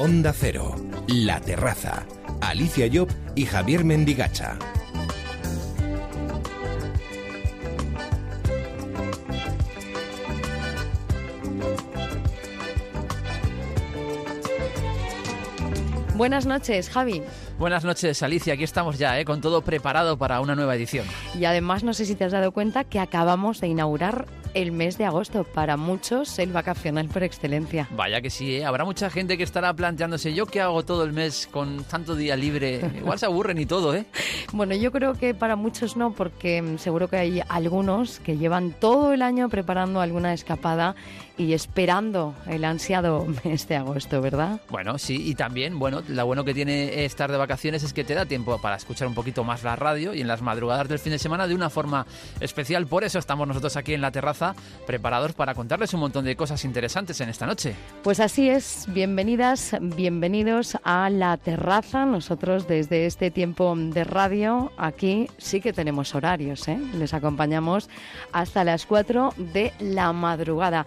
Onda Cero, La Terraza, Alicia Job y Javier Mendigacha. Buenas noches, Javi. Buenas noches, Alicia. Aquí estamos ya, ¿eh? con todo preparado para una nueva edición. Y además, no sé si te has dado cuenta que acabamos de inaugurar el mes de agosto. Para muchos, el vacacional por excelencia. Vaya que sí, ¿eh? habrá mucha gente que estará planteándose, ¿yo qué hago todo el mes con tanto día libre? Igual se aburren y todo, ¿eh? Bueno, yo creo que para muchos no, porque mm, seguro que hay algunos que llevan todo el año preparando alguna escapada y esperando el ansiado mes de agosto, ¿verdad? Bueno, sí, y también, bueno, lo bueno que tiene estar de vacaciones es que te da tiempo para escuchar un poquito más la radio y en las madrugadas del fin de semana de una forma especial. Por eso estamos nosotros aquí en la terraza preparados para contarles un montón de cosas interesantes en esta noche. Pues así es, bienvenidas, bienvenidos a la terraza. Nosotros desde este tiempo de radio aquí sí que tenemos horarios, ¿eh? Les acompañamos hasta las 4 de la madrugada.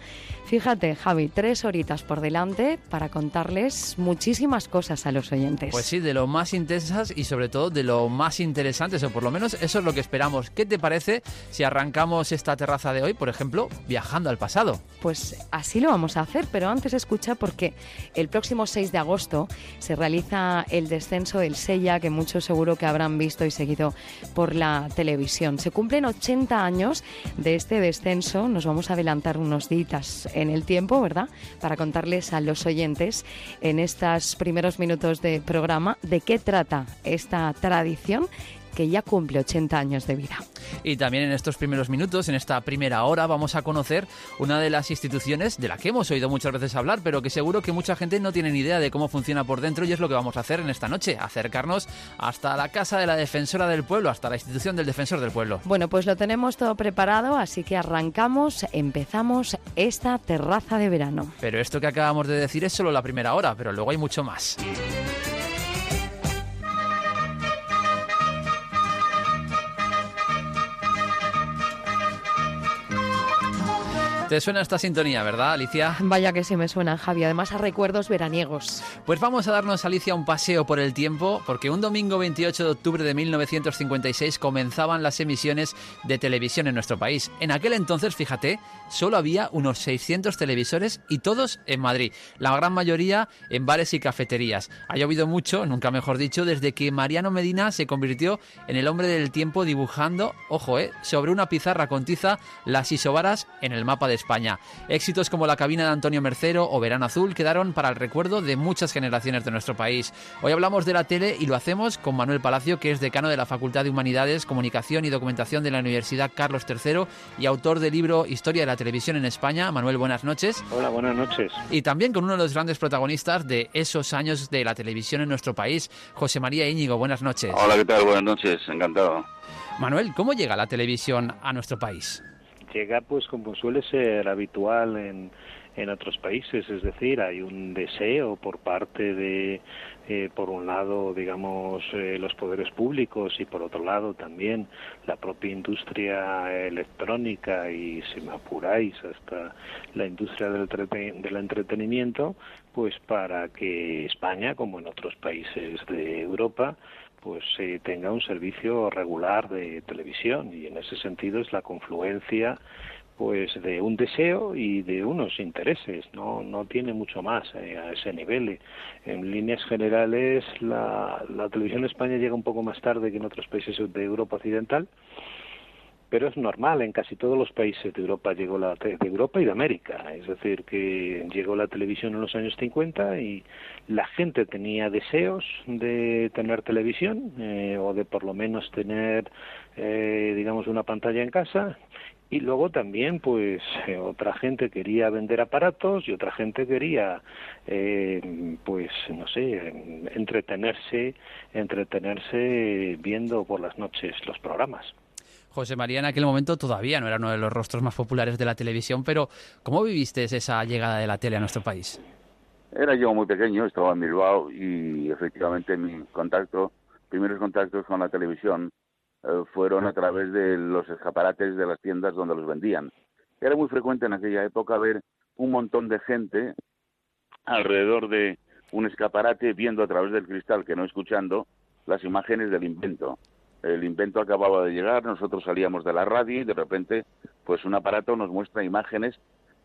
Fíjate, Javi, tres horitas por delante para contarles muchísimas cosas a los oyentes. Pues sí, de lo más intensas y sobre todo de lo más interesantes, o por lo menos eso es lo que esperamos. ¿Qué te parece si arrancamos esta terraza de hoy, por ejemplo, viajando al pasado? Pues así lo vamos a hacer, pero antes escucha porque el próximo 6 de agosto se realiza el descenso del Sella, que muchos seguro que habrán visto y seguido por la televisión. Se cumplen 80 años de este descenso, nos vamos a adelantar unos días en el tiempo, ¿verdad? Para contarles a los oyentes en estos primeros minutos de programa de qué trata esta tradición que ya cumple 80 años de vida. Y también en estos primeros minutos, en esta primera hora, vamos a conocer una de las instituciones de la que hemos oído muchas veces hablar, pero que seguro que mucha gente no tiene ni idea de cómo funciona por dentro y es lo que vamos a hacer en esta noche, acercarnos hasta la casa de la defensora del pueblo, hasta la institución del defensor del pueblo. Bueno, pues lo tenemos todo preparado, así que arrancamos, empezamos esta terraza de verano. Pero esto que acabamos de decir es solo la primera hora, pero luego hay mucho más. Te suena esta sintonía, ¿verdad, Alicia? Vaya que sí me suena, Javi. Además a recuerdos veraniegos. Pues vamos a darnos, Alicia, un paseo por el tiempo, porque un domingo 28 de octubre de 1956 comenzaban las emisiones de televisión en nuestro país. En aquel entonces, fíjate, solo había unos 600 televisores y todos en Madrid. La gran mayoría en bares y cafeterías. Ha llovido mucho, nunca mejor dicho, desde que Mariano Medina se convirtió en el hombre del tiempo dibujando, ojo, eh, sobre una pizarra con tiza las isobaras en el mapa de España. Éxitos como La cabina de Antonio Mercero o Verano Azul quedaron para el recuerdo de muchas generaciones de nuestro país. Hoy hablamos de la tele y lo hacemos con Manuel Palacio, que es decano de la Facultad de Humanidades, Comunicación y Documentación de la Universidad Carlos III y autor del libro Historia de la Televisión en España. Manuel, buenas noches. Hola, buenas noches. Y también con uno de los grandes protagonistas de esos años de la televisión en nuestro país, José María Íñigo. Buenas noches. Hola, ¿qué tal? Buenas noches, encantado. Manuel, ¿cómo llega la televisión a nuestro país? Llega pues como suele ser habitual en, en otros países, es decir, hay un deseo por parte de, eh, por un lado, digamos, eh, los poderes públicos y por otro lado también la propia industria electrónica y, si me apuráis, hasta la industria del, del entretenimiento, pues para que España, como en otros países de Europa, pues eh, tenga un servicio regular de televisión y en ese sentido es la confluencia pues de un deseo y de unos intereses no no tiene mucho más eh, a ese nivel. En líneas generales la, la televisión en España llega un poco más tarde que en otros países de Europa occidental pero es normal en casi todos los países de Europa llegó la de Europa y de América. Es decir que llegó la televisión en los años 50 y la gente tenía deseos de tener televisión eh, o de por lo menos tener eh, digamos una pantalla en casa y luego también pues eh, otra gente quería vender aparatos y otra gente quería eh, pues no sé entretenerse entretenerse viendo por las noches los programas José María en aquel momento todavía no era uno de los rostros más populares de la televisión, pero ¿cómo viviste esa llegada de la tele a nuestro país? Era yo muy pequeño, estaba en Bilbao y efectivamente mi contacto, primeros contactos con la televisión eh, fueron a través de los escaparates de las tiendas donde los vendían. Era muy frecuente en aquella época ver un montón de gente alrededor de, un escaparate viendo a través del cristal que no escuchando las imágenes del invento. El invento acababa de llegar, nosotros salíamos de la radio y de repente pues un aparato nos muestra imágenes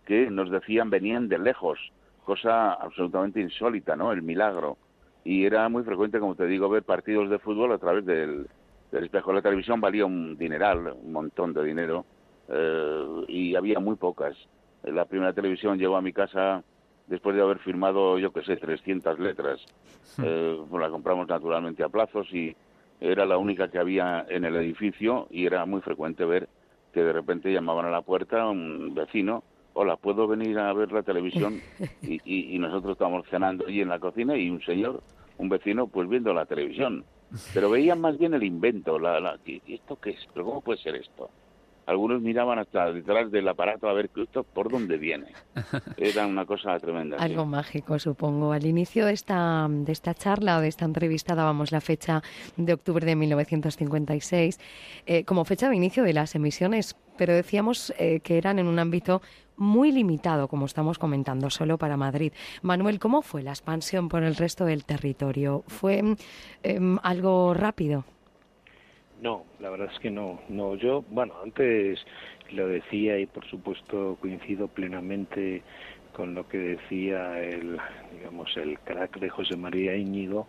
que nos decían venían de lejos, cosa absolutamente insólita, ¿no? El milagro. Y era muy frecuente, como te digo, ver partidos de fútbol a través del, espejo. La televisión valía un dineral, un montón de dinero, eh, y había muy pocas. La primera televisión llegó a mi casa después de haber firmado, yo qué sé, 300 letras. Hmm. Eh, pues la compramos naturalmente a plazos y era la única que había en el edificio y era muy frecuente ver que de repente llamaban a la puerta un vecino, hola, ¿puedo venir a ver la televisión? Y, y, nosotros estábamos cenando allí en la cocina y un señor, un vecino, pues viendo la televisión. Pero veían más bien el invento, la, la, ¿esto qué es? ¿Pero cómo puede ser esto? Algunos miraban hasta detrás del aparato a ver esto por dónde viene. Era una cosa tremenda. Algo mágico, supongo. Al inicio de esta, de esta charla o de esta entrevista dábamos la fecha de octubre de 1956 eh, como fecha de inicio de las emisiones, pero decíamos eh, que eran en un ámbito muy limitado, como estamos comentando, solo para Madrid. Manuel, ¿cómo fue la expansión por el resto del territorio? ¿Fue em, algo rápido? No, la verdad es que no. No, yo, bueno, antes lo decía y por supuesto coincido plenamente con lo que decía el, digamos, el crack de José María Íñigo.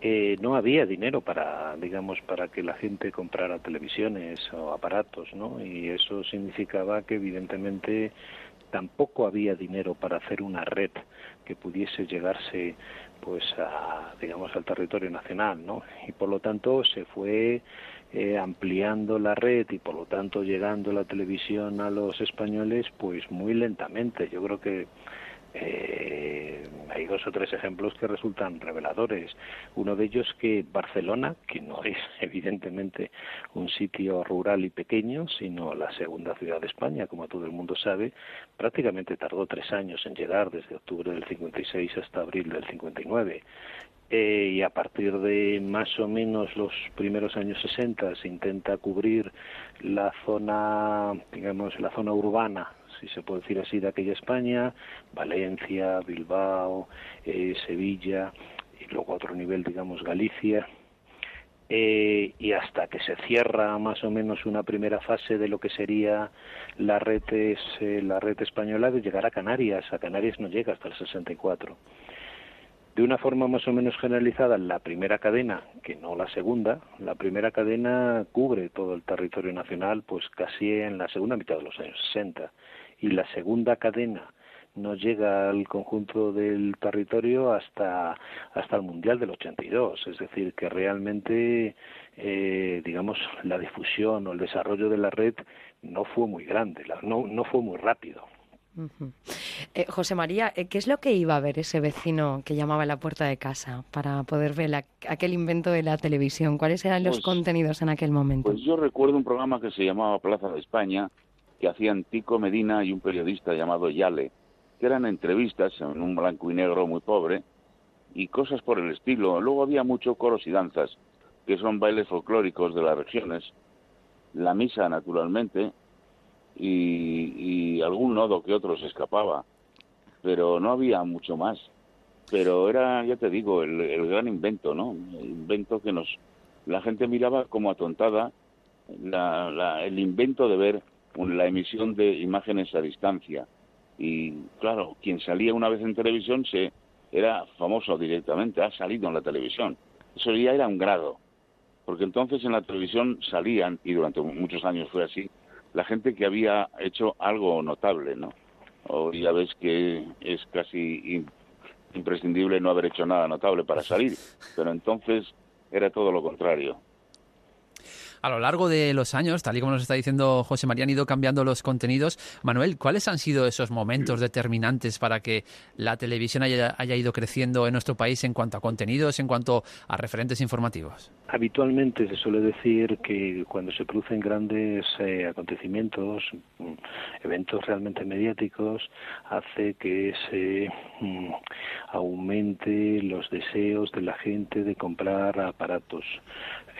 Eh, no había dinero para, digamos, para que la gente comprara televisiones o aparatos, ¿no? Y eso significaba que evidentemente tampoco había dinero para hacer una red que pudiese llegarse pues a, digamos al territorio nacional no y por lo tanto se fue eh, ampliando la red y por lo tanto llegando la televisión a los españoles pues muy lentamente yo creo que eh, hay dos o tres ejemplos que resultan reveladores. Uno de ellos que Barcelona, que no es evidentemente un sitio rural y pequeño, sino la segunda ciudad de España, como todo el mundo sabe, prácticamente tardó tres años en llegar, desde octubre del 56 hasta abril del 59. Eh, y a partir de más o menos los primeros años 60 se intenta cubrir la zona, digamos, la zona urbana si se puede decir así, de aquella España, Valencia, Bilbao, eh, Sevilla, y luego a otro nivel, digamos, Galicia, eh, y hasta que se cierra más o menos una primera fase de lo que sería la red, es, eh, la red española de llegar a Canarias. A Canarias no llega hasta el 64. De una forma más o menos generalizada, la primera cadena, que no la segunda, la primera cadena cubre todo el territorio nacional, pues casi en la segunda mitad de los años 60 y la segunda cadena no llega al conjunto del territorio hasta hasta el mundial del 82 es decir que realmente eh, digamos la difusión o el desarrollo de la red no fue muy grande no no fue muy rápido eh, José María, eh, ¿qué es lo que iba a ver ese vecino que llamaba a la puerta de casa para poder ver aquel invento de la televisión? ¿Cuáles eran los pues contenidos en aquel momento? Pues yo recuerdo un programa que se llamaba Plaza de España, que hacían Tico Medina y un periodista llamado Yale, que eran entrevistas en un blanco y negro muy pobre y cosas por el estilo. Luego había mucho coros y danzas, que son bailes folclóricos de las regiones, la misa naturalmente y, algún nodo que otro se escapaba, pero no había mucho más. Pero era, ya te digo, el, gran invento, ¿no? El invento que nos la gente miraba como atontada el invento de ver la emisión de imágenes a distancia. Y claro, quien salía una vez en televisión se era famoso directamente, ha salido en la televisión. Eso ya era un grado, porque entonces en la televisión salían, y durante muchos años fue así, la gente que había hecho algo notable, ¿no? O ya ves que es casi imprescindible no haber hecho nada notable para salir, pero entonces era todo lo contrario. A lo largo de los años, tal y como nos está diciendo José María, han ido cambiando los contenidos. Manuel, ¿cuáles han sido esos momentos determinantes para que la televisión haya, ido creciendo en nuestro país en cuanto a contenidos, en cuanto a referentes informativos? Habitualmente se suele decir que cuando se producen grandes eh, acontecimientos, mm, eventos realmente mediáticos, hace que se mm, aumente los deseos de la gente de comprar aparatos.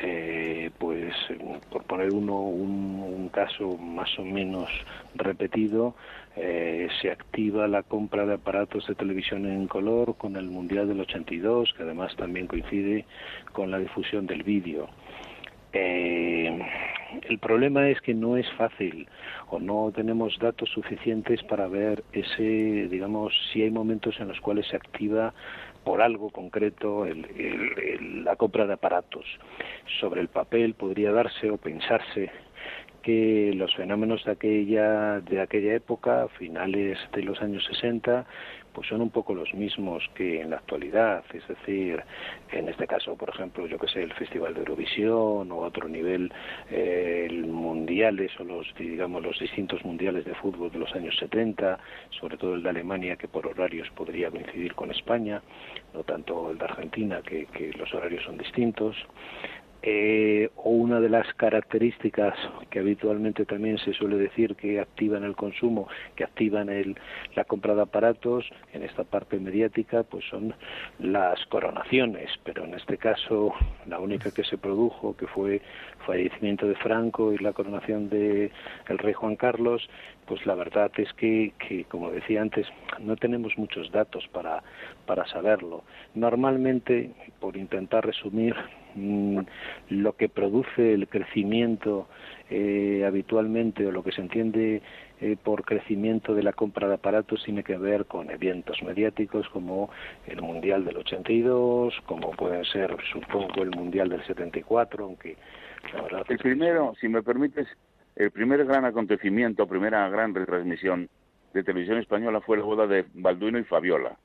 Eh, pues por poner uno un, caso más o menos repetido, eh, se activa la compra de aparatos de televisión en color con el Mundial del 82, que además también coincide con la difusión del vídeo. Eh, el problema es que no es fácil o no tenemos datos suficientes para ver ese, digamos, si hay momentos en los cuales se activa por algo concreto la compra de aparatos. Sobre el papel podría darse o pensarse que los fenómenos de aquella de aquella época, finales de los años 60, pues son un poco los mismos que en la actualidad, es decir, en este caso, por ejemplo, yo que sé, el Festival de Eurovisión o otro nivel, eh, mundiales o los, digamos, los distintos mundiales de fútbol de los años 70, sobre todo el de Alemania, que por horarios podría coincidir con España, no tanto el de Argentina, que los horarios son distintos eh, o una de las características que habitualmente también se suele decir que activan el consumo, que activan el, la compra de aparatos, en esta parte mediática, pues son las coronaciones, pero en este caso la única que se produjo, que fue el fallecimiento de Franco y la coronación de el rey Juan Carlos, pues la verdad es que, que, como decía antes, no tenemos muchos datos para, para saberlo. Normalmente, por intentar resumir, lo que produce el crecimiento eh, habitualmente o lo que se entiende eh, por crecimiento de la compra de aparatos tiene que ver con eventos mediáticos como el Mundial del 82, como puede ser, supongo, el Mundial del 74, aunque la verdad... El primero, si me permites, el primer gran acontecimiento, primera gran retransmisión de televisión española fue la boda de Balduino y Fabiola.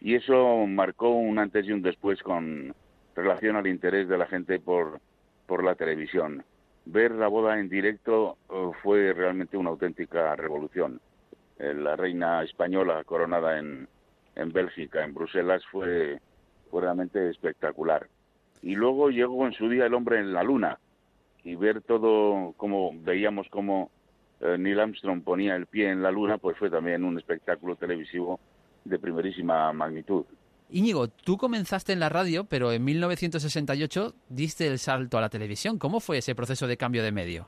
Y eso marcó un antes y un después con relación al interés de la gente por, por la televisión. Ver la boda en directo eh, fue realmente una auténtica revolución. Eh, la reina española coronada en, en Bélgica, en Bruselas, fue, realmente espectacular. Y luego llegó en su día el hombre en la luna y ver todo como veíamos como eh, Neil Armstrong ponía el pie en la luna, pues fue también un espectáculo televisivo de primerísima magnitud. Íñigo, tú comenzaste en la radio, pero en 1968 diste el salto a la televisión. ¿Cómo fue ese proceso de cambio de medio?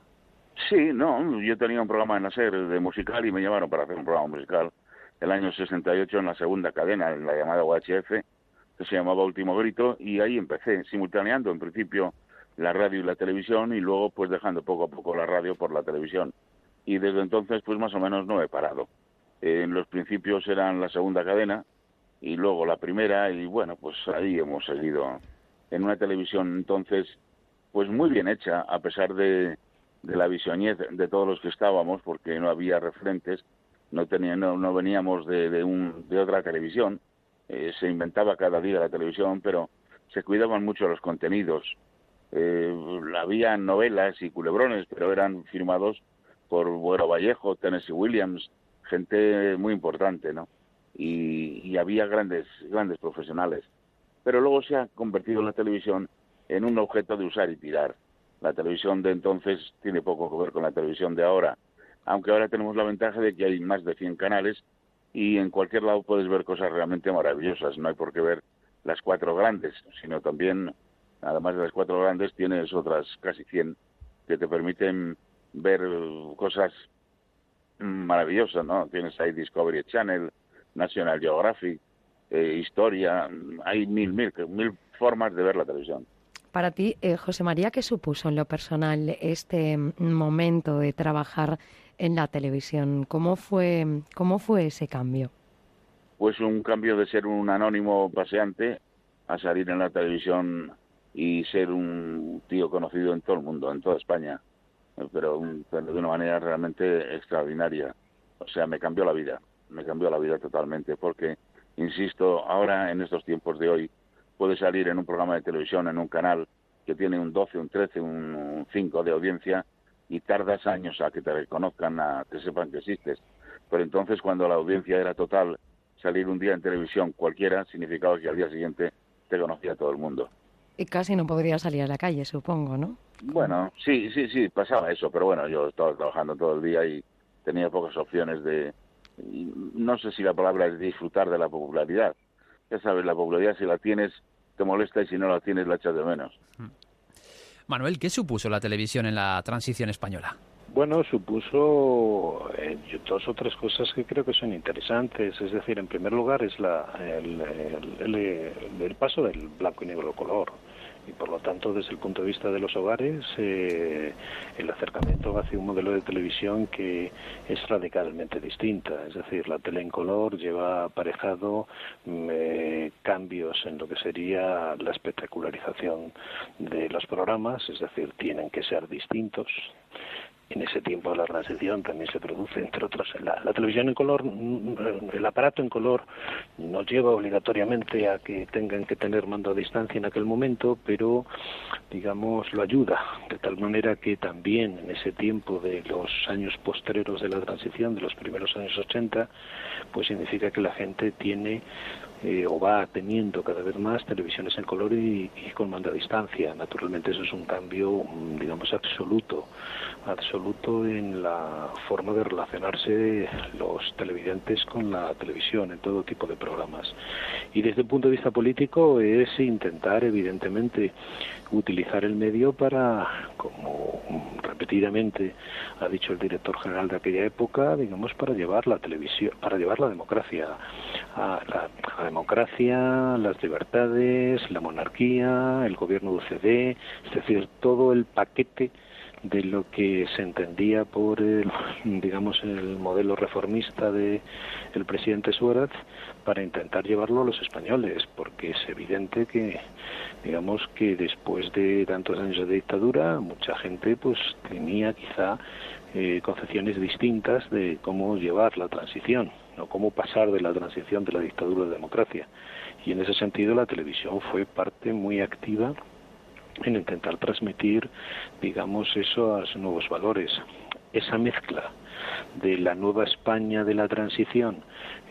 Sí, no, yo tenía un programa en serie de musical y me llamaron para hacer un programa musical el año 68 en la segunda cadena, en la llamada UHF, que se llamaba Último Grito, y ahí empecé, simultaneando en principio la radio y la televisión y luego pues dejando poco a poco la radio por la televisión. Y desde entonces pues más o menos no he parado. En los principios eran la segunda cadena, y luego la primera y bueno, pues ahí hemos seguido en una televisión entonces pues muy bien hecha a pesar de, de la visioñez de todos los que estábamos porque no había referentes, no tenía, no, veníamos de, de, un, de otra televisión, eh, se inventaba cada día la televisión, pero se cuidaban mucho los contenidos. Eh, había novelas y culebrones, pero eran firmados por Buero Vallejo, Tennessee Williams, gente muy importante, ¿no? Y, había grandes, grandes profesionales. Pero luego se ha convertido la televisión en un objeto de usar y tirar. La televisión de entonces tiene poco que ver con la televisión de ahora, aunque ahora tenemos la ventaja de que hay más de 100 canales y en cualquier lado puedes ver cosas realmente maravillosas. No hay por qué ver las cuatro grandes, sino también, además de las cuatro grandes, tienes otras casi 100 que te permiten ver cosas maravillosas, ¿no? Tienes ahí Discovery Channel, National Geographic, eh, historia, hay mil, mil, mil formas de ver la televisión. Para ti, eh, José María, ¿qué supuso en lo personal este momento de trabajar en la televisión? ¿Cómo fue, cómo fue ese cambio? Pues un cambio de ser un anónimo paseante a salir en la televisión y ser un tío conocido en todo el mundo, en toda España, pero de una manera realmente extraordinaria. O sea, me cambió la vida me cambió la vida totalmente, porque, insisto, ahora en estos tiempos de hoy, puedes salir en un programa de televisión, en un canal que tiene un 12, un 13, un 5 de audiencia y tardas años a que te reconozcan, a que sepan que existes. Pero entonces cuando la audiencia era total, salir un día en televisión cualquiera significaba que al día siguiente te conocía todo el mundo. Y casi no podría salir a la calle, supongo, ¿no? Bueno, sí, sí, sí, pasaba eso, pero bueno, yo estaba trabajando todo el día y tenía pocas opciones de, no sé si la palabra es disfrutar de la popularidad. Ya sabes, la popularidad si la tienes te molesta y si no la tienes la echas de menos. Manuel, ¿qué supuso la televisión en la transición española? Bueno, supuso eh, dos o tres cosas que creo que son interesantes. Es decir, en primer lugar es la, el, el paso del blanco y negro color y por lo tanto desde el punto de vista de los hogares eh, el acercamiento hacia un modelo de televisión que es radicalmente distinta. Es decir la tele en color lleva aparejado mm, eh, cambios en lo que sería la espectacularización de los programas es decir tienen que ser distintos en ese tiempo de la transición también se produce, entre otros, la, televisión en color, mm, el aparato en color no lleva obligatoriamente a que tengan que tener mando a distancia en aquel momento, pero digamos lo ayuda, de tal manera que también en ese tiempo de los años posteriores de la transición, de los primeros años 80, pues significa que la gente tiene eh, o va teniendo cada vez más televisiones en color y, con mando a distancia. Naturalmente eso es un cambio, mm, digamos, absoluto, absoluto en la forma de relacionarse los televidentes con la televisión en todo tipo de programas. Y desde el punto de vista político es intentar, evidentemente, utilizar el medio para, como repetidamente ha dicho el director general de aquella época, digamos, para llevar la televisión, para llevar la democracia a la, democracia, las libertades, la monarquía, el gobierno de UCD, es decir, todo el paquete de lo que se entendía por el, digamos el modelo reformista de el presidente Suárez para intentar llevarlo a los españoles porque es evidente que digamos que después de tantos años de dictadura mucha gente pues tenía quizá eh, concepciones distintas de cómo llevar la transición o cómo pasar de la transición de la dictadura a la democracia. Y en ese sentido la televisión fue parte muy activa en intentar transmitir, digamos, esos nuevos valores. Esa mezcla de la nueva España de la transición,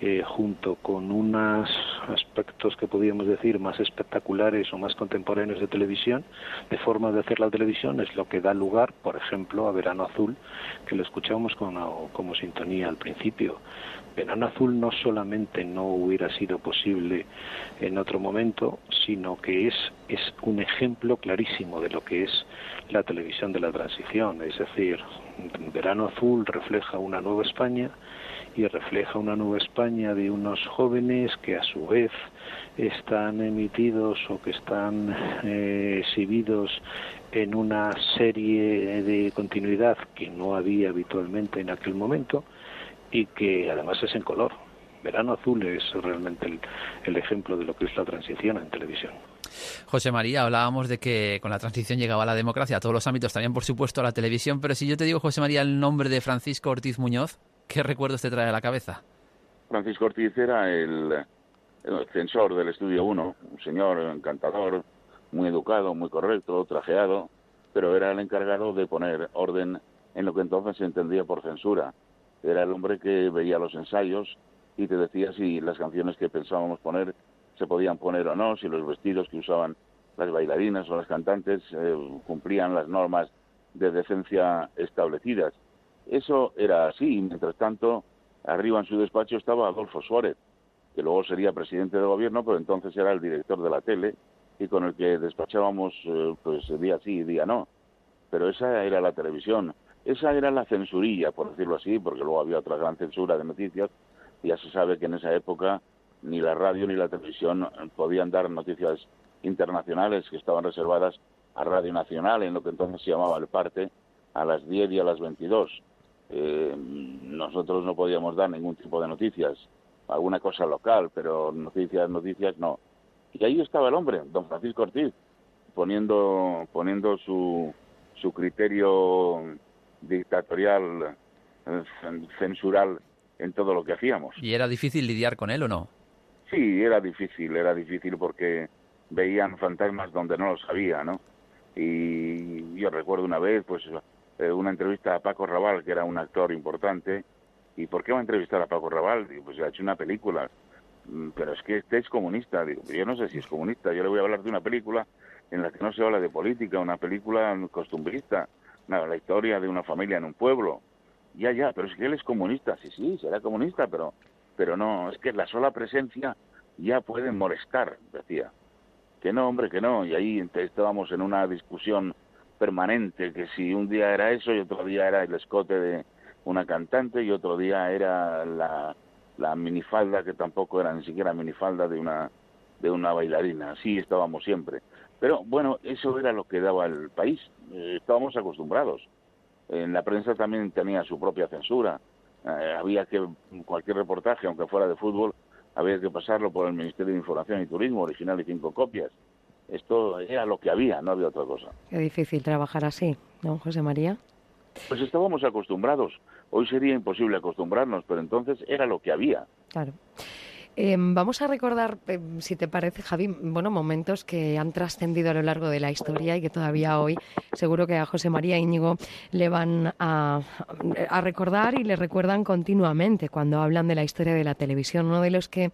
eh, junto con unos aspectos que podríamos decir más espectaculares o más contemporáneos de televisión, de forma de hacer la televisión, es lo que da lugar, por ejemplo, a Verano Azul, que lo escuchamos como, como sintonía al principio. Verano Azul no solamente no hubiera sido posible en otro momento, sino que es, es un ejemplo clarísimo de lo que es la televisión de la transición. Es decir, Verano Azul refleja una nueva España y refleja una nueva España de unos jóvenes que a su vez están emitidos o que están eh, exhibidos en una serie de continuidad que no había habitualmente en aquel momento y que además es en color. Verano Azul es realmente el, el ejemplo de lo que es la transición en televisión. José María, hablábamos de que con la transición llegaba la democracia a todos los ámbitos, también por supuesto a la televisión, pero si yo te digo, José María, el nombre de Francisco Ortiz Muñoz, ¿qué recuerdos te trae a la cabeza? Francisco Ortiz era el, el censor del Estudio 1, un señor encantador, muy educado, muy correcto, trajeado, pero era el encargado de poner orden en lo que entonces se entendía por censura. Era el hombre que veía los ensayos y te decía si las canciones que pensábamos poner se podían poner o no, si los vestidos que usaban las bailarinas o las cantantes eh, cumplían las normas de decencia establecidas. Eso era así, y mientras tanto, arriba en su despacho estaba Adolfo Suárez, que luego sería presidente del gobierno, pero entonces era el director de la tele y con el que despachábamos eh, pues día sí y día no. Pero esa era la televisión, esa era la censurilla, por decirlo así, porque luego había otra gran censura de noticias. Ya se sabe que en esa época ni la radio ni la televisión podían dar noticias internacionales que estaban reservadas a Radio Nacional, en lo que entonces se llamaba el parte, a las 10 y a las 22. Eh, nosotros no podíamos dar ningún tipo de noticias, alguna cosa local, pero noticias, noticias no. Y ahí estaba el hombre, don Francisco Ortiz, poniendo, poniendo su, su criterio dictatorial, eh, censural en todo lo que hacíamos. ¿Y era difícil lidiar con él o no? Sí, era difícil, era difícil porque veían fantasmas donde no los había, ¿no? Y yo recuerdo una vez, pues, eh, una entrevista a Paco Raval, que era un actor importante, ¿y por qué va a entrevistar a Paco Raval? Digo, pues ha hecho una película, mm, pero es que este es comunista, digo, yo no sé si es comunista, yo le voy a hablar de una película en la que no se habla de política, una película costumbrista, la historia de una familia en un pueblo. Ya, ya, pero es que él es comunista, sí, sí, será comunista, pero pero no, es que la sola presencia ya puede molestar, decía. Que no, hombre, que no. Y ahí estábamos en una discusión permanente, que si un día era eso y otro día era el escote de una cantante y otro día era la, la minifalda, que tampoco era ni siquiera minifalda de una, de una bailarina. Así estábamos siempre. Pero bueno, eso era lo que daba el país. Eh, estábamos acostumbrados. En la prensa también tenía su propia censura. Eh, había que, cualquier reportaje, aunque fuera de fútbol, había que pasarlo por el Ministerio de Información y Turismo, original y cinco copias. Esto era lo que había, no había otra cosa. Qué difícil trabajar así, ¿no, José María? Pues estábamos acostumbrados. Hoy sería imposible acostumbrarnos, pero entonces era lo que había. Claro. Em, vamos a recordar, em, si te parece, Javi, bueno, momentos que han trascendido a lo largo de la historia y que todavía hoy seguro que a José María Íñigo le van a, a recordar y le recuerdan continuamente cuando hablan de la historia de la televisión. Uno de los que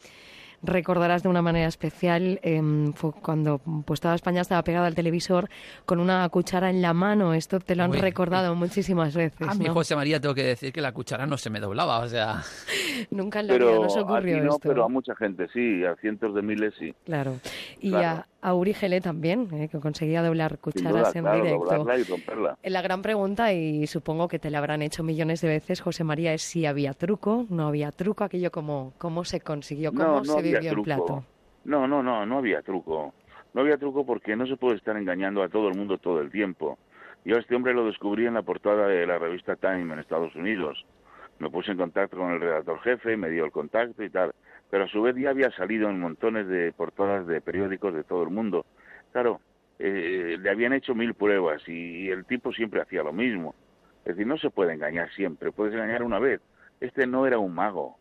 recordarás de una manera especial em, fue cuando pues toda España estaba pegada al televisor con una cuchara en la mano. Esto te lo han recordado muchísimas veces. A mí, José María, tengo que decir que la cuchara no se me doblaba, o sea... Nunca en la vida nos ocurrió no, esto. Pero a mucha gente sí, a cientos de miles sí. Claro. Y a, a Uri Gelee también, eh, que conseguía doblar cucharas en directo. Y romperla. La gran pregunta, y supongo que te la habrán hecho millones de veces, José María, es si había truco, no había truco, aquello como cómo se consiguió, cómo se vivió el plato. No, no, no, no había truco. No había truco porque no se puede estar engañando a todo el mundo todo el tiempo. Yo a este hombre lo descubrí en la portada de la revista Time en Estados Unidos. Me puse en contacto con el redactor jefe, me dio el contacto y tal pero a su vez ya había salido en montones de portadas de periódicos de todo el mundo. Claro, eh, le habían hecho mil pruebas y, el tipo siempre hacía lo mismo. Es decir, no se puede engañar siempre, puedes engañar una vez. Este no era un mago.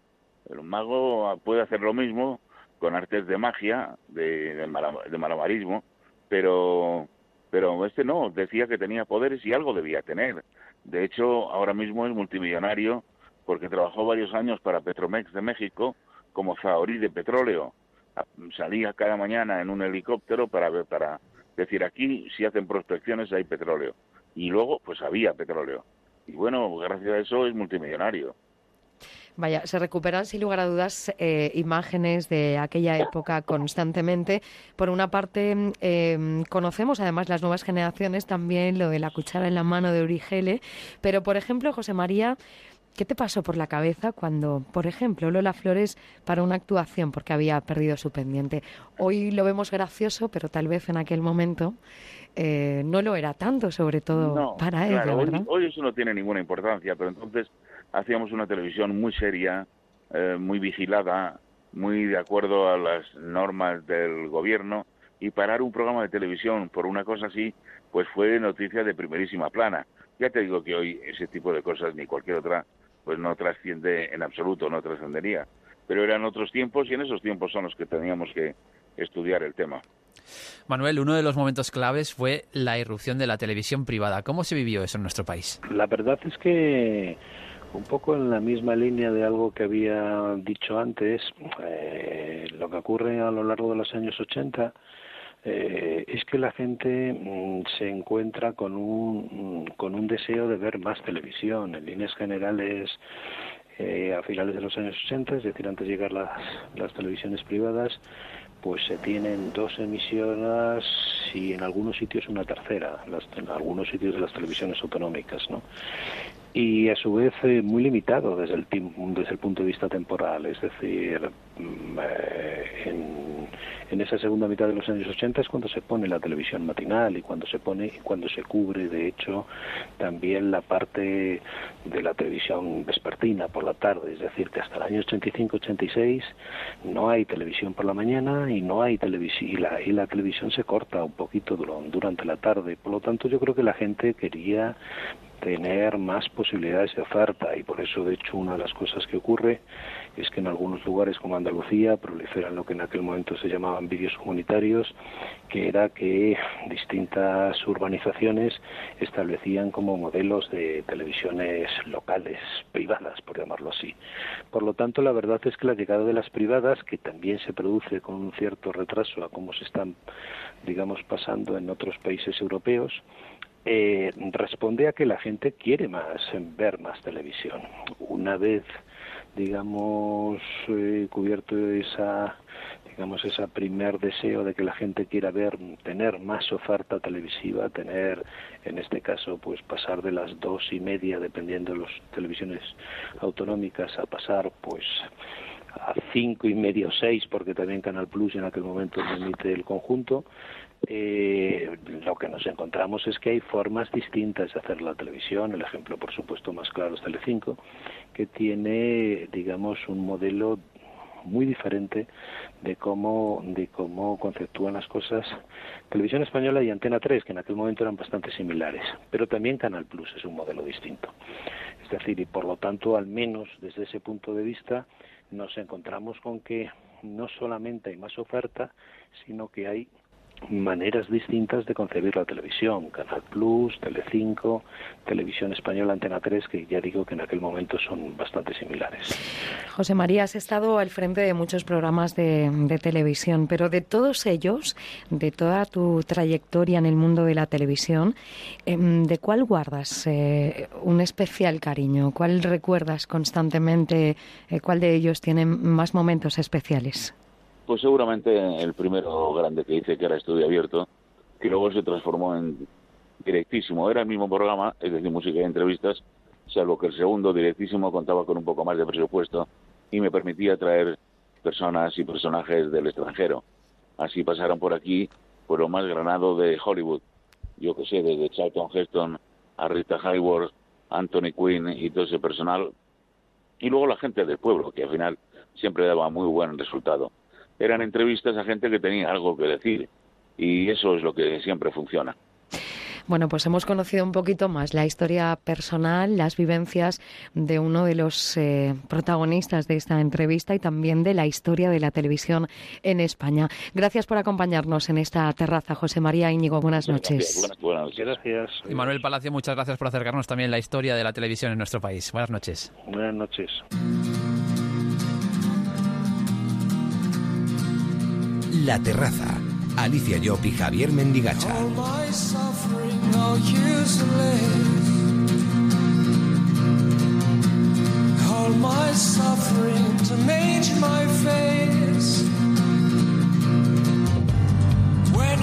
El mago puede hacer lo mismo con artes de magia, de, de malabarismo, pero, pero este no, decía que tenía poderes y algo debía tener. De hecho, ahora mismo es multimillonario porque trabajó varios años para Petromex de México como zahorí de petróleo. Salía cada mañana en un helicóptero para ver, para decir aquí si hacen prospecciones hay petróleo. Y luego pues había petróleo. Y bueno, gracias a eso es multimillonario. Vaya, se recuperan sin lugar a dudas eh, imágenes de aquella época constantemente. Por una parte, eh, conocemos además las nuevas generaciones también lo de la cuchara en la mano de Urigele, pero por ejemplo, José María, ¿Qué te pasó por la cabeza cuando, por ejemplo, Lola Flores para una actuación porque había perdido su pendiente? Hoy lo vemos gracioso, pero tal vez en aquel momento eh, no lo era tanto, sobre todo para ella, ¿verdad? Hoy, eso no tiene ninguna importancia, pero entonces hacíamos una televisión muy seria, eh, muy vigilada, muy de acuerdo a las normas del gobierno y parar un programa de televisión por una cosa así, pues fue noticia de primerísima plana. Ya te digo que hoy ese tipo de cosas ni cualquier otra pues no trasciende en absoluto, no trascendería. Pero eran otros tiempos y en esos tiempos son los que teníamos que estudiar el tema. Manuel, uno de los momentos claves fue la irrupción de la televisión privada. ¿Cómo se vivió eso en nuestro país? La verdad es que un poco en la misma línea de algo que había dicho antes, eh, lo que ocurre a lo largo de los años 80 eh, es que la gente mm, se encuentra con un, mm, con un deseo de ver más televisión. En líneas generales, eh, a finales de los años 80, es decir, antes de llegar las, las televisiones privadas, pues se tienen dos emisiones y en algunos sitios una tercera, en algunos sitios de las televisiones autonómicas, ¿no? y a su vez eh, muy limitado desde el, desde el punto de vista temporal, es decir, en, en, esa segunda mitad de los años 80 es cuando se pone la televisión matinal y cuando se pone cuando se cubre de hecho también la parte de la televisión vespertina por la tarde, es decir, que hasta el año 85-86 no hay televisión por la mañana y no hay televisión y la, y la televisión se corta un poquito durante la tarde, por lo tanto yo creo que la gente quería tener más posibilidades de oferta y por eso de hecho una de las cosas que ocurre es que en algunos lugares como Andalucía proliferan lo que en aquel momento se llamaban vídeos comunitarios que era que distintas urbanizaciones establecían como modelos de televisiones locales privadas por llamarlo así por lo tanto la verdad es que la llegada de las privadas que también se produce con un cierto retraso a cómo se están digamos pasando en otros países europeos eh, responde a que la gente quiere más ver más televisión. Una vez, digamos, eh, cubierto esa digamos, ese primer deseo de que la gente quiera ver, tener más oferta televisiva, tener, en este caso, pues pasar de las dos y media, dependiendo de las televisiones autonómicas, a pasar, pues, a cinco y medio seis, porque también Canal Plus en aquel momento emite el conjunto, eh, lo que nos encontramos es que hay formas distintas de hacer la televisión. El ejemplo, por supuesto, más claro es Telecinco, que tiene, digamos, un modelo muy diferente de cómo de cómo conceptúan las cosas Televisión Española y Antena 3, que en aquel momento eran bastante similares, pero también Canal Plus es un modelo distinto. Es decir, y por lo tanto, al menos desde ese punto de vista, nos encontramos con que no solamente hay más oferta, sino que hay maneras distintas de concebir la televisión, Canal Plus, Telecinco, Televisión Española, Antena 3, que ya digo que en aquel momento son bastante similares. José María, has estado al frente de muchos programas de, televisión, pero de todos ellos, de toda tu trayectoria en el mundo de la televisión, em, ¿de cuál guardas eh, un especial cariño? ¿Cuál recuerdas constantemente? Eh, ¿Cuál de ellos tiene más momentos especiales? Pues seguramente el primero grande que hice, que era Estudio Abierto, que luego se transformó en Directísimo. Era el mismo programa, es decir, música y entrevistas, salvo que el segundo, Directísimo, contaba con un poco más de presupuesto y me permitía traer personas y personajes del extranjero. Así pasaron por aquí por lo más granado de Hollywood. Yo que sé, desde Charlton Heston a Rita Hayworth, Anthony Quinn y todo ese personal. Y luego la gente del pueblo, que al final siempre daba muy buen resultado eran entrevistas a gente que tenía algo que decir y eso es lo que siempre funciona. Bueno, pues hemos conocido un poquito más la historia personal, las vivencias de uno de los eh, protagonistas de esta entrevista y también de la historia de la televisión en España. Gracias por acompañarnos en esta terraza, José María Íñigo. Buenas noches. Buenas, Gracias. Y Manuel Palacio, muchas gracias por acercarnos también la historia de la televisión en nuestro país. Buenas noches. Buenas noches. La Terraza. Alicia Llop y Javier Mendigacha.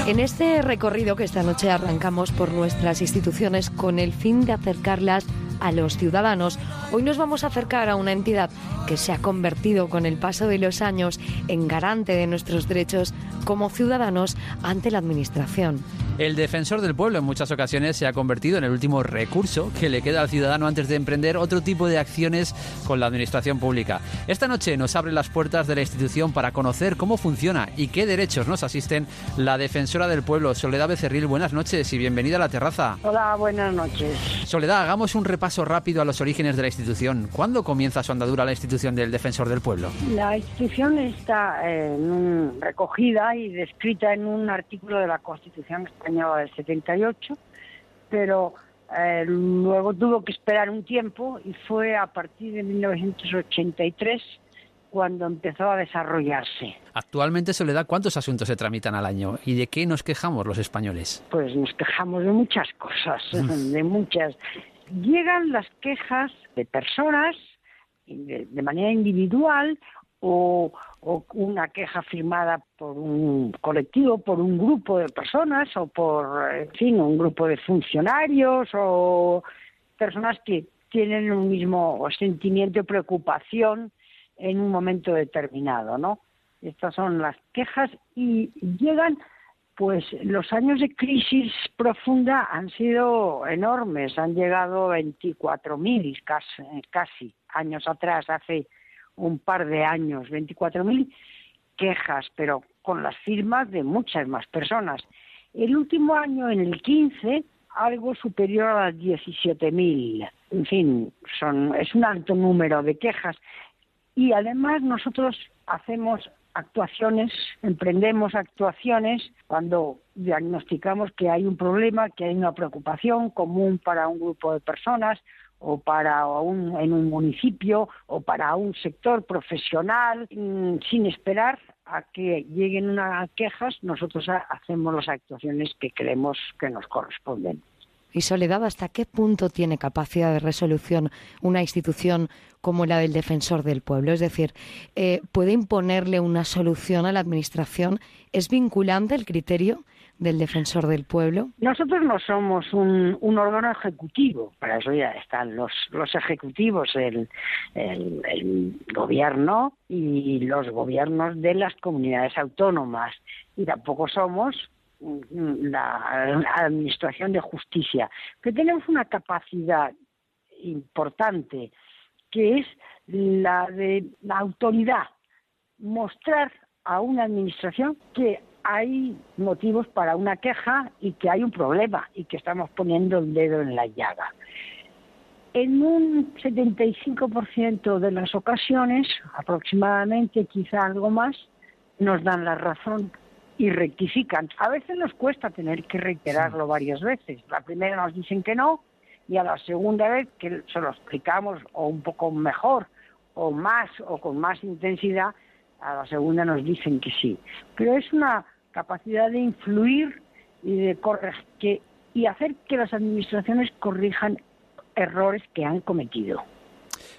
En este recorrido que esta noche arrancamos por nuestras instituciones con el fin de acercarlas a los ciudadanos, hoy nos vamos a acercar a una entidad que se ha convertido con el paso de los años en garante de nuestros derechos como ciudadanos ante la Administración. El defensor del pueblo en muchas ocasiones se ha convertido en el último recurso que le queda al ciudadano antes de emprender otro tipo de acciones con la administración pública. Esta noche nos abre las puertas de la institución para conocer cómo funciona y qué derechos nos asisten la defensora del pueblo, Soledad Becerril. Buenas noches y bienvenida a la terraza. Hola, buenas noches. Soledad, hagamos un repaso rápido a los orígenes de la institución. ¿Cuándo comienza su andadura la institución del defensor del pueblo? La institución está recogida y descrita en un artículo de la Constitución española del 78, pero eh, luego tuvo que esperar un tiempo y fue a partir de 1983 cuando empezó a desarrollarse. Actualmente, Soledad, ¿cuántos asuntos se tramitan al año y de qué nos quejamos los españoles? Pues nos quejamos de muchas cosas, de muchas. Llegan las quejas de personas de manera individual o, una queja firmada por un colectivo, por un grupo de personas o por, en fin, un grupo de funcionarios o personas que tienen un mismo sentimiento de preocupación en un momento determinado, ¿no? Estas son las quejas y llegan, pues los años de crisis profunda han sido enormes, han llegado 24.000 casi, casi años atrás, hace un par de años, 24.000 quejas, pero con las firmas de muchas más personas. El último año, en el 15, algo superior a las 17.000. En fin, son, es un alto número de quejas. Y además nosotros hacemos actuaciones, emprendemos actuaciones cuando diagnosticamos que hay un problema, que hay una preocupación común para un grupo de personas o para un, en un municipio o para un sector profesional, mm, sin esperar a que lleguen unas quejas, nosotros hacemos las actuaciones que creemos que nos corresponden. Y Soledad, ¿hasta qué punto tiene capacidad de resolución una institución como la del defensor del pueblo? Es decir, eh, ¿puede imponerle una solución a la Administración? ¿Es vinculante el criterio del defensor del pueblo? Nosotros no somos un, órgano ejecutivo, para eso ya están los, los ejecutivos, el, gobierno y los gobiernos de las comunidades autónomas, y tampoco somos la administración de justicia, pero tenemos una capacidad importante que es la de la autoridad, mostrar a una administración que hay motivos para una queja y que hay un problema y que estamos poniendo el dedo en la llaga. En un 75% de las ocasiones, aproximadamente, quizá algo más, nos dan la razón y rectifican. A veces nos cuesta tener que reiterarlo varias veces. La primera nos dicen que no y a la segunda vez que se lo explicamos o un poco mejor o más o con más intensidad, a la segunda nos dicen que sí. Pero es una capacidad de influir y de corregir y hacer que las administraciones corrijan errores que han cometido.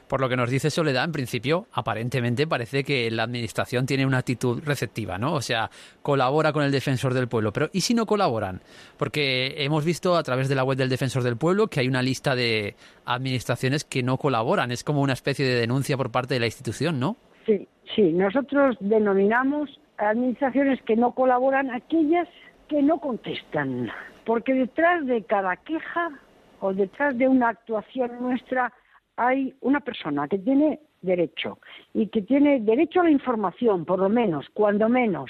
Por lo que nos dice Soledad, en principio, aparentemente parece que la Administración tiene una actitud receptiva, ¿no? O sea, colabora con el Defensor del Pueblo. Pero ¿y si no colaboran? Porque hemos visto a través de la web del Defensor del Pueblo que hay una lista de administraciones que no colaboran. Es como una especie de denuncia por parte de la institución, ¿no? Sí, sí. Nosotros denominamos administraciones que no colaboran aquellas que no contestan. Porque detrás de cada queja o detrás de una actuación nuestra hay una persona que tiene derecho y que tiene derecho a la información, por lo menos, cuando menos.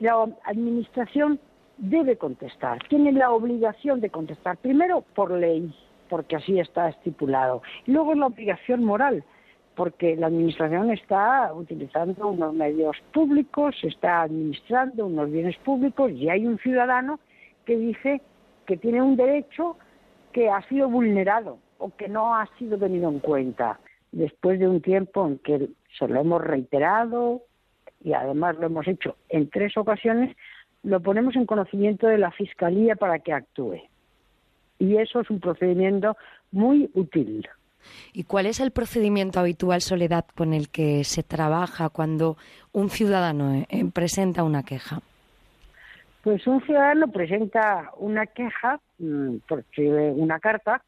La administración debe contestar, tiene la obligación de contestar, primero por ley, porque así está estipulado, y luego la obligación moral, porque la administración está utilizando unos medios públicos, está administrando unos bienes públicos y hay un ciudadano que dice que tiene un derecho que ha sido vulnerado o que no ha sido tenido en cuenta después de un tiempo en que se lo hemos reiterado y además lo hemos hecho en tres ocasiones, lo ponemos en conocimiento de la Fiscalía para que actúe. Y eso es un procedimiento muy útil. ¿Y cuál es el procedimiento habitual, Soledad, con el que se trabaja cuando un ciudadano eh, presenta una queja? Pues un ciudadano presenta una queja, mm, una carta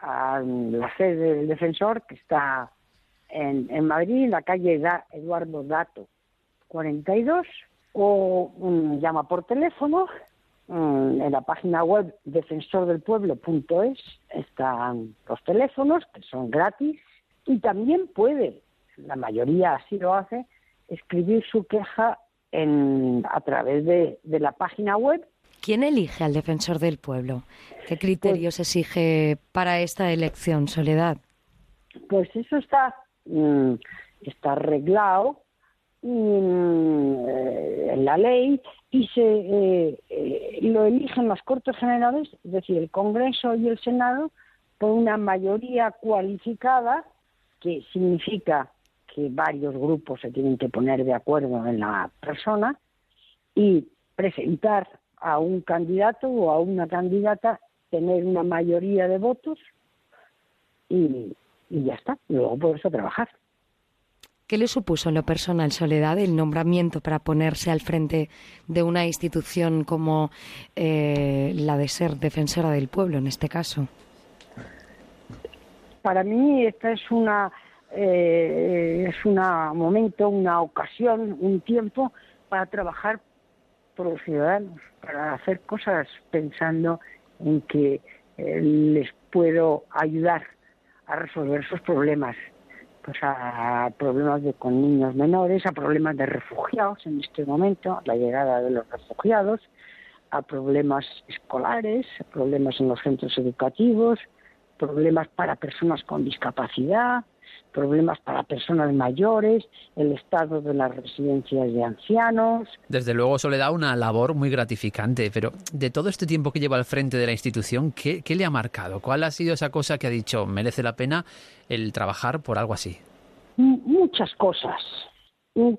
a la sede del defensor que está en, Madrid, en la calle Eduardo Dato 42, o llama por teléfono en la página web defensordelpueblo.es están los teléfonos que son gratis y también puede, la mayoría así lo hace, escribir su queja en, a través de, de la página web ¿Quién elige al defensor del pueblo? ¿Qué criterios pues exige para esta elección, Soledad? Pues eso está, mm, está arreglado mm, en la ley y se eh, eh, lo eligen las Cortes Generales, es decir, el Congreso y el Senado, por una mayoría cualificada, que significa que varios grupos se tienen que poner de acuerdo en la persona y presentar a un candidato o a una candidata tener una mayoría de votos y, ya está, luego poderse trabajar. ¿Qué le supuso en lo personal, Soledad, el nombramiento para ponerse al frente de una institución como eh, la de ser defensora del pueblo, en este caso? Para mí esta es una eh, es un momento, una ocasión, un tiempo para trabajar por los ciudadanos, para hacer cosas pensando en que eh, les puedo ayudar a resolver sus problemas, pues a problemas de, con niños menores, a problemas de refugiados en este momento, la llegada de los refugiados, a problemas escolares, problemas en los centros educativos, problemas para personas con discapacidad, problemas para personas mayores, el estado de las residencias de ancianos. Desde luego, eso le da una labor muy gratificante, pero de todo este tiempo que lleva al frente de la institución, ¿qué, le ha marcado? ¿Cuál ha sido esa cosa que ha dicho merece la pena el trabajar por algo así? Muchas cosas.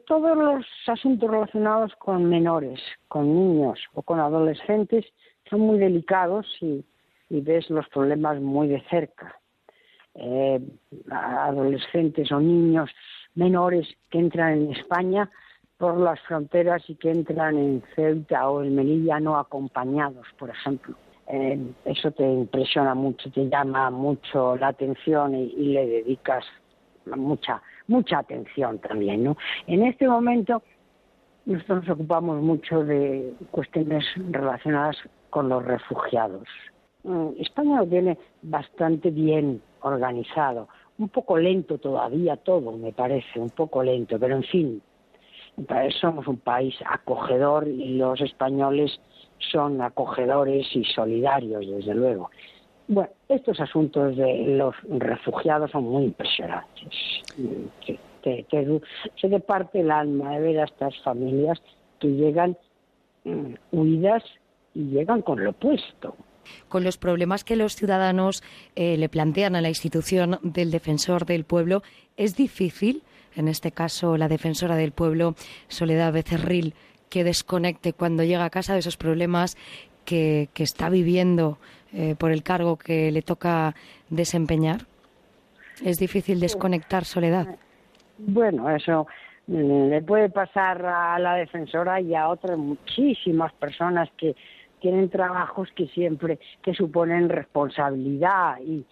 Todos los asuntos relacionados con menores, con niños o con adolescentes son muy delicados y y ves los problemas muy de cerca. Eh, adolescentes o niños menores que entran en España por las fronteras y que entran en Ceuta o en Melilla no acompañados, por ejemplo. Eh, eso te impresiona mucho, te llama mucho la atención y, le dedicas mucha mucha atención también, ¿no? En este momento nosotros nos ocupamos mucho de cuestiones relacionadas con los refugiados. Mm, España lo tiene bastante bien organizado, un poco lento todavía todo, me parece, un poco lento, pero en fin, somos un país acogedor y los españoles son acogedores y solidarios, desde luego. Bueno, estos asuntos de los refugiados son muy impresionantes. Se te, parte el alma de ver a estas familias que llegan mm, huidas y llegan con lo opuesto con los problemas que los ciudadanos eh, le plantean a la institución del defensor del pueblo, es difícil, en este caso la defensora del pueblo, Soledad Becerril, que desconecte cuando llega a casa de esos problemas que, que está viviendo eh, por el cargo que le toca desempeñar? ¿Es difícil desconectar Soledad? Bueno, eso mm, le puede pasar a la defensora y a otras muchísimas personas que tienen trabajos que siempre que suponen responsabilidad y,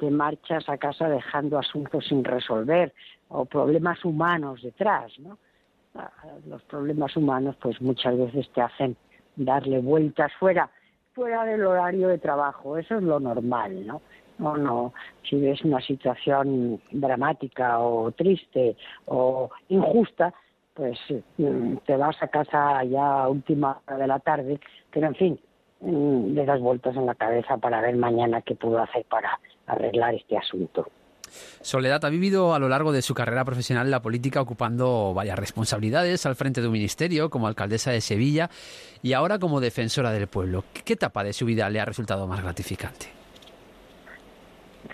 te marchas a casa dejando asuntos sin resolver o problemas humanos detrás, ¿no? Ah, los problemas humanos pues muchas veces te hacen darle vueltas fuera fuera del horario de trabajo, eso es lo normal, ¿no? No, no, si ves una situación dramática o triste o injusta, pues mm, te vas a casa ya a última hora de la tarde, pero en fin, mm, le das vueltas en la cabeza para ver mañana qué puedo hacer para arreglar este asunto. Soledad ha vivido a lo largo de su carrera profesional la política ocupando varias responsabilidades al frente de un ministerio, como alcaldesa de Sevilla y ahora como defensora del pueblo. ¿Qué etapa de su vida le ha resultado más gratificante?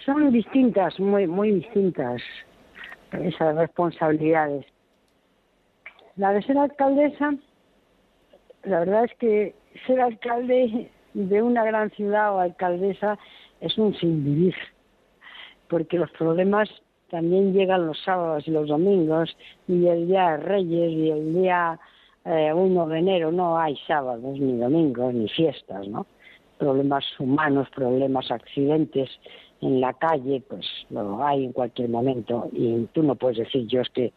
Son distintas, muy, muy distintas esas responsabilidades. La de ser alcaldesa, la verdad es que ser alcalde de una gran ciudad o alcaldesa es un sin vivir porque los problemas también llegan los sábados y los domingos, y el día de Reyes y el día 1 eh, de enero no hay sábados, ni domingos, ni fiestas, ¿no? Problemas humanos, problemas, accidentes en la calle, pues lo hay en cualquier momento, y tú no puedes decir yo es que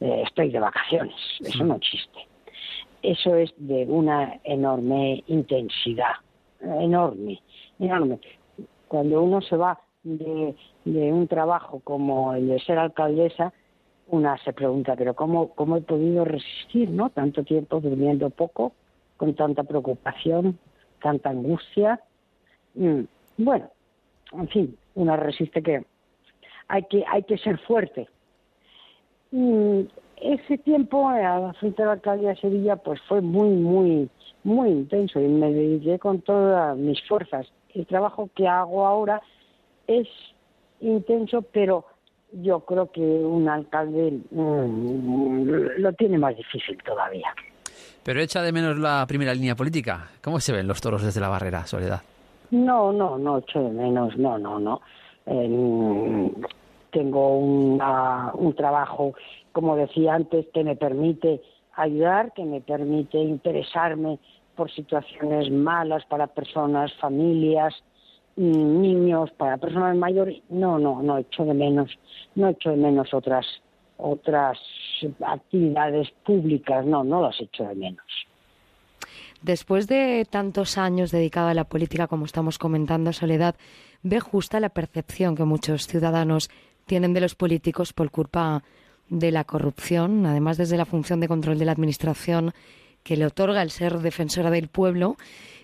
eh, estoy de vacaciones, eso no existe. Eso es de una enorme intensidad, enorme, enorme. Cuando uno se va de, un trabajo como el de ser alcaldesa, una se pregunta, pero ¿cómo, cómo he podido resistir, no? Tanto tiempo durmiendo poco, con tanta preocupación, tanta angustia. Mm, bueno, en fin, una resiste que hay que, hay que ser fuerte. Ese tiempo a la frente de la alcaldía de Sevilla pues fue muy, muy, muy intenso y me dediqué con todas mis fuerzas. El trabajo que hago ahora es intenso, pero yo creo que un alcalde mm, lo tiene más difícil todavía. Pero echa de menos la primera línea política. ¿Cómo se ven los toros desde la barrera, Soledad? No, no, no echo de menos, no, no, no. Tengo un trabajo, como decía antes, que me permite ayudar, que me permite interesarme por situaciones malas para personas, familias, niños, para personas mayores, no, no, no echo de menos, no echo de menos otras otras actividades públicas, no, no las echo de menos. Después de tantos años dedicado a la política, como estamos comentando, Soledad, ¿ve justa la percepción que muchos ciudadanos tienen de los políticos por culpa de la corrupción, además desde la función de control de la Administración que le otorga el ser defensora del pueblo?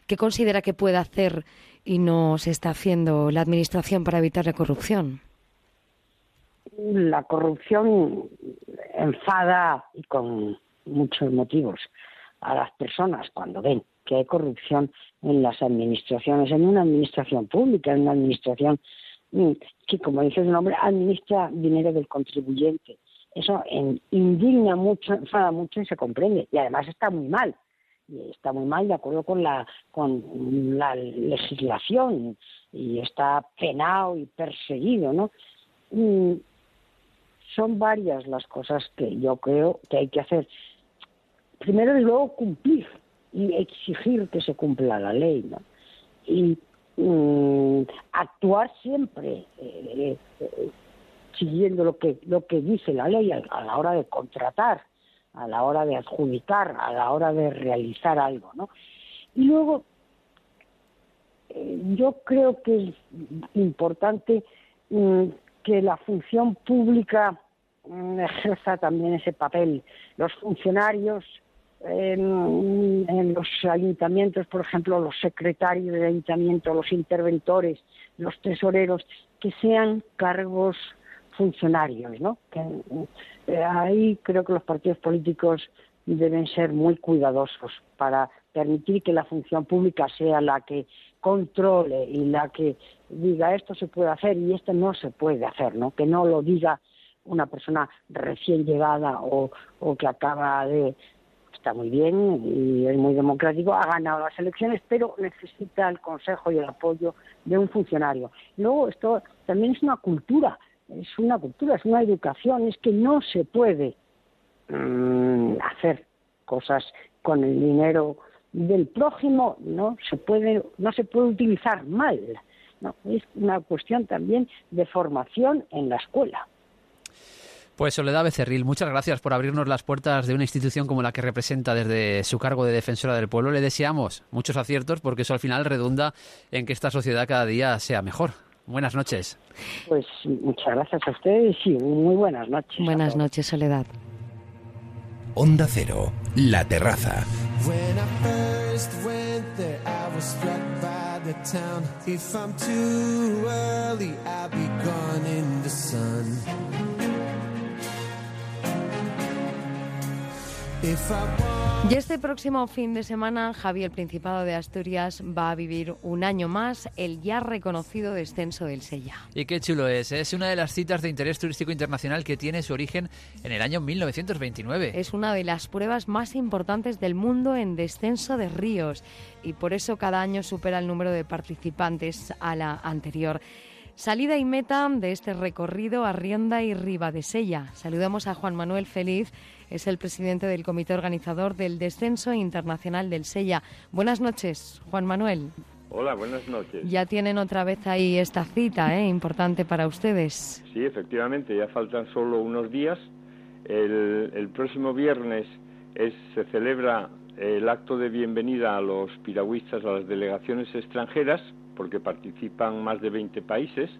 ¿Qué considera que puede hacer y no se está haciendo la Administración para evitar la corrupción? La corrupción enfada y con muchos motivos a las personas cuando ven que hay corrupción en las administraciones, en una administración pública, en una administración que, como dice su nombre, administra dinero del contribuyente. Eso indigna mucho, enfada mucho y se comprende. Y además está muy mal está muy mal de acuerdo con la con la legislación y está penado y perseguido, ¿no? Mm, son varias las cosas que yo creo que hay que hacer. Primero y luego cumplir y exigir que se cumpla la ley, ¿no? Y mm, actuar siempre eh, eh, siguiendo lo que lo que dice la ley a la hora de contratar a la hora de adjudicar, a la hora de realizar algo, ¿no? Y luego, eh, yo creo que es importante mm, que la función pública mm, ejerza también ese papel. Los funcionarios en, los ayuntamientos, por ejemplo, los secretarios del ayuntamiento, los interventores, los tesoreros, que sean cargos funcionarios, ¿no? Eh, ahí creo que los partidos políticos deben ser muy cuidadosos para permitir que la función pública sea la que controle y la que diga esto se puede hacer y esto no se puede hacer, ¿no? Que no lo diga una persona recién llegada o, o que acaba de está muy bien y es muy democrático, ha ganado las elecciones, pero necesita el consejo y el apoyo de un funcionario. Luego, esto también es una cultura es una cultura, es una educación, es que no se puede mm, hacer cosas con el dinero del prójimo, no se puede, no se puede utilizar mal. No, es una cuestión también de formación en la escuela. Pues Soledad Becerril, muchas gracias por abrirnos las puertas de una institución como la que representa desde su cargo de defensora del pueblo. Le deseamos muchos aciertos porque eso al final redunda en que esta sociedad cada día sea mejor. Buenas noches. Pues muchas gracias a ustedes y muy buenas noches. Buenas noches, Soledad. Onda Cero, La Terraza. Y este próximo fin de semana, Javi, el Principado de Asturias va a vivir un año más el ya reconocido descenso del Sella. Y qué chulo es, ¿eh? es una de las citas de interés turístico internacional que tiene su origen en el año 1929. Es una de las pruebas más importantes del mundo en descenso de ríos y por eso cada año supera el número de participantes a la anterior. Salida y meta de este recorrido a Rionda y Riva de Sella. Saludamos a Juan Manuel Feliz es el presidente del comité organizador del Descenso Internacional del Sella. Buenas noches, Juan Manuel. Hola, buenas noches. Ya tienen otra vez ahí esta cita, ¿eh? importante para ustedes. Sí, efectivamente, ya faltan solo unos días. El, próximo viernes se celebra el acto de bienvenida a los piragüistas, a las delegaciones extranjeras, porque participan más de 20 países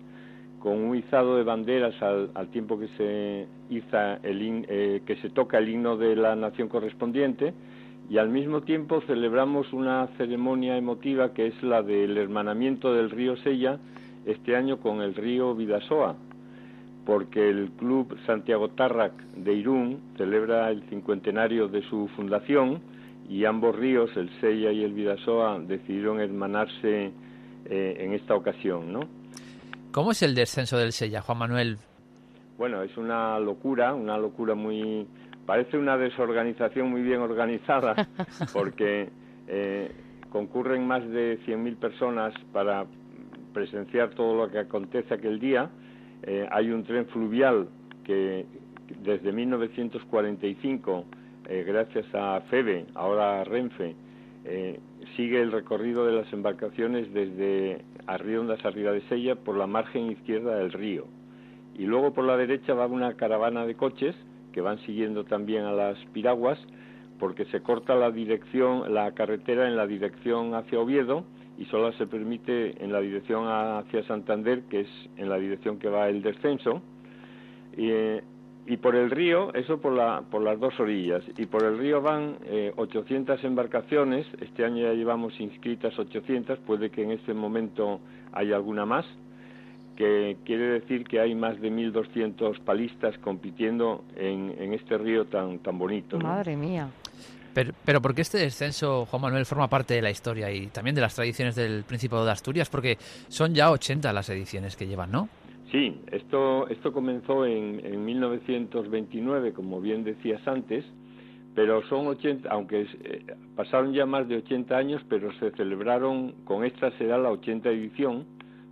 con un izado de banderas al, tiempo que se iza el eh, que se toca el himno de la nación correspondiente y al mismo tiempo celebramos una ceremonia emotiva que es la del hermanamiento del río Sella este año con el río Vidasoa porque el club Santiago Tarrac de Irún celebra el cincuentenario de su fundación y ambos ríos, el Sella y el Vidasoa, decidieron hermanarse eh, en esta ocasión, ¿no? ¿Cómo es el descenso del Sella, Juan Manuel? Bueno, es una locura, una locura muy... Parece una desorganización muy bien organizada, porque eh, concurren más de 100.000 personas para presenciar todo lo que acontece aquel día. Eh, hay un tren fluvial que desde 1945, eh, gracias a FEBE, ahora Renfe, sigue el recorrido de las embarcaciones desde Arriondas arriba de Sella por la margen izquierda del río. Y luego por la derecha va una caravana de coches que van siguiendo también a las piraguas porque se corta la dirección, la carretera en la dirección hacia Oviedo y solo se permite en la dirección hacia Santander, que es en la dirección que va el descenso. Eh, y por el río, eso por, la, por las dos orillas, y por el río van 800 eh, embarcaciones, este año ya llevamos inscritas 800, puede que en este momento haya alguna más, que quiere decir que hay más de 1.200 palistas compitiendo en, en, este río tan, tan bonito. Madre mía. Pero, pero ¿por qué este descenso, Juan Manuel, forma parte de la historia y también de las tradiciones del Principado de Asturias? Porque son ya 80 las ediciones que llevan, ¿no? Sí, esto, esto comenzó en, en 1929, como bien decías antes, pero son 80, aunque eh, pasaron ya más de 80 años, pero se celebraron, con esta será la 80 edición,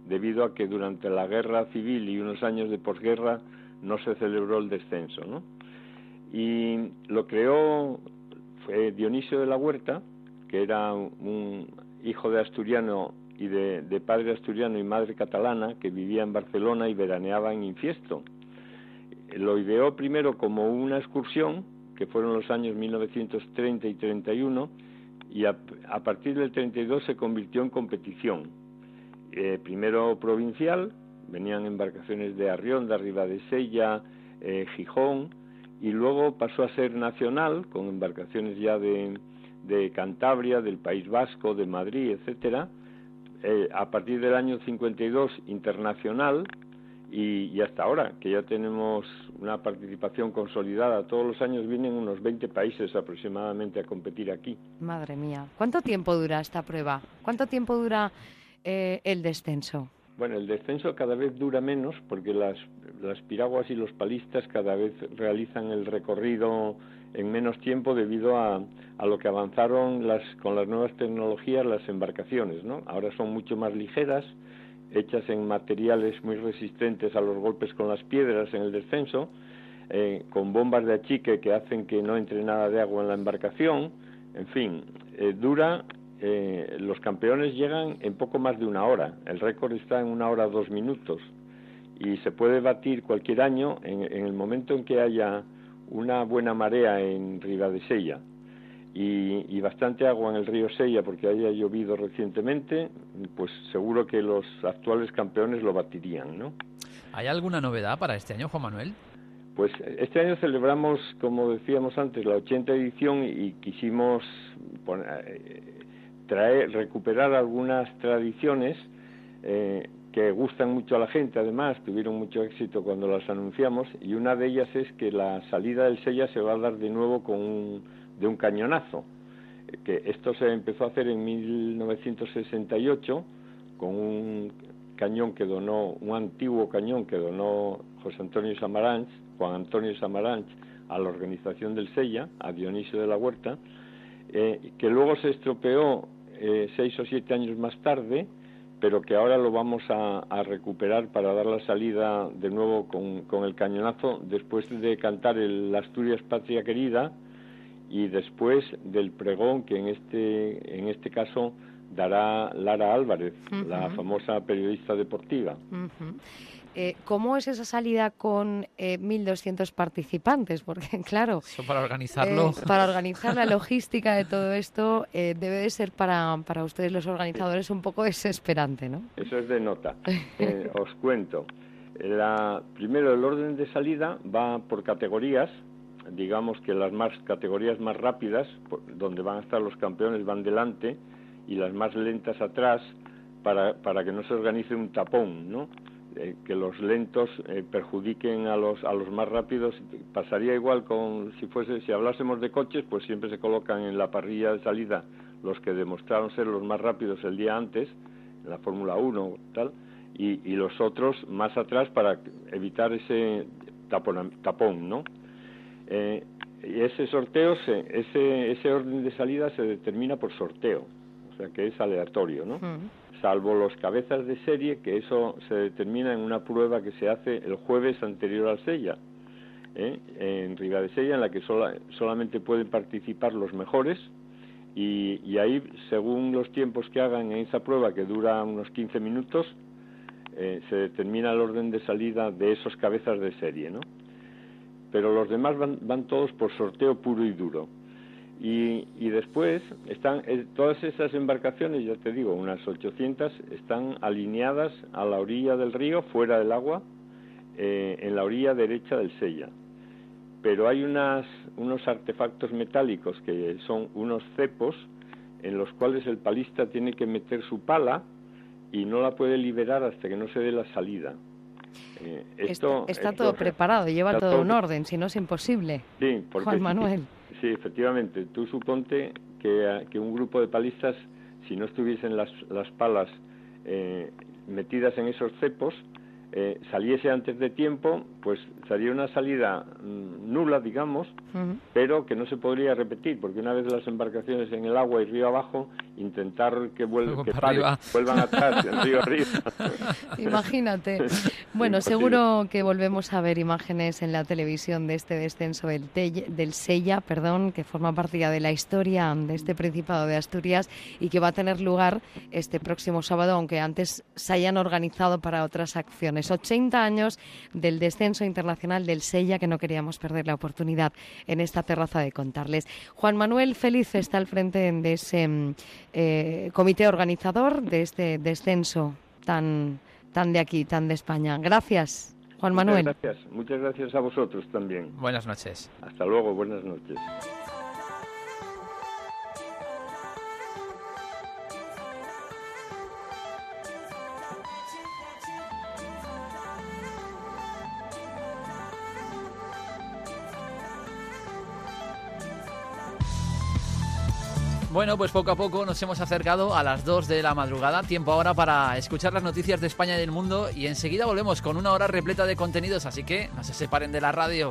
debido a que durante la guerra civil y unos años de posguerra no se celebró el descenso, ¿no? Y lo creó fue Dionisio de la Huerta, que era un hijo de asturiano y de, de, padre asturiano y madre catalana que vivía en Barcelona y veraneaba en Infiesto. Lo ideó primero como una excursión, que fueron los años 1930 y 31, y a, a partir del 32 se convirtió en competición. Eh, primero provincial, venían embarcaciones de Arrionda, de Sella, eh, Gijón, y luego pasó a ser nacional, con embarcaciones ya de, de Cantabria, del País Vasco, de Madrid, etcétera. Eh, a partir del año 52 internacional y, y, hasta ahora, que ya tenemos una participación consolidada. Todos los años vienen unos 20 países aproximadamente a competir aquí. Madre mía, ¿cuánto tiempo dura esta prueba? ¿Cuánto tiempo dura eh, el descenso? Bueno, el descenso cada vez dura menos porque las, las piraguas y los palistas cada vez realizan el recorrido en menos tiempo debido a, lo que avanzaron las, con las nuevas tecnologías las embarcaciones, ¿no? Ahora son mucho más ligeras, hechas en materiales muy resistentes a los golpes con las piedras en el descenso, eh, con bombas de achique que hacen que no entre nada de agua en la embarcación, en fin, eh, dura, eh, los campeones llegan en poco más de una hora, el récord está en una hora dos minutos y se puede batir cualquier año en, en el momento en que haya una buena marea en Ribadesella y, y bastante agua en el río Sella porque haya llovido recientemente, pues seguro que los actuales campeones lo batirían, ¿no? ¿Hay alguna novedad para este año, Juan Manuel? Pues este año celebramos, como decíamos antes, la 80 edición y quisimos poner, eh, traer, recuperar algunas tradiciones eh, que gustan mucho a la gente, además, tuvieron mucho éxito cuando las anunciamos, y una de ellas es que la salida del Sella se va a dar de nuevo con un, de un cañonazo, que esto se empezó a hacer en 1968 con un cañón que donó, un antiguo cañón que donó José Antonio Samaranch, Juan Antonio Samaranch, a la organización del Sella, a Dionisio de la Huerta, eh, que luego se estropeó eh, seis o siete años más tarde, pero que ahora lo vamos a, a, recuperar para dar la salida de nuevo con, con el cañonazo después de cantar el Asturias Patria Querida y después del pregón que en este, en este caso dará Lara Álvarez, uh -huh. la famosa periodista deportiva. Uh -huh. Eh, ¿Cómo es esa salida con eh, 1.200 participantes? Porque, claro, Eso para organizarlo. Eh, para organizar la logística de todo esto eh, debe de ser para, para ustedes los organizadores un poco desesperante, ¿no? Eso es de nota. Eh, os cuento. La, primero, el orden de salida va por categorías. Digamos que las más categorías más rápidas, donde van a estar los campeones, van delante y las más lentas atrás para, para que no se organice un tapón, ¿no? Eh, que los lentos eh, perjudiquen a los a los más rápidos pasaría igual con si fuese si hablásemos de coches pues siempre se colocan en la parrilla de salida los que demostraron ser los más rápidos el día antes en la Fórmula 1 tal y, los otros más atrás para evitar ese tapón, ¿no? Eh, y ese sorteo se, ese ese orden de salida se determina por sorteo o sea que es aleatorio ¿no? Salvo los cabezas de serie, que eso se determina en una prueba que se hace el jueves anterior al Sella, ¿eh? en Sella, en la que sola, solamente pueden participar los mejores, y, y, ahí, según los tiempos que hagan en esa prueba, que dura unos 15 minutos, eh, se determina el orden de salida de esos cabezas de serie, ¿no? Pero los demás van, van todos por sorteo puro y duro. Y, y, después están eh, todas esas embarcaciones, ya te digo, unas 800, están alineadas a la orilla del río, fuera del agua, eh, en la orilla derecha del Sella. Pero hay unas, unos artefactos metálicos que son unos cepos en los cuales el palista tiene que meter su pala y no la puede liberar hasta que no se dé la salida. Eh, esto, está, está esto, todo preparado, lleva todo, todo un orden, si no es imposible. Sí, porque Juan Manuel. Sí, efectivamente. Tú suponte que, que un grupo de palistas, si no estuviesen las, las palas eh, metidas en esos cepos, eh, saliese antes de tiempo, pues sería una salida mm, nula, digamos, pero que no se podría repetir, porque una vez las embarcaciones en el agua y río abajo, intentar que, vuelvan atrás, en río arriba. Imagínate. Bueno, seguro que volvemos a ver imágenes en la televisión de este descenso del, del Sella, perdón, que forma parte ya de la historia de este Principado de Asturias y que va a tener lugar este próximo sábado, aunque antes se hayan organizado para otras acciones. 80 años del descenso internacional del Sella, que no queríamos perder la oportunidad en esta terraza de contarles. Juan Manuel Feliz está al frente de ese mm, eh, comité organizador de este descenso tan, tan de aquí, tan de España. Gracias. Juan Manuel. Muchas gracias, muchas gracias a vosotros también. Buenas noches. Hasta luego, buenas noches. Bueno, pues poco a poco nos hemos acercado a las 2 de la madrugada. Tiempo ahora para escuchar las noticias de España y del mundo. Y enseguida volvemos con una hora repleta de contenidos. Así que no se separen de la radio.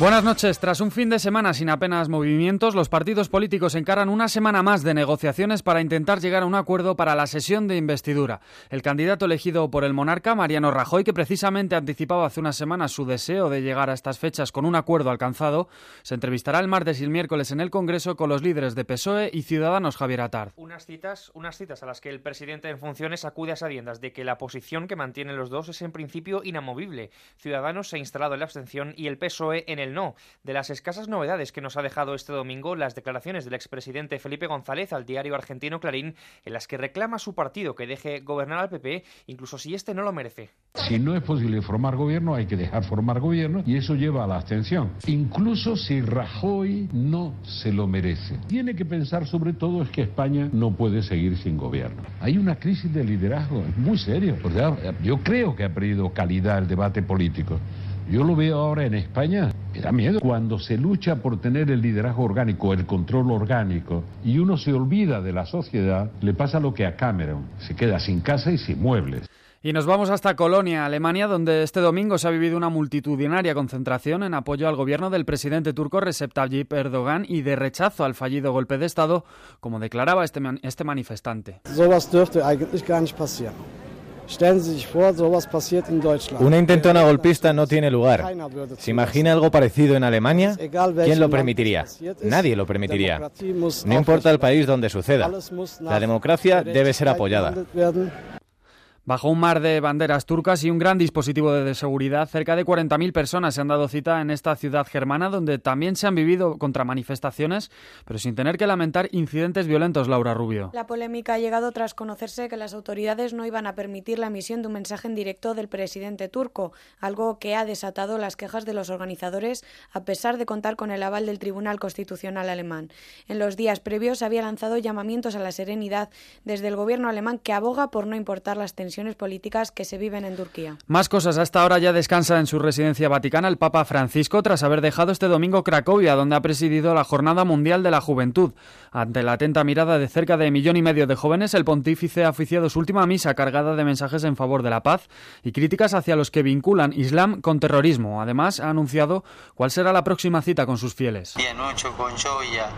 Buenas noches. Tras un fin de semana sin apenas movimientos, los partidos políticos encaran una semana más de negociaciones para intentar llegar a un acuerdo para la sesión de investidura. El candidato elegido por el monarca, Mariano Rajoy, que precisamente anticipaba hace unas semanas su deseo de llegar a estas fechas con un acuerdo alcanzado, se entrevistará el martes y el miércoles en el Congreso con los líderes de PSOE y Ciudadanos Javier Atard. Unas citas, unas citas a las que el presidente en funciones acude a sabiendas de que la posición que mantienen los dos es en principio inamovible. Ciudadanos se ha instalado en la abstención y el PSOE en el no. De las escasas novedades que nos ha dejado este domingo las declaraciones del expresidente Felipe González al diario argentino Clarín, en las que reclama a su partido que deje gobernar al PP, incluso si este no lo merece. Si no es posible formar gobierno, hay que dejar formar gobierno y eso lleva a la abstención. Incluso si Rajoy no se lo merece. Tiene que pensar sobre todo es que España no puede seguir sin gobierno. Hay una crisis de liderazgo muy seria. yo creo que ha perdido calidad el debate político. Yo lo veo ahora en España, me da miedo. Cuando se lucha por tener el liderazgo orgánico, el control orgánico, y uno se olvida de la sociedad, le pasa lo que a Cameron, se queda sin casa y sin muebles. Y nos vamos hasta Colonia, Alemania, donde este domingo se ha vivido una multitudinaria concentración en apoyo al gobierno del presidente turco Recep Tayyip Erdogan y de rechazo al fallido golpe de Estado, como declaraba este, este manifestante. Una intentona golpista no tiene lugar. ¿Se imagina algo parecido en Alemania? ¿Quién lo permitiría? Nadie lo permitiría. No importa el país donde suceda. La democracia debe ser apoyada. Bajo un mar de banderas turcas y un gran dispositivo de seguridad, cerca de 40.000 personas se han dado cita en esta ciudad germana, donde también se han vivido contramanifestaciones, pero sin tener que lamentar incidentes violentos, Laura Rubio. La polémica ha llegado tras conocerse que las autoridades no iban a permitir la emisión de un mensaje en directo del presidente turco, algo que ha desatado las quejas de los organizadores, a pesar de contar con el aval del Tribunal Constitucional alemán. En los días previos había lanzado llamamientos a la serenidad desde el gobierno alemán que aboga por no importar las tensiones políticas que se viven en Turquía. Más cosas. Hasta ahora ya descansa en su residencia vaticana el Papa Francisco tras haber dejado este domingo Cracovia, donde ha presidido la Jornada Mundial de la Juventud. Ante la atenta mirada de cerca de millón y medio de jóvenes, el pontífice ha oficiado su última misa cargada de mensajes en favor de la paz y críticas hacia los que vinculan Islam con terrorismo. Además, ha anunciado cuál será la próxima cita con sus fieles.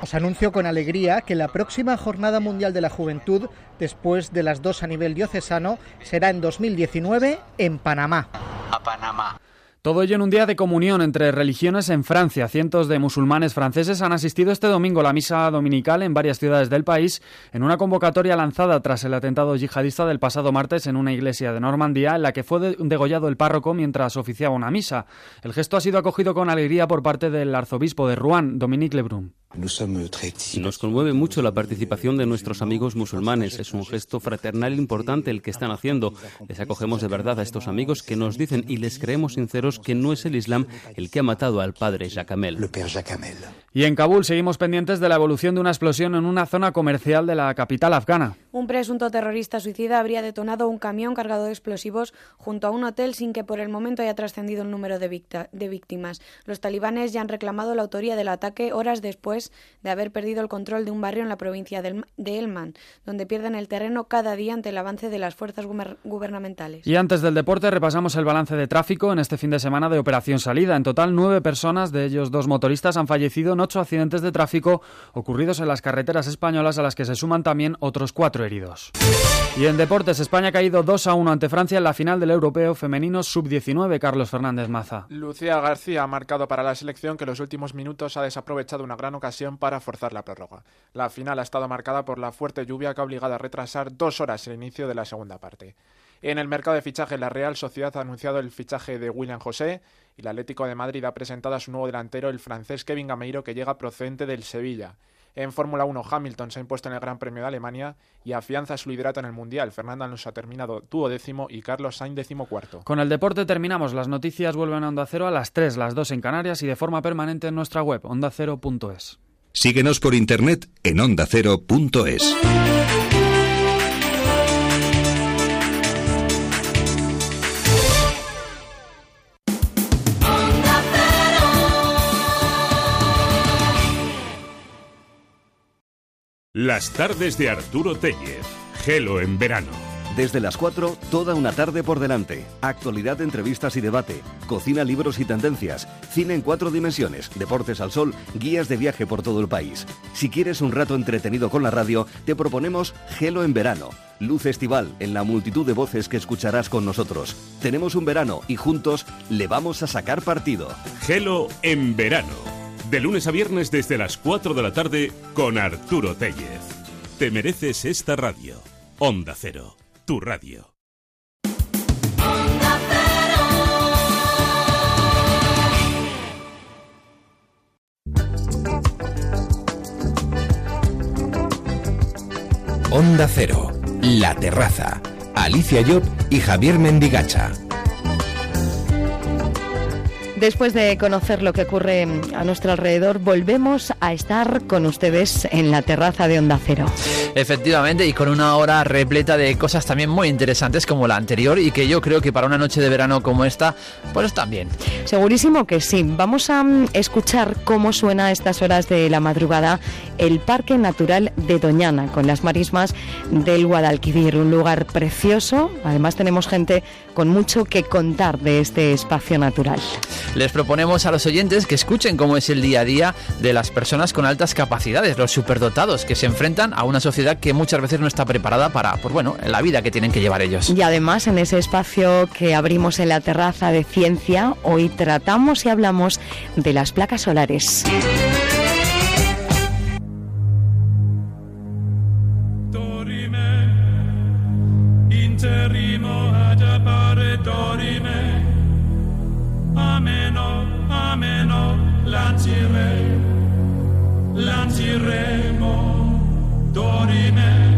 Os anuncio con alegría que la próxima Jornada Mundial de la Juventud, después de las dos a nivel diocesano, será en 2019 en Panamá. A Panamá. Todo ello en un día de comunión entre religiones en Francia. Cientos de musulmanes franceses han asistido este domingo a la misa dominical en varias ciudades del país en una convocatoria lanzada tras el atentado yihadista del pasado martes en una iglesia de Normandía en la que fue degollado el párroco mientras oficiaba una misa. El gesto ha sido acogido con alegría por parte del arzobispo de Rouen, Dominique Lebrun. Nos conmueve mucho la participación de nuestros amigos musulmanes. Es un gesto fraternal importante el que están haciendo. Les acogemos de verdad a estos amigos que nos dicen y les creemos sinceros que no es el Islam el que ha matado al padre Jacamel. Y en Kabul seguimos pendientes de la evolución de una explosión en una zona comercial de la capital afgana. Un presunto terrorista suicida habría detonado un camión cargado de explosivos junto a un hotel sin que por el momento haya trascendido el número de, víctimas. Los talibanes ya han reclamado la autoría del ataque horas después de haber perdido el control de un barrio en la provincia de Helmand, donde pierden el terreno cada día ante el avance de las fuerzas gubernamentales. Y antes del deporte repasamos el balance de tráfico en este fin de semana de Operación Salida. En total, nueve personas, de ellos dos motoristas, han fallecido en ocho accidentes de tráfico ocurridos en las carreteras españolas, a las que se suman también otros cuatro heridos. Y en deportes, España ha caído 2 a 1 ante Francia en la final del Europeo Femenino Sub-19, Carlos Fernández Maza. Lucía García ha marcado para la selección que en los últimos minutos ha desaprovechado una gran ocasión para forzar la prórroga. La final ha estado marcada por la fuerte lluvia que ha obligado a retrasar dos horas el inicio de la segunda parte. En el mercado de fichaje, la Real Sociedad ha anunciado el fichaje de William José y el Atlético de Madrid ha presentado a su nuevo delantero, el francés Kevin Gameiro, que llega procedente del Sevilla. En Fórmula 1, Hamilton se ha impuesto en el Gran Premio de Alemania y afianza su liderato en el Mundial. Fernando Alonso ha terminado duodécimo y Carlos Sainz cuarto. Con el deporte terminamos. Las noticias vuelven a Onda Cero a las 3, las 2 en Canarias y de forma permanente en nuestra web, ondacero.es. Síguenos por internet en ondacero.es. Las tardes de Arturo Tellez. Gelo en verano. Desde las 4, toda una tarde por delante. Actualidad, entrevistas y debate. Cocina, libros y tendencias. Cine en cuatro dimensiones. Deportes al sol. Guías de viaje por todo el país. Si quieres un rato entretenido con la radio, te proponemos Gelo en verano. Luz estival en la multitud de voces que escucharás con nosotros. Tenemos un verano y juntos le vamos a sacar partido. Gelo en verano. De lunes a viernes desde las 4 de la tarde con Arturo Tellez. Te mereces esta radio. Onda Cero tu radio. Onda Cero, La Terraza, Alicia Job y Javier Mendigacha. Después de conocer lo que ocurre a nuestro alrededor, volvemos a estar con ustedes en la terraza de Onda Cero. Efectivamente, y con una hora repleta de cosas también muy interesantes como la anterior y que yo creo que para una noche de verano como esta, pues también. Segurísimo que sí. Vamos a mm, escuchar cómo suena a estas horas de la madrugada el Parque Natural de Doñana, con las marismas del Guadalquivir, un lugar precioso. Además tenemos gente con mucho que contar de este espacio natural. Les proponemos a los oyentes que escuchen cómo es el día a día de las personas con altas capacidades, los superdotados, que se enfrentan a una sociedad que muchas veces no está preparada para, pues bueno, la vida que tienen que llevar ellos. Y además en ese espacio que abrimos en la terraza de ciencia, hoy tratamos y hablamos de las placas solares. Ameno, ameno, lancire, lanciremo, dorime.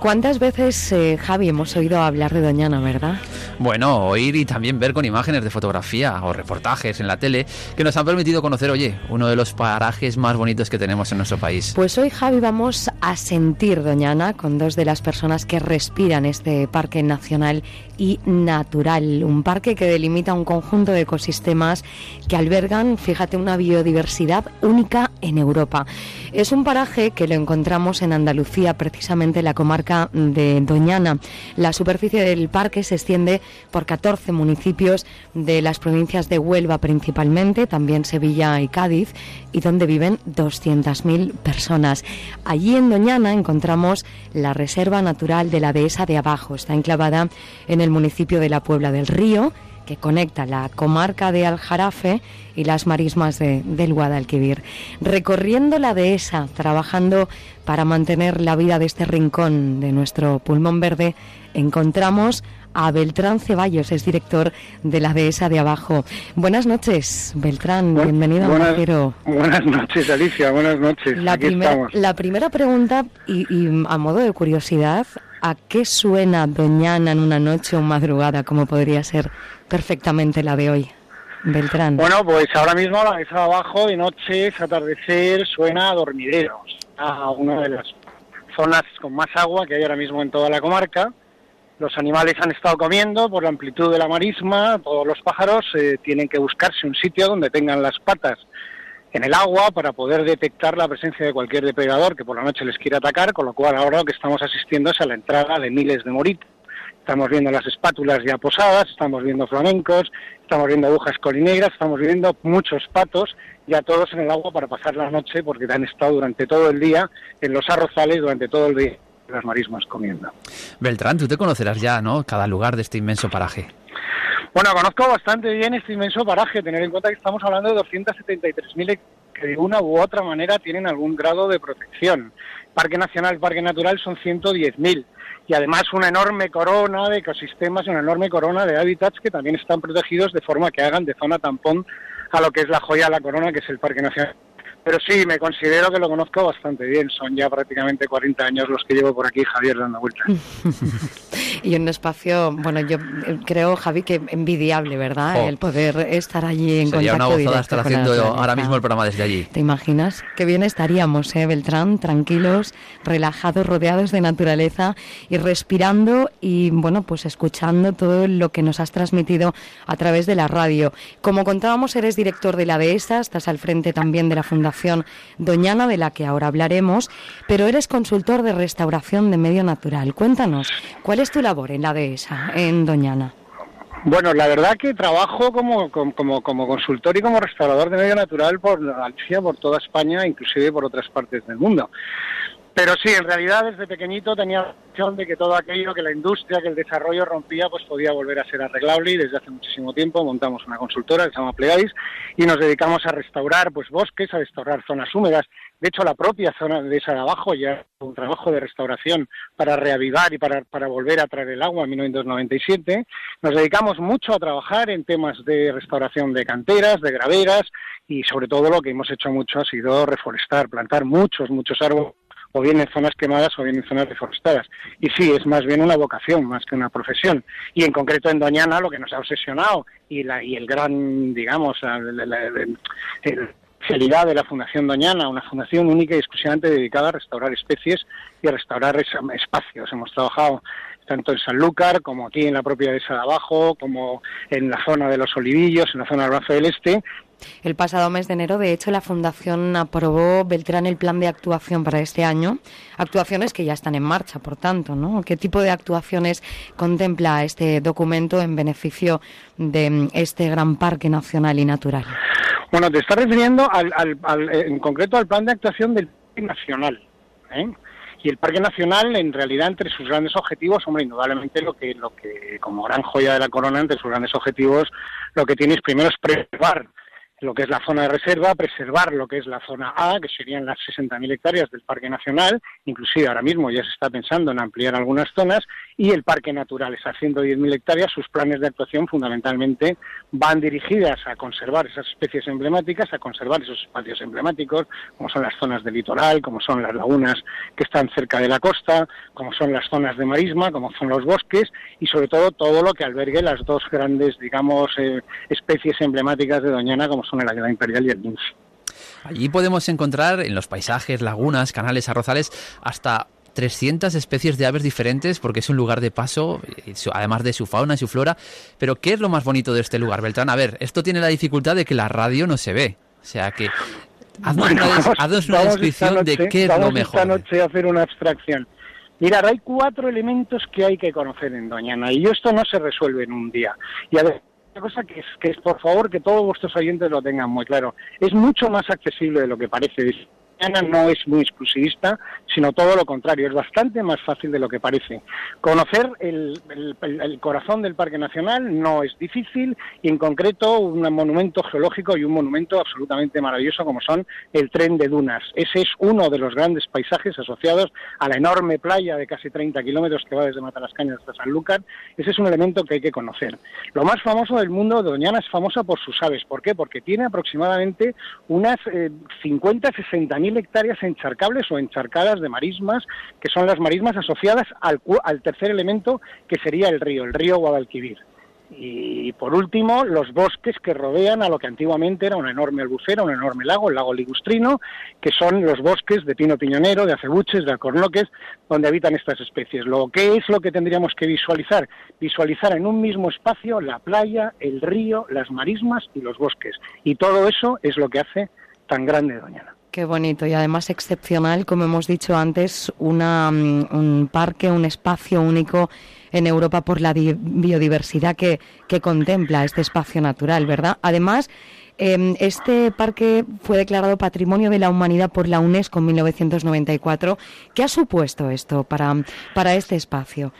¿Cuántas veces, eh, Javi, hemos oído hablar de Doñana, verdad? Bueno, oír y también ver con imágenes de fotografía o reportajes en la tele que nos han permitido conocer, oye, uno de los parajes más bonitos que tenemos en nuestro país. Pues hoy, Javi, vamos a sentir Doñana con dos de las personas que respiran este parque nacional y natural. Un parque que delimita un conjunto de ecosistemas que albergan, fíjate, una biodiversidad única en Europa. Es un paraje que lo encontramos en Andalucía, precisamente en la comarca de Doñana. La superficie del parque se extiende por 14 municipios de las provincias de Huelva principalmente, también Sevilla y Cádiz, y donde viven 200.000 personas. Allí en Doñana encontramos la Reserva Natural de la Dehesa de Abajo. Está enclavada en el municipio de la Puebla del Río que conecta la comarca de Aljarafe y las marismas de, del Guadalquivir. Recorriendo la dehesa, trabajando para mantener la vida de este rincón de nuestro pulmón verde, encontramos a Beltrán Ceballos, es director de la dehesa de abajo. Buenas noches, Beltrán, bienvenido buenas, a Buenas noches, Alicia, buenas noches. La, la primera pregunta, y, y a modo de curiosidad, ¿a qué suena Doñana en una noche o madrugada, como podría ser perfectamente la de hoy. Beltrán. Bueno, pues ahora mismo la mesa abajo de noche, atardecer, suena a dormideros, a una de las zonas con más agua que hay ahora mismo en toda la comarca. Los animales han estado comiendo por la amplitud de la marisma, todos los pájaros eh, tienen que buscarse un sitio donde tengan las patas en el agua para poder detectar la presencia de cualquier depredador que por la noche les quiera atacar, con lo cual ahora lo que estamos asistiendo es a la entrada de miles de moritos estamos viendo las espátulas ya posadas, estamos viendo flamencos, estamos viendo agujas colinegras, estamos viendo muchos patos, ya todos en el agua para pasar la noche porque han estado durante todo el día en los arrozales, durante todo el día las marismas comiendo. Beltrán, tú te conocerás ya, ¿no? Cada lugar de este inmenso paraje. Bueno, conozco bastante bien este inmenso paraje, tener en cuenta que estamos hablando de 273.000 que de una u otra manera tienen algún grado de protección. Parque Nacional, Parque Natural son 110.000 y además una enorme corona de ecosistemas y una enorme corona de hábitats que también están protegidos de forma que hagan de zona tampón a lo que es la joya de la corona, que es el Parque Nacional. Pero sí, me considero que lo conozco bastante bien. Son ya prácticamente 40 años los que llevo por aquí, Javier, dando vueltas. y un espacio, bueno, yo eh, creo, Javi, que envidiable, ¿verdad? El poder estar allí en Sería contacto una gozada estar haciendo ahora mismo el programa desde allí. ¿Te imaginas? Qué bien estaríamos, ¿eh, Beltrán? Tranquilos, relajados, rodeados de naturaleza y respirando y, bueno, pues escuchando todo lo que nos has transmitido a través de la radio. Como contábamos, eres director de la dehesa, estás al frente también de la Fundación Doñana, de la que ahora hablaremos, pero eres consultor de restauración de medio natural. Cuéntanos, ¿cuál es tu labor en la dehesa, en Doñana? Bueno, la verdad que trabajo como, como, como consultor y como restaurador de medio natural por Galicia, por toda España, inclusive por otras partes del mundo. Pero sí, en realidad desde pequeñito tenía la sensación de que todo aquello que la industria, que el desarrollo rompía, pues podía volver a ser arreglable y desde hace muchísimo tiempo montamos una consultora que se llama Plegais y nos dedicamos a restaurar pues bosques, a restaurar zonas húmedas. De hecho, la propia zona de esa de abajo ya un trabajo de restauración para reavivar y para, para volver a traer el agua en 1997. Nos dedicamos mucho a trabajar en temas de restauración de canteras, de graveras y sobre todo lo que hemos hecho mucho ha sido reforestar, plantar muchos, muchos árboles o bien en zonas quemadas o bien en zonas deforestadas. Y sí, es más bien una vocación más que una profesión. Y en concreto en Doñana lo que nos ha obsesionado y, la, y el gran, digamos, la, de la Fundación Doñana, una fundación única y exclusivamente dedicada a restaurar especies y a restaurar espacios. Hemos trabajado tanto en Sanlúcar como aquí en la propia de abajo, como en la zona de los Olivillos, en la zona del Brazo del Este, el pasado mes de enero, de hecho, la Fundación aprobó Beltrán el plan de actuación para este año. Actuaciones que ya están en marcha, por tanto, ¿no? ¿Qué tipo de actuaciones contempla este documento en beneficio de mm, este gran parque nacional y natural? Bueno, te estás refiriendo al, en concreto al plan de actuación del Parque Nacional. ¿eh? y el Parque Nacional en realidad entre sus grandes objetivos, hombre, indudablemente lo que lo que como gran joya de la corona entre sus grandes objetivos lo que tiene es primero es preservar lo que es la zona de reserva, preservar lo que es la zona A, que serían las 60.000 hectáreas del Parque Nacional, inclusive ahora mismo ya se está pensando en ampliar algunas zonas, y el Parque Natural, esas 110.000 hectáreas, sus planes de actuación fundamentalmente van dirigidas a conservar esas especies emblemáticas, a conservar esos espacios emblemáticos, como son las zonas del litoral, como son las lagunas que están cerca de la costa, como son las zonas de marisma, como son los bosques, y sobre todo todo lo que albergue las dos grandes, digamos, eh, especies emblemáticas de Doñana, como son el águila imperial y el lince. Allí podemos encontrar en los paisajes, lagunas, canales, arrozales, hasta 300 especies de aves diferentes porque es un lugar de paso, además de su fauna y su flora. Pero ¿qué es lo más bonito de este lugar, Beltrán? A ver, esto tiene la dificultad de que la radio no se ve. O sea que haznos una, descripción de qué es lo mejor. esta noche a hacer una abstracción. Mirad, hay cuatro elementos que hay que conocer en Doñana y esto no se resuelve en un día. Y a ver, cosa que es, que es, por favor, que todos vuestros oyentes lo tengan muy claro. Es mucho más accesible de lo que parece no es muy exclusivista, sino todo lo contrario, es bastante más fácil de lo que parece. Conocer el, corazón del Parque Nacional no es difícil y en concreto un monumento geológico y un monumento absolutamente maravilloso como son el tren de dunas. Ese es uno de los grandes paisajes asociados a la enorme playa de casi 30 kilómetros que va desde Matalascañas hasta Sanlúcar. Ese es un elemento que hay que conocer. Lo más famoso del mundo de Doñana es famosa por sus aves. ¿Por qué? Porque tiene aproximadamente unas 50, 60 mil hectáreas encharcables o encharcadas de marismas, que son las marismas asociadas al, al tercer elemento, que sería el río, el río Guadalquivir. Y por último, los bosques que rodean a lo que antiguamente era una enorme albufera, un enorme lago, el lago Ligustrino, que son los bosques de pino piñonero, de acebuches, de alcornoques, donde habitan estas especies. Lo que es lo que tendríamos que visualizar, visualizar en un mismo espacio la playa, el río, las marismas y los bosques. Y todo eso es lo que hace tan grande Doñana. Qué bonito y además excepcional, como hemos dicho antes, una, mm, un parque, un espacio único en Europa por la biodiversidad que, que contempla este espacio natural, ¿verdad? Además, em, este parque fue declarado Patrimonio de la Humanidad por la UNESCO en 1994. ¿Qué ha supuesto esto para, para este espacio?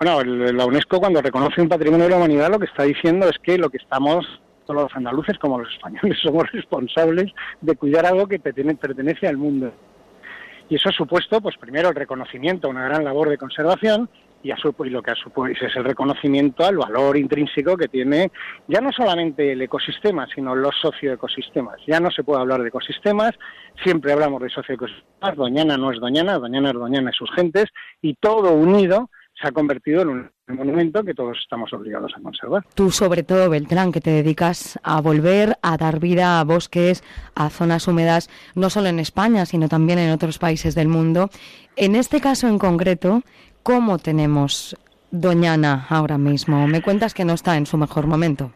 Bueno, la UNESCO cuando reconoce un patrimonio de la humanidad lo que está diciendo es que lo que estamos tanto los andaluces como los españoles somos responsables de cuidar algo que pertenece al mundo. Y eso ha supuesto, pues primero, el reconocimiento a una gran labor de conservación y, a y lo que ha supuesto es el reconocimiento al valor intrínseco que tiene ya no solamente el ecosistema, sino los socioecosistemas. Ya no se puede hablar de ecosistemas, siempre hablamos de socioecosistemas, Doñana no es Doñana, Doñana es Doñana y sus gentes, y todo unido se ha convertido en un monumento que todos estamos obligados a conservar. Tú, sobre todo, Beltrán, que te dedicas a volver a dar vida a bosques, a zonas húmedas, no solo en España, sino también en otros países del mundo. En este caso en concreto, ¿cómo tenemos Doñana ahora mismo? Me cuentas que no está en su mejor momento.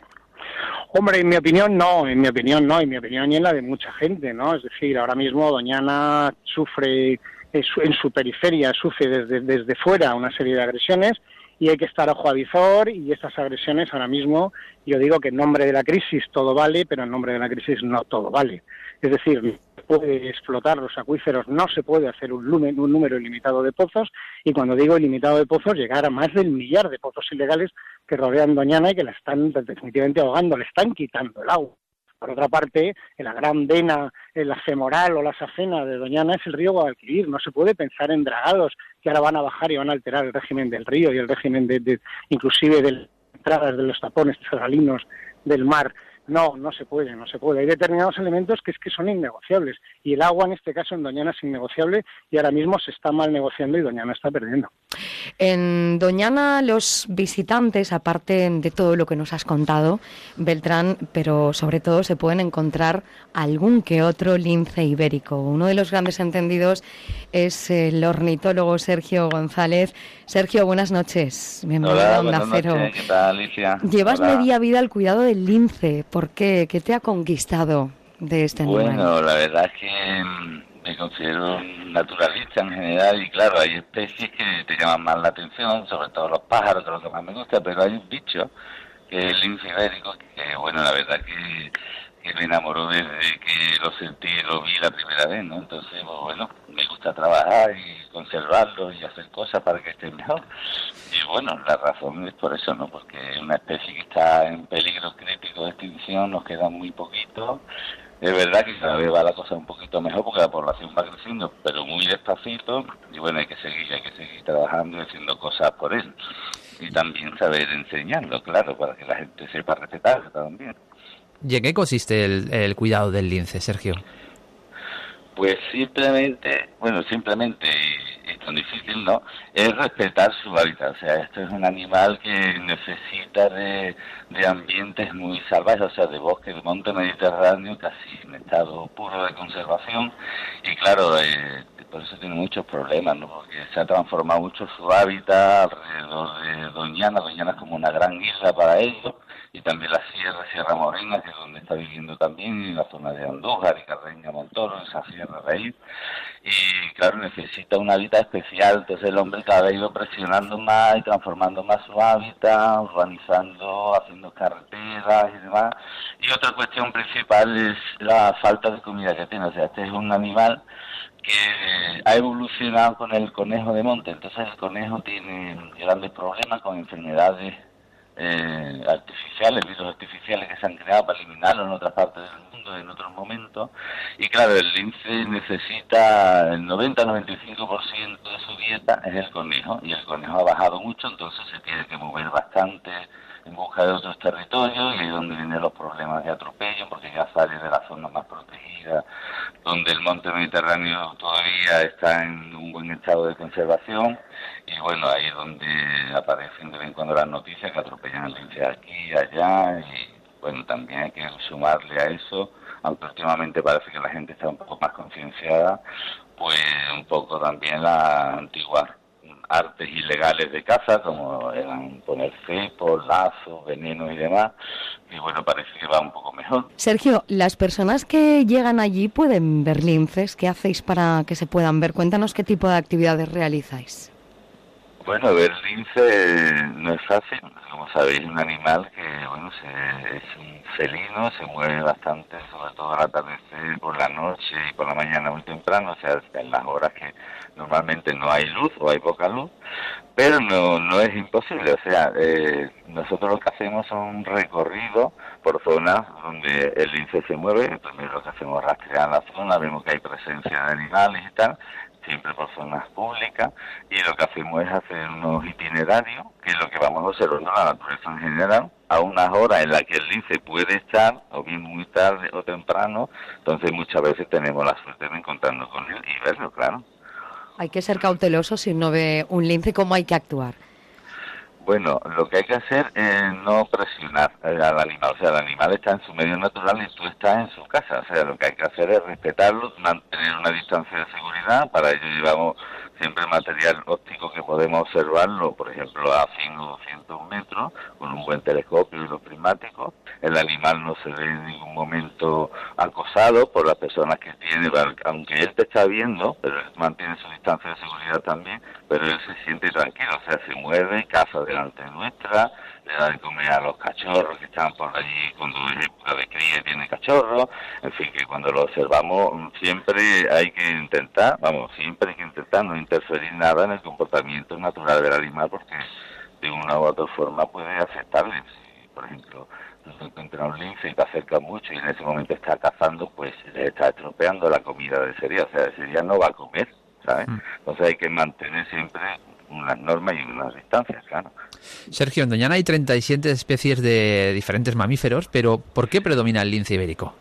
Hombre, en mi opinión no, en mi opinión no, en mi opinión y en la de mucha gente, ¿no? Es decir, ahora mismo Doñana sufre en su periferia, sufre desde, desde fuera una serie de agresiones y hay que estar ojo a visor y estas agresiones ahora mismo, yo digo que en nombre de la crisis todo vale, pero en nombre de la crisis no todo vale. Es decir, no se puede explotar los acuíferos, no se puede hacer un, un número ilimitado de pozos y cuando digo ilimitado de pozos, llegar a más del millar de pozos ilegales que rodean Doñana y que la están definitivamente ahogando, le están quitando el agua. Por otra parte, en la gran vena, en la femoral o la safena de Doñana es el río Guadalquivir. No se puede pensar en dragados que ahora van a bajar y van a alterar el régimen del río y el régimen de, inclusive de entradas de los tapones del mar. No, no se puede, no se puede. Hay determinados elementos que es que son innegociables y el agua en este caso en Doñana es innegociable y ahora mismo se está mal negociando y Doñana está perdiendo. En Doñana los visitantes, aparte de todo lo que nos has contado, Beltrán, pero sobre todo se pueden encontrar algún que otro lince ibérico. Uno de los grandes entendidos es el ornitólogo Sergio González. Sergio, buenas noches. Bienvenido a Onda Cero. ¿Qué tal, Alicia? Llevas media vida al cuidado del lince. ¿Por qué? ¿Qué te ha conquistado de este animal? Bueno, la verdad es que mm, me considero naturalista en general y claro, hay especies que te llaman más la atención, sobre todo los pájaros, que es lo que más me gusta, pero hay un bicho que es el lince que bueno, la verdad que que me enamoró desde que lo sentí, lo vi la primera vez, ¿no? Entonces, pues, bueno, me gusta trabajar y conservarlo y hacer cosas para que esté mejor. Y bueno, la razón es por eso, ¿no? Porque es una especie que está en peligro crítico de extinción, nos queda muy poquito. Es verdad que cada vez va la cosa un poquito mejor porque la población va creciendo, pero muy despacito. Y bueno, hay que seguir, hay que seguir trabajando y haciendo cosas por él. Y también saber enseñarlo, claro, para que la gente sepa respetarlo también. ¿Y en qué consiste el, cuidado del lince, Sergio? Pues simplemente, bueno, simplemente, y es tan difícil, ¿no? Es respetar su hábitat. O sea, esto es un animal que necesita de, ambientes muy salvajes, o sea, de bosque, de monte mediterráneo, casi en estado puro de conservación. Y claro, eh, por eso tiene muchos problemas, ¿no? Porque se ha transformado mucho su hábitat alrededor de Doñana. Doñana es como una gran isla para ellos y también la Sierra, Sierra Morena, que es donde está viviendo también, en la zona de Andújar y Carreña Montoro, esa sierra ahí. Y claro, necesita un hábitat especial, entonces el hombre cada vez ido presionando más y transformando más su hábitat, urbanizando, haciendo carreteras y demás. Y otra cuestión principal es la falta de comida que tiene, o sea, este es un animal que ha evolucionado con el conejo de monte, entonces el conejo tiene grandes problemas con enfermedades eh, artificiales, virus artificiales que se han creado para eliminarlo en otras partes del mundo en otros momentos. Y claro, el lince necesita el 90-95% de su dieta es el conejo y el conejo ha bajado mucho, entonces se tiene que mover bastante en busca de otros territorios y es donde vienen los problemas de atropello porque ya sale de la zona más protegida donde el monte mediterráneo todavía está en un buen estado de conservación. Y bueno ahí es donde aparecen de vez en cuando las noticias que atropellan lince aquí y allá y bueno también hay que sumarle a eso aunque últimamente parece que la gente está un poco más concienciada pues un poco también la antigua artes ilegales de caza, como eran poner cepos, lazos, venenos y demás. Y bueno, parece que va un poco mejor. Sergio, ¿las personas que llegan allí pueden ver linces? ¿Qué hacéis para que se puedan ver? Cuéntanos qué tipo de actividades realizáis. Bueno, ver lince no es fácil. Como sabéis, es un animal que, bueno, es un felino, se mueve bastante, sobre todo al atardecer, por la noche y por la mañana muy temprano, o sea, en las horas que normalmente no hay luz o hay poca luz, pero no, no es imposible. O sea, eh, nosotros lo que hacemos son un recorrido por zonas donde el lince se mueve. Primero lo que hacemos es rastrear la zona, vemos que hay presencia de animales y tal, siempre por zonas públicas. Y lo que hacemos es hacer unos itinerarios, que es lo que vamos observando la naturaleza en general, a unas horas en las que el lince puede estar, o bien muy tarde o temprano. Entonces muchas veces tenemos la suerte de encontrarnos con él y verlo, claro. Hay que ser cauteloso si uno ve un lince, ¿cómo hay que actuar? Bueno, lo que hay que hacer es no presionar al animal. O sea, el animal está en su medio natural y tú estás en su casa. O sea, lo que hay que hacer es respetarlo, mantener una distancia de seguridad. Para ello llevamos siempre material óptico que podemos observarlo, por ejemplo, a 100 o 200 metros, con un buen telescopio y los prismáticos. El animal no se ve en ningún momento acosado por las personas que tiene, aunque él te está viendo, pero él mantiene su distancia de seguridad también, pero él se siente tranquilo, o sea, se mueve, caza delante nuestra, le da de comer a los cachorros que están por allí cuando es época de cría y tiene cachorros, en fin, que cuando lo observamos siempre hay que intentar, vamos, siempre hay que intentar no interferir nada en el comportamiento natural del animal porque de una u otra forma puede afectarle. Si, por ejemplo, se encuentra un lince y te acerca mucho y en ese momento está cazando, pues le está estropeando la comida de ese día, o sea, ese día no va a comer, ¿sabes? Mm. Entonces hay que mantener siempre unas normas y unas distancias, claro. Sergio, en Doñana hay 37 especies de diferentes mamíferos, pero ¿por qué predomina el lince ibérico?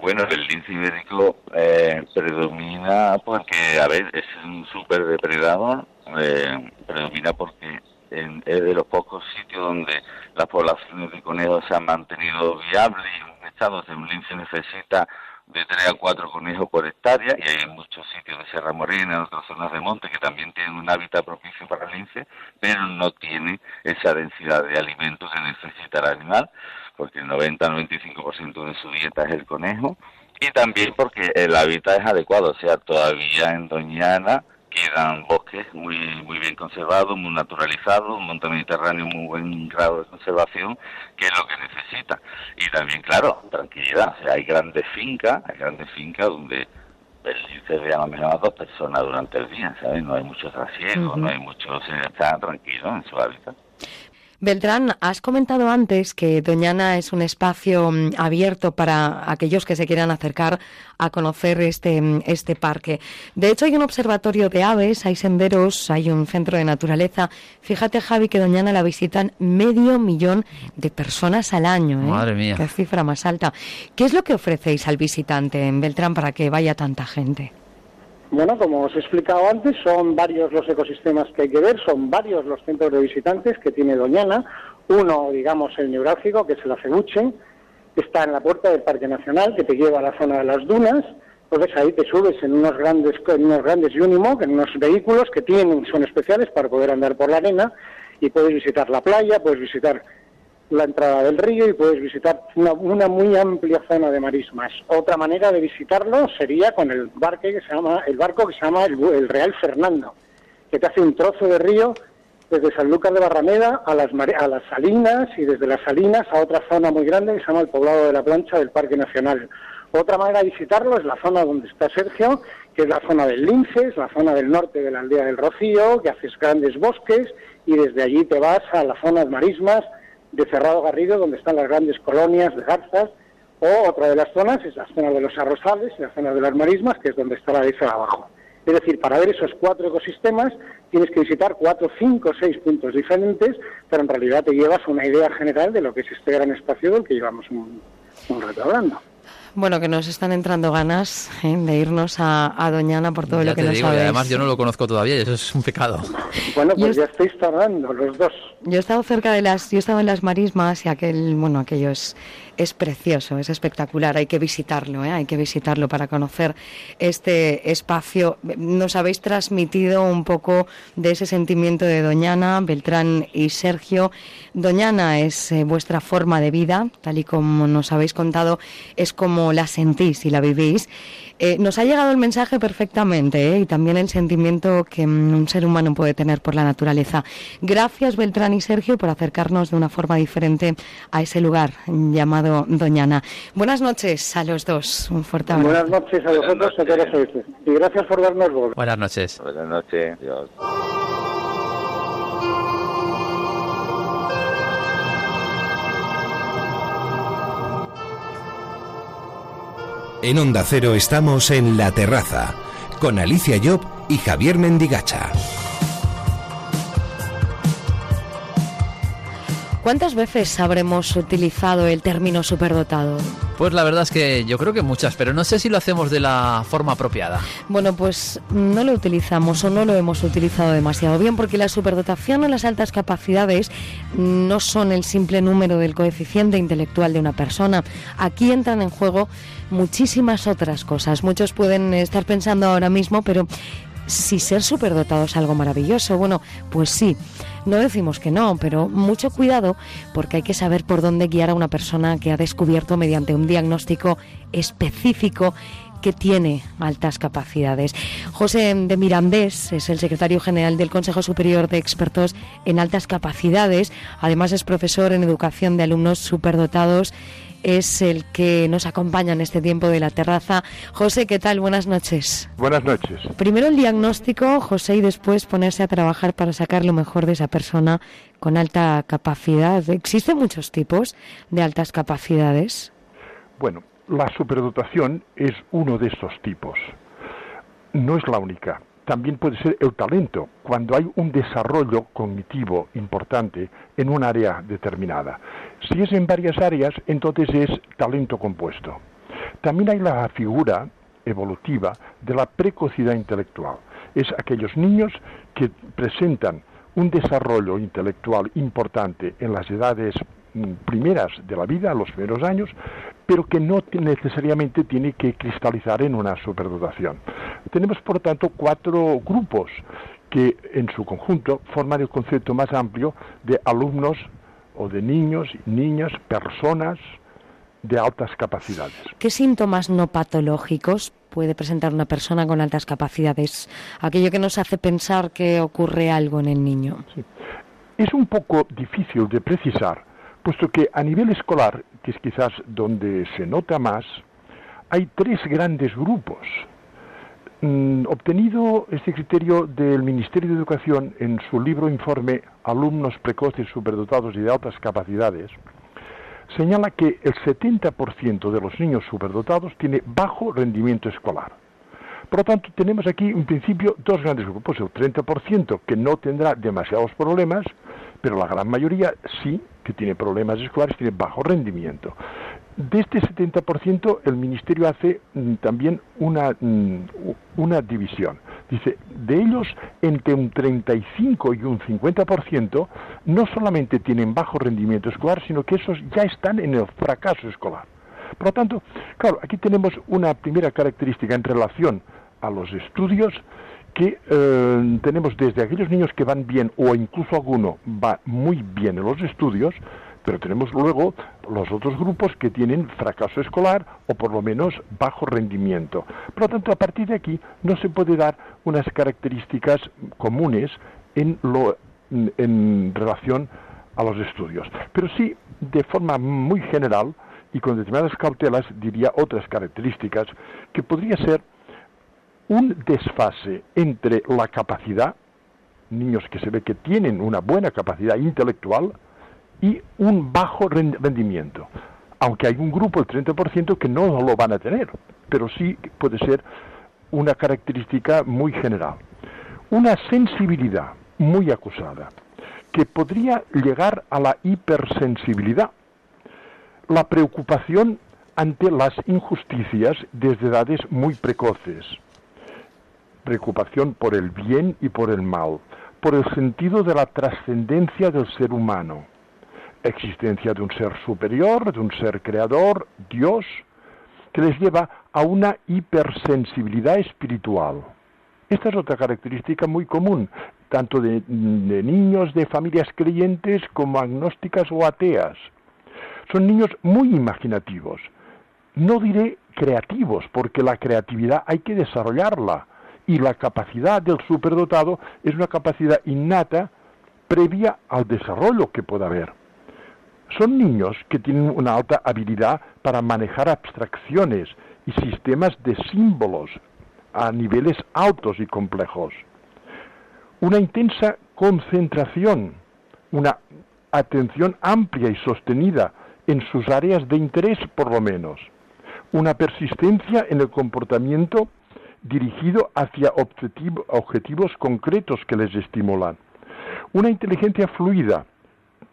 Bueno, el lince ibérico eh, predomina porque, a ver, es un súper depredador, eh, predomina porque en- es de los pocos sitios donde las poblaciones de conejos se han mantenido viables y un estado de un lince necesita de 3 a 4 conejos por hectárea y hay muchos sitios de Sierra Morena, en otras zonas de monte que también tienen un hábitat propicio para el lince, pero no tiene esa densidad de alimento que necesita el animal, porque el 90-95% de su dieta es el conejo y también porque el hábitat es adecuado, o sea, todavía en Doñana quedan bosques muy muy bien conservados, muy naturalizados, un monte mediterráneo muy buen grado de conservación, que es lo que necesita. Y también, claro, tranquilidad, o sea, hay grandes fincas, hay grandes fincas donde el lince ve a lo menos a dos personas durante el día, ¿sabes? No hay mucho trasiego, no hay mucho, o sea, está tranquilo en su hábitat. Beltrán, has comentado antes que Doñana es un espacio mm, abierto para aquellos que se quieran acercar a conocer este, mm, este parque. De hecho, hay un observatorio de aves, hay senderos, hay un centro de naturaleza. Fíjate, Javi, que Doñana la visitan medio millón de personas al año. ¿eh? Madre mía. Qué cifra más alta. ¿Qué es lo que ofrecéis al visitante en Beltrán para que vaya tanta gente? Bueno, como os he explicado antes, son varios los ecosistemas que hay que ver, son varios los centros de visitantes que tiene Doñana. Uno, digamos, el neurálgico, que es el Acebuche, está en la puerta del Parque Nacional, que te lleva a la zona de las dunas. Entonces ahí te subes en unos grandes, en unos grandes Unimog, en unos vehículos que tienen, son especiales para poder andar por la arena y puedes visitar la playa, puedes visitar la entrada del río y puedes visitar una, muy amplia zona de marismas. Otra manera de visitarlo sería con el barco que se llama, el barco que se llama el, Real Fernando, que te hace un trozo de río desde San Lucas de Barrameda a las, a las Salinas y desde las Salinas a otra zona muy grande que se llama el Poblado de la Plancha del Parque Nacional. Otra manera de visitarlo es la zona donde está Sergio, que es la zona del Lince, es la zona del norte de la aldea del Rocío, que haces grandes bosques y desde allí te vas a las zonas marismas de Cerrado Garrido, donde están las grandes colonias de garzas, o otra de las zonas es la zona de los arrozales, la zona de las marismas, que es donde está la de abajo. Es decir, para ver esos cuatro ecosistemas tienes que visitar cuatro, cinco, seis puntos diferentes, pero en realidad te llevas una idea general de lo que es este gran espacio del que llevamos un, un rato hablando. Bueno, que nos están entrando ganas ¿eh? de irnos a, a Doñana por todo ya lo que te nos digo, y además yo no lo conozco todavía y eso es un pecado. Bueno, pues ya estáis tardando los dos. Yo he estado cerca de las, yo he estado en las marismas y aquel, bueno, aquello es, es precioso, es espectacular, hay que visitarlo, ¿eh? hay que visitarlo para conocer este espacio. Nos habéis transmitido un poco de ese sentimiento de Doñana, Beltrán y Sergio. Doñana es eh, vuestra forma de vida, tal y como nos habéis contado, es como la sentís y la vivís. Eh, nos ha llegado el mensaje perfectamente ¿eh? y también el sentimiento que mm, un ser humano puede tener por la naturaleza. Gracias Beltrán y Sergio por acercarnos de una forma diferente a ese lugar llamado Doñana. Buenas noches a los dos. Un fuerte abrazo. Buenas noches a vosotros, a todos. Y gracias por darnos voz. Buenas noches. Buenas noches. Dios. En Onda Cero estamos en La Terraza, con Alicia Job y Javier Mendigacha. ¿Cuántas veces habremos utilizado el término superdotado? Pues la verdad es que yo creo que muchas, pero no sé si lo hacemos de la forma apropiada. Bueno, pues no lo utilizamos o no lo hemos utilizado demasiado bien porque la superdotación o las altas capacidades no son el simple número del coeficiente intelectual de una persona. Aquí entran en juego muchísimas otras cosas. Muchos pueden estar pensando ahora mismo, pero si ser superdotado es algo maravilloso, bueno, pues sí. No decimos que no, pero mucho cuidado porque hay que saber por dónde guiar a una persona que ha descubierto mediante un diagnóstico específico que tiene altas capacidades. José de Mirandés es el secretario general del Consejo Superior de Expertos en Altas Capacidades. Además es profesor en educación de alumnos superdotados es el que nos acompaña en este tiempo de la terraza. José, ¿qué tal? Buenas noches. Buenas noches. Primero el diagnóstico, José, y después ponerse a trabajar para sacar lo mejor de esa persona con alta capacidad. ¿Existen muchos tipos de altas capacidades? Bueno, la superdotación es uno de estos tipos. No es la única también puede ser el talento, cuando hay un desarrollo cognitivo importante en un área determinada. Si es en varias áreas, entonces es talento compuesto. También hay la figura evolutiva de la precocidad intelectual. Es aquellos niños que presentan un desarrollo intelectual importante en las edades mm, primeras de la vida, los primeros años, pero que no necesariamente tiene que cristalizar en una superdotación. Tenemos, por tanto, cuatro grupos que en su conjunto forman el concepto más amplio de alumnos o de niños, niñas, personas de altas capacidades. ¿Qué síntomas no patológicos puede presentar una persona con altas capacidades? Aquello que nos hace pensar que ocurre algo en el niño. Es un poco difícil de precisar, puesto que a nivel escolar, que es quizás donde se nota más, hay tres grandes grupos. Mm, obtenido este criterio del Ministerio de Educación en su libro informe Alumnos precoces, superdotados y de altas capacidades, señala que el 70% de los niños superdotados tiene bajo rendimiento escolar. Por lo tanto, tenemos aquí en principio dos grandes grupos, el 30% que no tendrá demasiados problemas, pero la gran mayoría sí que tiene problemas escolares, tiene bajo rendimiento. De este 70%, el Ministerio hace mm, también una, mm, una división. Dice, de ellos, entre un 35 y un 50% no solamente tienen bajo rendimiento escolar, sino que esos ya están en el fracaso escolar. Por lo tanto, claro, aquí tenemos una primera característica en relación a los estudios que eh, tenemos desde aquellos niños que van bien o incluso alguno va muy bien en los estudios, pero tenemos luego los otros grupos que tienen fracaso escolar o por lo menos bajo rendimiento. Por lo tanto, a partir de aquí no se puede dar unas características comunes en, lo, en relación a los estudios, pero sí de forma muy general y con determinadas cautelas diría otras características que podría ser un desfase entre la capacidad, niños que se ve que tienen una buena capacidad intelectual, y un bajo rendimiento. Aunque hay un grupo, el 30%, que no lo van a tener, pero sí puede ser una característica muy general. Una sensibilidad muy acusada, que podría llegar a la hipersensibilidad. La preocupación ante las injusticias desde edades muy precoces preocupación por el bien y por el mal, por el sentido de la trascendencia del ser humano, existencia de un ser superior, de un ser creador, Dios, que les lleva a una hipersensibilidad espiritual. Esta es otra característica muy común, tanto de, de, niños de familias creyentes como agnósticas o ateas. Son niños muy imaginativos. No diré creativos, porque la creatividad hay que desarrollarla y la capacidad del superdotado es una capacidad innata previa al desarrollo que pueda haber. Son niños que tienen una alta habilidad para manejar abstracciones y sistemas de símbolos a niveles altos y complejos. Una intensa concentración, una atención amplia y sostenida en sus áreas de interés por lo menos. Una persistencia en el comportamiento dirigido hacia objetivos concretos que les estimulan. Una inteligencia fluida,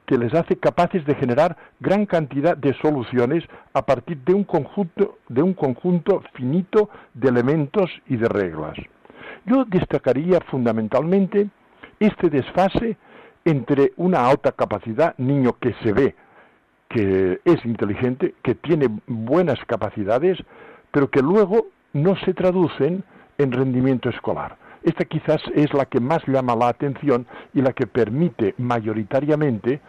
que les hace capaces de generar gran cantidad de soluciones a partir de un conjunto, de un conjunto finito de elementos y de reglas. Yo destacaría fundamentalmente este desfase entre una alta capacidad, niño que se ve que es inteligente, que tiene buenas capacidades, pero que luego no se traducen en rendimiento escolar. Esta quizás es la que más llama la atención y la que permite mayoritariamente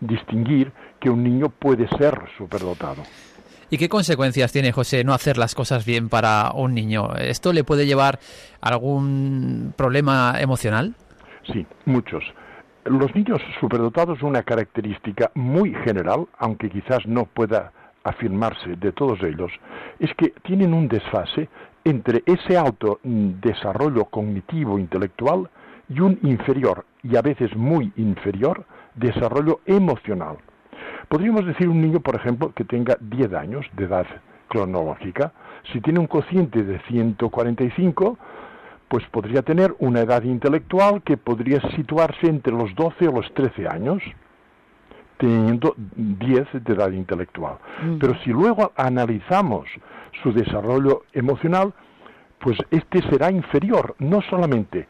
distinguir que un niño puede ser superdotado. ¿Y qué consecuencias tiene, José, no hacer las cosas bien para un niño? ¿Esto le puede llevar a algún problema emocional? Sí, muchos. Los niños superdotados, una característica muy general, aunque quizás no pueda afirmarse de todos ellos, es que tienen un desfase entre ese alto desarrollo cognitivo intelectual y un inferior, y a veces muy inferior, desarrollo emocional. Podríamos decir un niño, por ejemplo, que tenga 10 años de edad cronológica, si tiene un cociente de 145, pues podría tener una edad intelectual que podría situarse entre los 12 o los 13 años, teniendo 10 de edad intelectual. Mm. Pero si luego analizamos su desarrollo emocional, pues este será inferior no solamente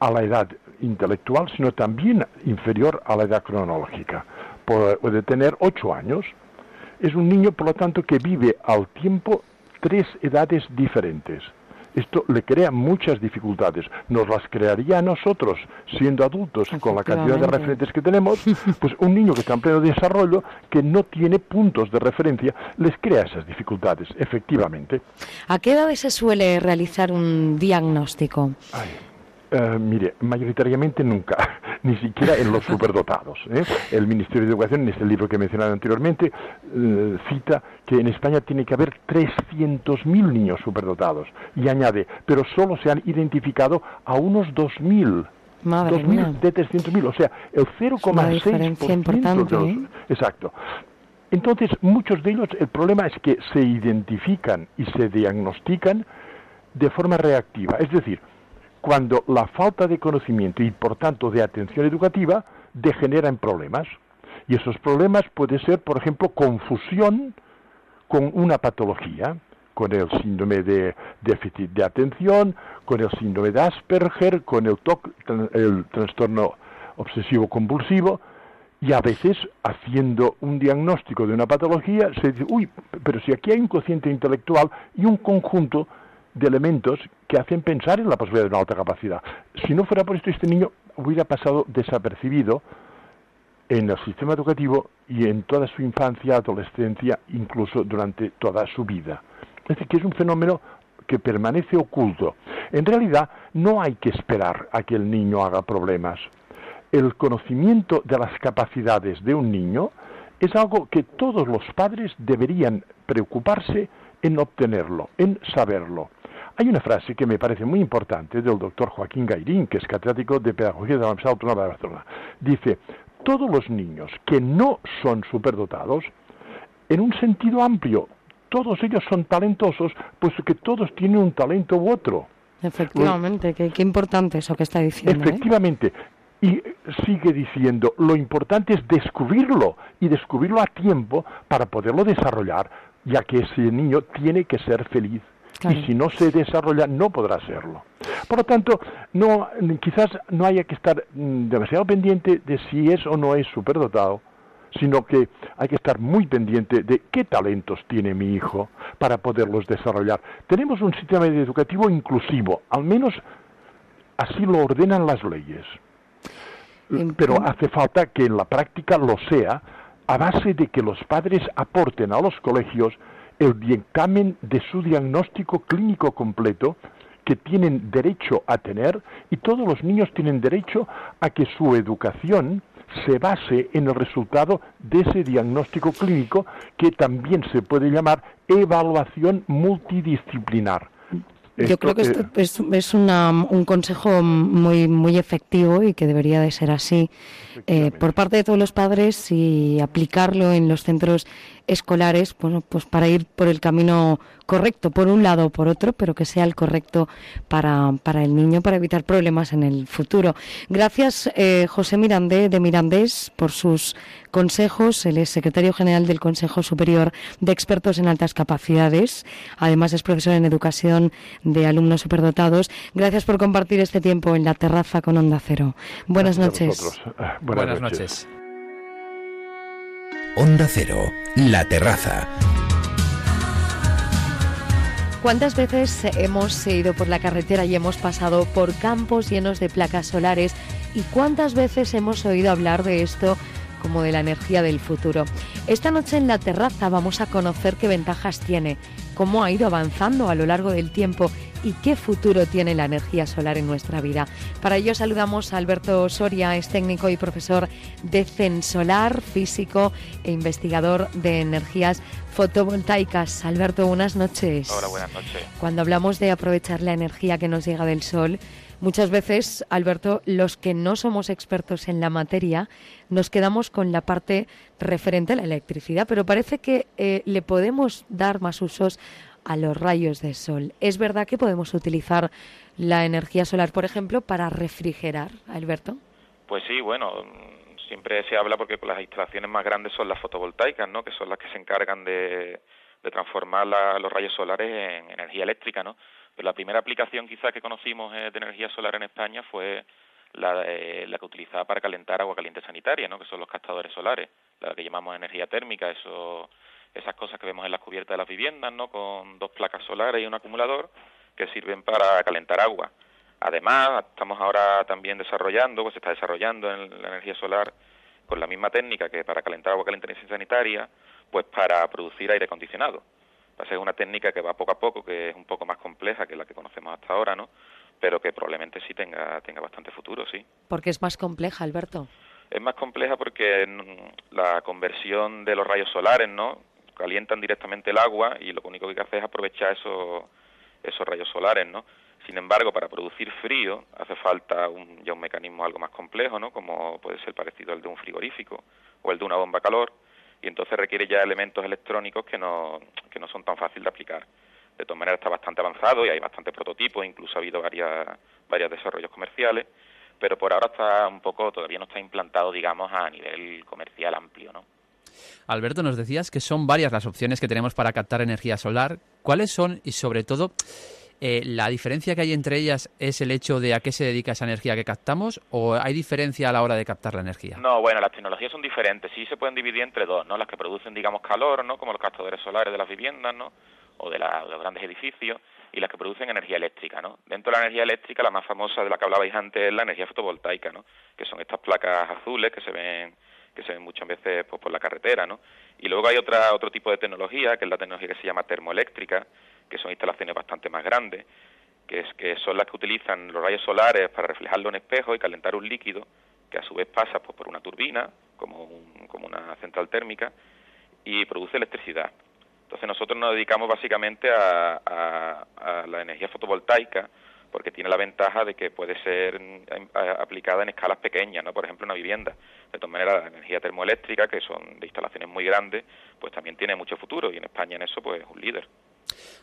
a la edad intelectual, sino también inferior a la edad cronológica. Puede tener 8 años. Es un niño, por lo tanto, que vive al tiempo tres edades diferentes. Esto le crea muchas dificultades. Nos las crearía a nosotros, siendo adultos, con la cantidad de referentes que tenemos, pues un niño que está en pleno desarrollo, que no tiene puntos de referencia, les crea esas dificultades, efectivamente. ¿A qué edad se suele realizar un diagnóstico? Eh, mire, mayoritariamente nunca, ni siquiera en los superdotados. ¿eh? El Ministerio de Educación, en este libro que he mencionado anteriormente, eh, cita que en España tiene que haber 300.000 niños superdotados. Y añade, pero solo se han identificado a unos 2.000. Madre 2.000 de 300.000, o sea, el 0,6% de los... Exacto. Entonces, muchos de ellos, el problema es que se identifican y se diagnostican de forma reactiva. Es decir, cuando la falta de conocimiento y por tanto de atención educativa degenera en problemas. Y esos problemas pueden ser, por ejemplo, confusión con una patología, con el síndrome de déficit de atención, con el síndrome de Asperger, con el, TOC, el trastorno obsesivo compulsivo, y a veces haciendo un diagnóstico de una patología se dice, uy, pero si aquí hay un cociente intelectual y un conjunto de elementos que hacen pensar en la posibilidad de una alta capacidad. Si no fuera por esto, este niño hubiera pasado desapercibido en el sistema educativo y en toda su infancia, adolescencia, incluso durante toda su vida. Es decir, que es un fenómeno que permanece oculto. En realidad, no hay que esperar a que el niño haga problemas. El conocimiento de las capacidades de un niño es algo que todos los padres deberían preocuparse en obtenerlo, en saberlo. Hay una frase que me parece muy importante del doctor Joaquín Gairín, que es catedrático de Pedagogía de la Universidad Autónoma de Barcelona. Dice, todos los niños que no son superdotados, en un sentido amplio, todos ellos son talentosos, puesto que todos tienen un talento u otro. Efectivamente, qué, importante eso que está diciendo. ¿eh? Efectivamente. Y sigue diciendo, lo importante es descubrirlo y descubrirlo a tiempo para poderlo desarrollar, ya que ese niño tiene que ser feliz y si no se desarrolla no podrá serlo. Por lo tanto, no, quizás no haya que estar mm, demasiado pendiente de si es o no es superdotado, sino que hay que estar muy pendiente de qué talentos tiene mi hijo para poderlos desarrollar. Tenemos un sistema educativo inclusivo, al menos así lo ordenan las leyes. Pero hace falta que en la práctica lo sea a base de que los padres aporten a los colegios el dictamen de su diagnóstico clínico completo que tienen derecho a tener y todos los niños tienen derecho a que su educación se base en el resultado de ese diagnóstico clínico que también se puede llamar evaluación multidisciplinar. Yo creo que esto es, es un consejo muy muy efectivo y que debería de ser así eh, por parte de todos los padres y aplicarlo en los centros escolares, bueno, pues para ir por el camino correcto por un lado o por otro, pero que sea el correcto para, para el niño, para evitar problemas en el futuro. Gracias, eh, José Mirandé de Mirandés, por sus consejos. Él es secretario general del Consejo Superior de Expertos en Altas Capacidades. Además, es profesor en educación de alumnos superdotados. Gracias por compartir este tiempo en la terraza con Onda Cero. Buenas noches. Buenas, noches. Onda Cero, la terraza. ¿Cuántas veces hemos ido por la carretera y hemos pasado por campos llenos de placas solares? ¿Y cuántas veces hemos oído hablar de esto como de la energía del futuro? Esta noche en la terraza vamos a conocer qué ventajas tiene, cómo ha ido avanzando a lo largo del tiempo y qué futuro tiene la energía solar en nuestra vida. Para ello saludamos a Alberto Soria, es técnico y profesor de Censolar, físico e investigador de energías fotovoltaicas. Alberto, buenas noches. Hola, buenas noches. Cuando hablamos de aprovechar la energía que nos llega del sol, muchas veces, Alberto, los que no somos expertos en la materia, nos quedamos con la parte referente a la electricidad, pero parece que eh, le podemos dar más usos a los rayos de sol. ¿Es verdad que podemos utilizar la energía solar, por ejemplo, para refrigerar, Alberto? Pues sí, bueno, siempre se habla porque las instalaciones más grandes son las fotovoltaicas, ¿no? Que son las que se encargan de, transformar los rayos solares en energía eléctrica, ¿no? Pero la primera aplicación quizás que conocimos eh, de energía solar en España fue la, la que utilizaba para calentar agua caliente sanitaria, ¿no? Que son los captadores solares, la que llamamos energía térmica, eso esas cosas que vemos en las cubiertas de las viviendas, ¿no? Con dos placas solares y un acumulador que sirven para calentar agua. Además, estamos ahora también desarrollando, pues se está desarrollando en la energía solar con la misma técnica que para calentar agua caliente sanitaria, pues para producir aire acondicionado. Va a una técnica que va poco a poco, que es un poco más compleja que la que conocemos hasta ahora, ¿no? Pero que probablemente sí tenga, tenga bastante futuro, sí. ¿Por qué es más compleja, Alberto? Es más compleja porque la conversión de los rayos solares, ¿no? calientan directamente el agua y lo único que hace es aprovechar esos, esos rayos solares, ¿no? Sin embargo, para producir frío hace falta un, ya un mecanismo algo más complejo, ¿no? Como puede ser parecido al de un frigorífico o el de una bomba calor, y entonces requiere ya elementos electrónicos que no, que no son tan fáciles de aplicar. De todas maneras está bastante avanzado y hay bastantes prototipos, incluso ha habido varias, varios desarrollos comerciales, pero por ahora está un poco, todavía no está implantado, digamos, a nivel comercial amplio, ¿no? Alberto, nos decías que son varias las opciones que tenemos para captar energía solar. ¿Cuáles son y sobre todo eh, la diferencia que hay entre ellas es el hecho de a qué se dedica esa energía que captamos o hay diferencia a la hora de captar la energía? No, bueno, las tecnologías son diferentes. Sí se pueden dividir entre dos, ¿no? Las que producen, digamos, calor, ¿no? Como los captadores solares de las viviendas, ¿no? O de, los grandes edificios y las que producen energía eléctrica, ¿no? Dentro de la energía eléctrica, la más famosa de la que hablabais antes es la energía fotovoltaica, ¿no? Que son estas placas azules que se ven que se ven muchas veces pues, por la carretera, ¿no? Y luego hay otra, otro tipo de tecnología, que es la tecnología que se llama termoeléctrica, que son instalaciones bastante más grandes, que, es, que son las que utilizan los rayos solares para reflejarlo en espejo y calentar un líquido, que a su vez pasa pues, por una turbina, como, como una central térmica, y produce electricidad. Entonces nosotros nos dedicamos básicamente a, la energía fotovoltaica, porque tiene la ventaja de que puede ser mm, aplicada en escalas pequeñas, ¿no? Por ejemplo, una vivienda. De todas maneras, la energía termoeléctrica, que son de instalaciones muy grandes, pues también tiene mucho futuro y en España en eso pues es un líder.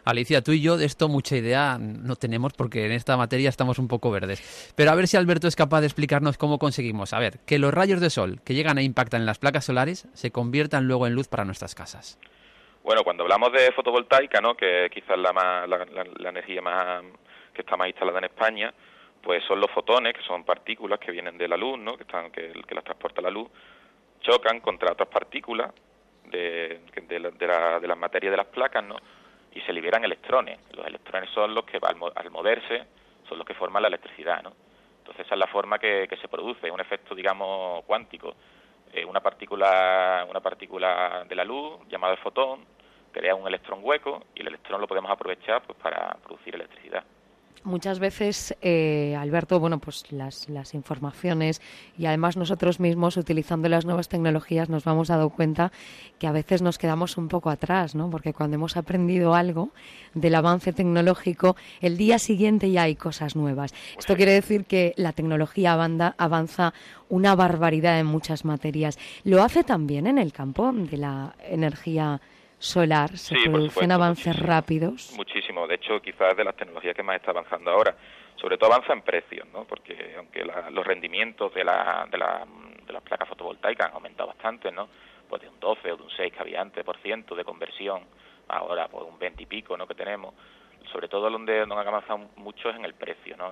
Alicia, tú y yo de esto mucha idea no tenemos porque en esta materia estamos un poco verdes. Pero a ver si Alberto es capaz de explicarnos cómo conseguimos, a ver, que los rayos de sol que llegan e impactan en las placas solares se conviertan luego en luz para nuestras casas. Bueno, cuando hablamos de fotovoltaica, ¿no? que quizás la, más, la energía más, que está más instalada en España, pues son los fotones, que son partículas que vienen de la luz, ¿no? que, están, que, las transporta la luz, chocan contra otras partículas de, de, la, de, las materias de las placas, ¿no? Y se liberan electrones. Los electrones son los que, al, al moverse, son los que forman la electricidad. ¿no? Entonces esa es la forma que, que se produce, un efecto, digamos, cuántico. Eh, una partícula una partícula de la luz llamada el fotón crea un electrón hueco y el electrón lo podemos aprovechar pues para producir electricidad muchas veces, eh, Alberto, bueno, pues las, las, informaciones y además nosotros mismos, utilizando las nuevas tecnologías, nos vamos dando cuenta que a veces nos quedamos un poco atrás, ¿no? Porque cuando hemos aprendido algo del avance tecnológico, el día siguiente ya hay cosas nuevas. Esto quiere decir que la tecnología avanza una barbaridad en muchas materias. ¿Lo hace también en el campo de la energía solar, se producen avances rápidos. Muchísimo, de hecho quizás de las tecnologías que más está avanzando ahora. Sobre todo avanza en precios, ¿no? porque aunque los rendimientos de, la, de, la, de las placas fotovoltaicas han aumentado bastante, ¿no? pues de un 12 o de un 6 que había antes por ciento de conversión, ahora pues un 20 y pico ¿no? que tenemos, sobre todo donde no han avanzado mucho es en el precio, ¿no?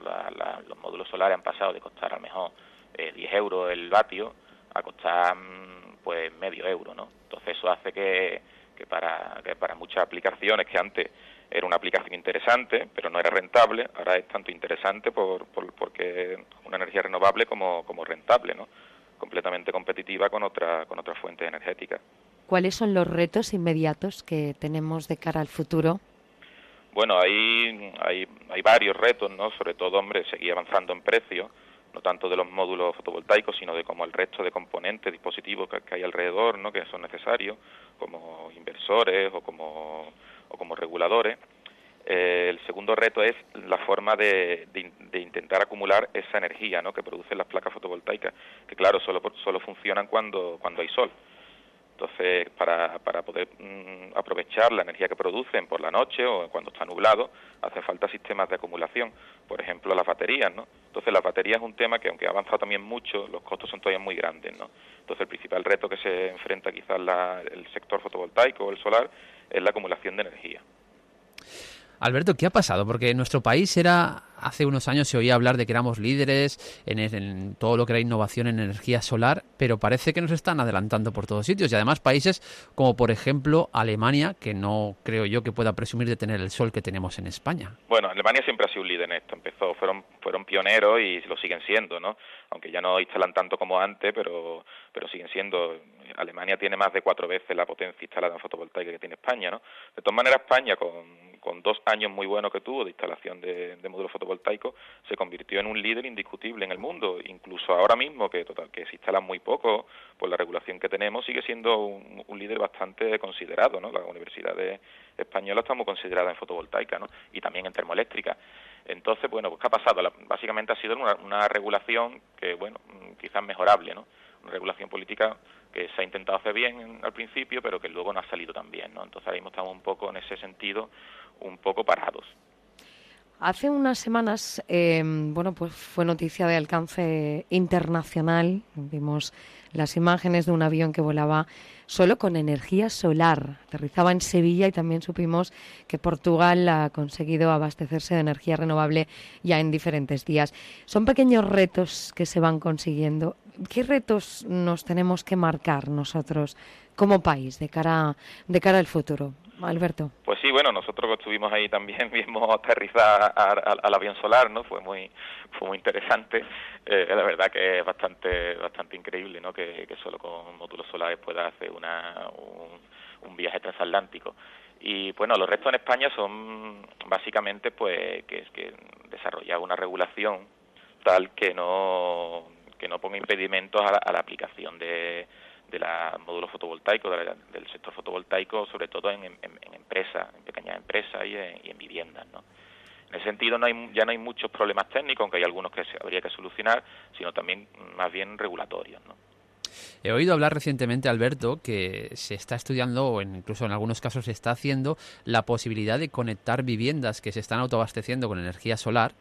los módulos solares han pasado de costar a lo mejor eh, 10 euros el vatio a costar mm, pues medio euro, ¿no? Entonces eso hace que, que para, que para muchas aplicaciones que antes era una aplicación interesante, pero no era rentable, ahora es tanto interesante por, por, porque una energía renovable como, como rentable, ¿no? completamente competitiva con otra, con otras fuentes energéticas. ¿Cuáles son los retos inmediatos que tenemos de cara al futuro? Bueno, hay, hay, hay varios retos, ¿no? Sobre todo, hombre, seguir avanzando en precio, no tanto de los módulos fotovoltaicos, sino de como el resto de componentes, dispositivos que, hay alrededor, ¿no? Que son necesarios, como inversores o como o como reguladores. Eh, el segundo reto es la forma de, de, intentar acumular esa energía ¿no? que producen las placas fotovoltaicas, que claro, solo, solo funcionan cuando, cuando hay sol. Entonces, para, para poder mm, aprovechar la energía que producen por la noche o cuando está nublado, hace falta sistemas de acumulación, por ejemplo, las baterías, ¿no? Entonces, las baterías es un tema que, aunque ha avanzado también mucho, los costos son todavía muy grandes, ¿no? Entonces, el principal reto que se enfrenta quizás el sector fotovoltaico o el solar es la acumulación de energía. Alberto, ¿qué ha pasado? Porque nuestro país era hace unos años se oía hablar de que éramos líderes en, todo lo que era innovación en energía solar, pero parece que nos están adelantando por todos sitios y además países como por ejemplo Alemania, que no creo yo que pueda presumir de tener el sol que tenemos en España. Bueno, Alemania siempre ha sido un líder en esto, empezó, fueron fueron pioneros y lo siguen siendo, ¿no? Aunque ya no instalan tanto como antes, pero pero siguen siendo Alemania tiene más de cuatro veces la potencia instalada en fotovoltaica que tiene España, ¿no? De todas maneras España con con dos años muy buenos que tuvo de instalación de, módulos fotovoltaicos, se convirtió en un líder indiscutible en el mundo. Incluso ahora mismo, que total que se instalan muy poco, por la regulación que tenemos, sigue siendo un, líder bastante considerado. ¿no? Las universidades españolas están muy consideradas en fotovoltaica ¿no? y también en termoeléctrica. Entonces, bueno, pues ¿qué ha pasado? básicamente ha sido una, una regulación que, bueno, quizás mejorable, ¿no? Regulación política que se ha intentado hacer bien al principio, pero que luego no ha salido tan bien, ¿no? Entonces ahora mismo estamos un poco en ese sentido, un poco parados. Hace unas semanas, em, bueno, pues fue noticia de alcance internacional. Vimos las imágenes de un avión que volaba solo con energía solar. Aterrizaba en Sevilla y también supimos que Portugal ha conseguido abastecerse de energía renovable ya en diferentes días. Son pequeños retos que se van consiguiendo. ¿Qué retos nos tenemos que marcar nosotros como país de cara, de cara al futuro? Alberto. Pues sí, bueno, nosotros estuvimos ahí también, vimos aterrizar al avión solar, ¿no? Fue muy, fue muy interesante. Eh, la verdad que es bastante, bastante increíble, ¿no? Que, solo con módulos solares pueda hacer una, un, viaje transatlántico. Y bueno, los restos en España son básicamente, pues, que que desarrollar una regulación tal que no que no ponga impedimentos a la aplicación de de los módulos fotovoltaicos, del sector fotovoltaico, sobre todo en, empresas, en pequeñas empresas y en, viviendas. ¿no? En ese sentido no hay, ya no hay muchos problemas técnicos, aunque hay algunos que habría que solucionar, sino también más bien regulatorios. ¿no? He oído hablar recientemente, Alberto, que se está estudiando, o incluso en algunos casos se está haciendo, la posibilidad de conectar viviendas que se están autoabasteciendo con energía solar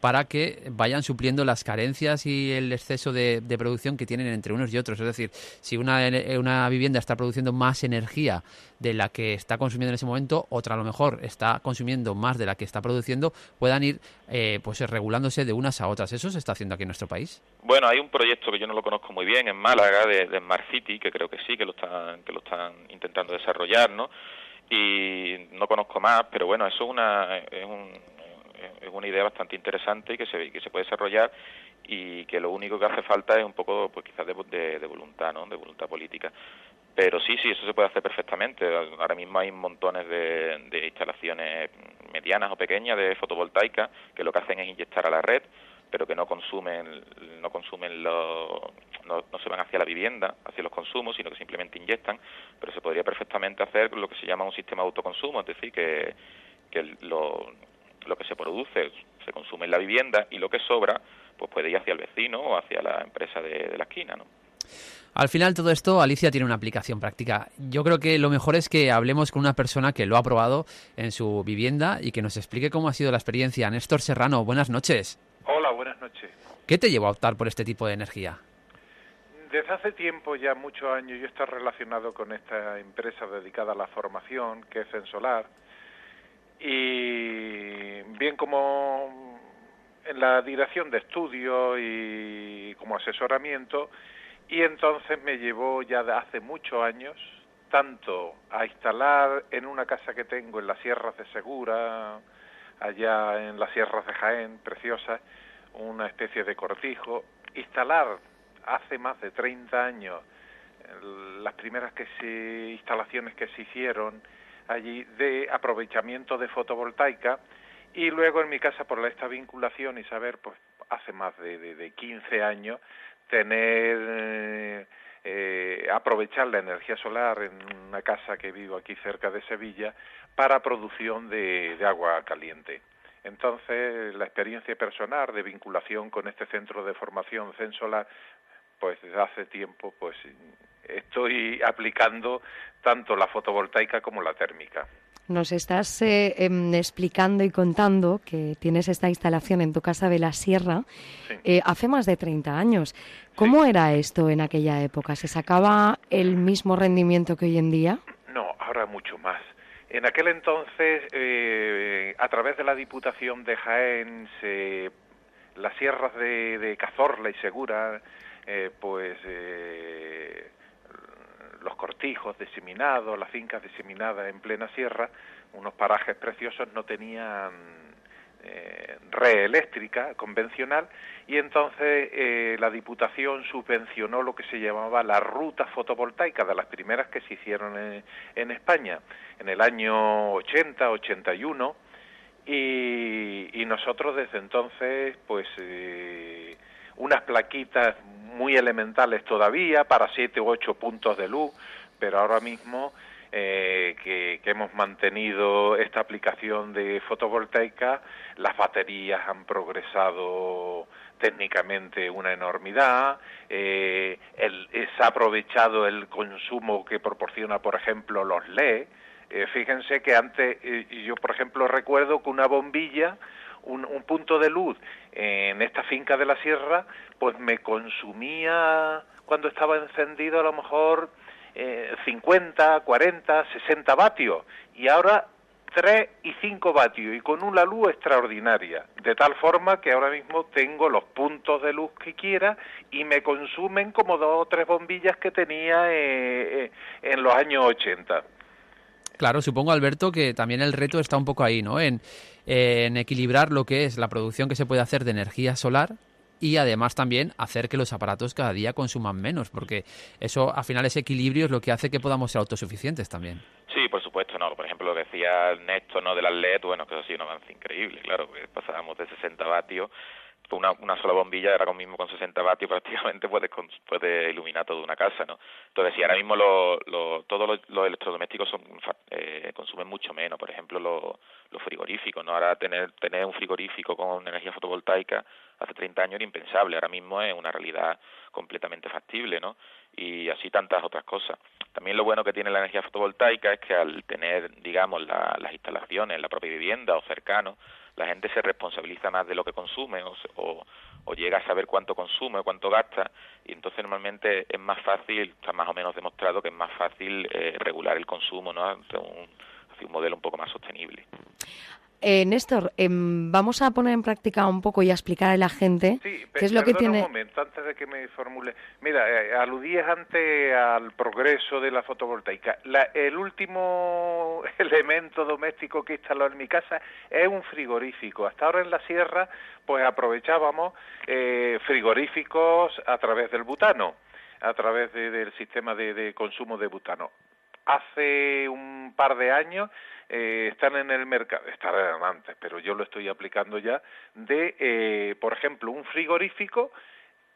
para que vayan supliendo las carencias y el exceso de, producción que tienen entre unos y otros. Es decir, si una, una vivienda está produciendo más energía de la que está consumiendo en ese momento, otra a lo mejor está consumiendo más de la que está produciendo, puedan ir eh, pues regulándose de unas a otras. ¿Eso se está haciendo aquí en nuestro país? Bueno, hay un proyecto que yo no lo conozco muy bien en Málaga, de, de Smart City, que creo que sí, que lo están, que lo están intentando desarrollar, ¿no? Y no conozco más, pero bueno, eso es, una, es un, es una idea bastante interesante y que se, que se puede desarrollar y que lo único que hace falta es un poco, pues quizás de, de, voluntad, ¿no? De voluntad política. Pero sí, sí, eso se puede hacer perfectamente. Ahora mismo hay montones de, de instalaciones medianas o pequeñas de fotovoltaica que lo que hacen es inyectar a la red, pero que no consumen, no consumen los, no, no, se van hacia la vivienda, hacia los consumos, sino que simplemente inyectan. Pero se podría perfectamente hacer lo que se llama un sistema de autoconsumo, es decir, que, que lo, lo que se produce se consume en la vivienda y lo que sobra pues puede ir hacia el vecino o hacia la empresa de, la esquina, ¿no? Al final todo esto, Alicia tiene una aplicación práctica. Yo creo que lo mejor es que hablemos con una persona que lo ha probado en su vivienda y que nos explique cómo ha sido la experiencia. Néstor Serrano, buenas noches. Hola, buenas noches. ¿Qué te llevó a optar por este tipo de energía? Desde hace tiempo, ya muchos años, yo estoy relacionado con esta empresa dedicada a la formación, que es Ensolar, y bien como en la dirección de estudio y como asesoramiento, y entonces me llevó ya de hace muchos años tanto a instalar en una casa que tengo en las sierras de Segura, allá en las sierras de Jaén, preciosas, una especie de cortijo, instalar hace más de 30 años las primeras que se, instalaciones que se hicieron allí de aprovechamiento de fotovoltaica y luego en mi casa por esta vinculación y saber pues hace más de, de, de 15 años tener eh, aprovechar la energía solar en una casa que vivo aquí cerca de Sevilla para producción de, de agua caliente. Entonces, la experiencia personal de vinculación con este centro de formación Censolar, pues desde hace tiempo, pues estoy aplicando tanto la fotovoltaica como la térmica. Nos estás eh, em, explicando y contando que tienes esta instalación en tu casa de la Sierra eh, hace más de 30 años. ¿Cómo era esto en aquella época? ¿Se sacaba el mismo rendimiento que hoy en día? No, ahora mucho más. En aquel entonces, eh, a través de la Diputación de Jaén, se, las sierras de, de Cazorla y Segura, pues los cortijos diseminados, las fincas diseminadas en plena sierra, unos parajes preciosos no tenían eh, red eléctrica convencional y entonces eh, la Diputación subvencionó lo que se llamaba la ruta fotovoltaica de las primeras que se hicieron en, en España en el año 80, 81 y, y nosotros desde entonces pues eh, unas plaquitas muy elementales todavía para siete u ocho puntos de luz, pero ahora mismo eh, que, hemos mantenido esta aplicación de fotovoltaica, las baterías han progresado técnicamente una enormidad, eh, se ha aprovechado el consumo que proporciona, por ejemplo, los LED. Eh, fíjense que antes, yo por ejemplo recuerdo que una bombilla un, punto de luz en esta finca de la sierra, pues me consumía cuando estaba encendido a lo mejor eh, 50, 40, 60 vatios y ahora 3 y 5 vatios y con una luz extraordinaria, de tal forma que ahora mismo tengo los puntos de luz que quiera y me consumen como dos o tres bombillas que tenía eh, eh, en los años 80. Claro, supongo, Alberto, que también el reto está un poco ahí, ¿no? En, equilibrar lo que es la producción que se puede hacer de energía solar y además también hacer que los aparatos cada día consuman menos, porque eso al final ese equilibrio es lo que hace que podamos ser autosuficientes también. Sí, por supuesto, no. Por ejemplo, lo que decía Néstor, ¿no? De las LED, bueno, que eso sí un avance increíble, claro, que pasábamos de 60 vatios una, una sola bombilla ahora mismo con 60 vatios prácticamente puede, puede iluminar toda una casa, ¿no? Entonces, si ahora mismo lo, lo, todos los, electrodomésticos son, eh, consumen mucho menos, por ejemplo, los frigoríficos, ¿no? Ahora tener, tener un frigorífico con energía fotovoltaica hace 30 años era impensable, ahora mismo es una realidad completamente factible, ¿no? Y así tantas otras cosas. También lo bueno que tiene la energía fotovoltaica es que al tener, digamos, las instalaciones en la propia vivienda o cercano, la gente se responsabiliza más de lo que consume o, o, llega a saber cuánto consume, o cuánto gasta, y entonces normalmente es más fácil, está más o menos demostrado que es más fácil eh, regular el consumo, ¿no? Hacia un, hacia un modelo un poco más sostenible. Eh, Néstor, em, vamos a poner en práctica un poco y a explicar a la gente qué es lo que tiene. un momento, antes de que me formule. Mira, eh, aludías antes al progreso de la fotovoltaica. el último elemento doméstico que instaló en mi casa es un frigorífico. Hasta ahora en la sierra, pues aprovechábamos eh, frigoríficos a través del butano, a través del sistema de consumo de butano. Hace un par de años eh, están en el mercado, estaban antes, pero yo lo estoy aplicando ya, de, eh, por ejemplo, un frigorífico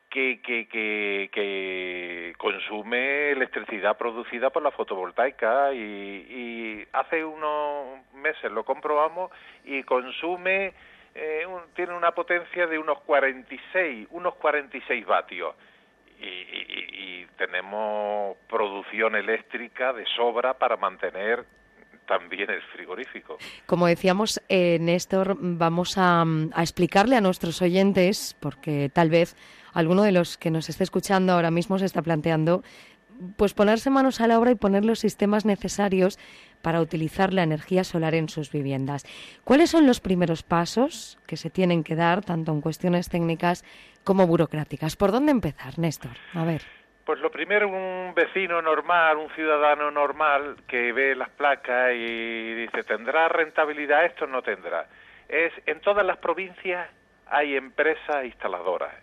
que, que, que, consume electricidad producida por la fotovoltaica y, y hace unos meses lo comprobamos y consume, eh, tiene una potencia de unos 46, unos 46 vatios. Y, tenemos producción eléctrica de sobra para mantener también el frigorífico. Como decíamos, eh, Néstor, vamos a, a, explicarle a nuestros oyentes, porque tal vez alguno de los que nos esté escuchando ahora mismo se está planteando, pues ponerse manos a la obra y poner los sistemas necesarios para utilizar la energía solar en sus viviendas. ¿Cuáles son los primeros pasos que se tienen que dar, tanto en cuestiones técnicas como burocráticas? ¿Por dónde empezar, Néstor? A ver. Pues lo primero, un vecino normal, un ciudadano normal que ve las placas y dice, ¿tendrá rentabilidad esto? No tendrá. Es, en todas las provincias hay empresas instaladoras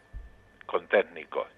con técnicos.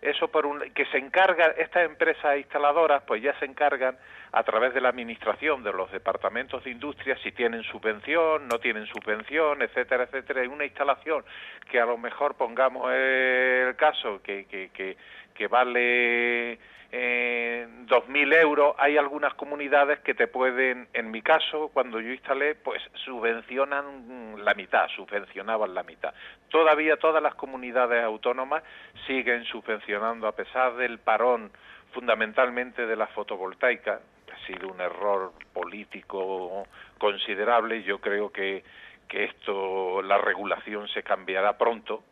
Eso por un, que se encarga, estas empresas instaladoras pues ya se encargan a través de la administración de los departamentos de industria si tienen subvención, no tienen subvención, etcétera, etcétera. Hay una instalación que a lo mejor pongamos el caso que, que, que, que vale eh, 2.000 euros, hay algunas comunidades que te pueden, en mi caso, cuando yo instalé, pues subvencionan la mitad, subvencionaban la mitad. Todavía todas las comunidades autónomas siguen subvencionando, a pesar del parón fundamentalmente de la fotovoltaica, ha sido un error político considerable, yo creo que, que esto, la regulación se cambiará pronto,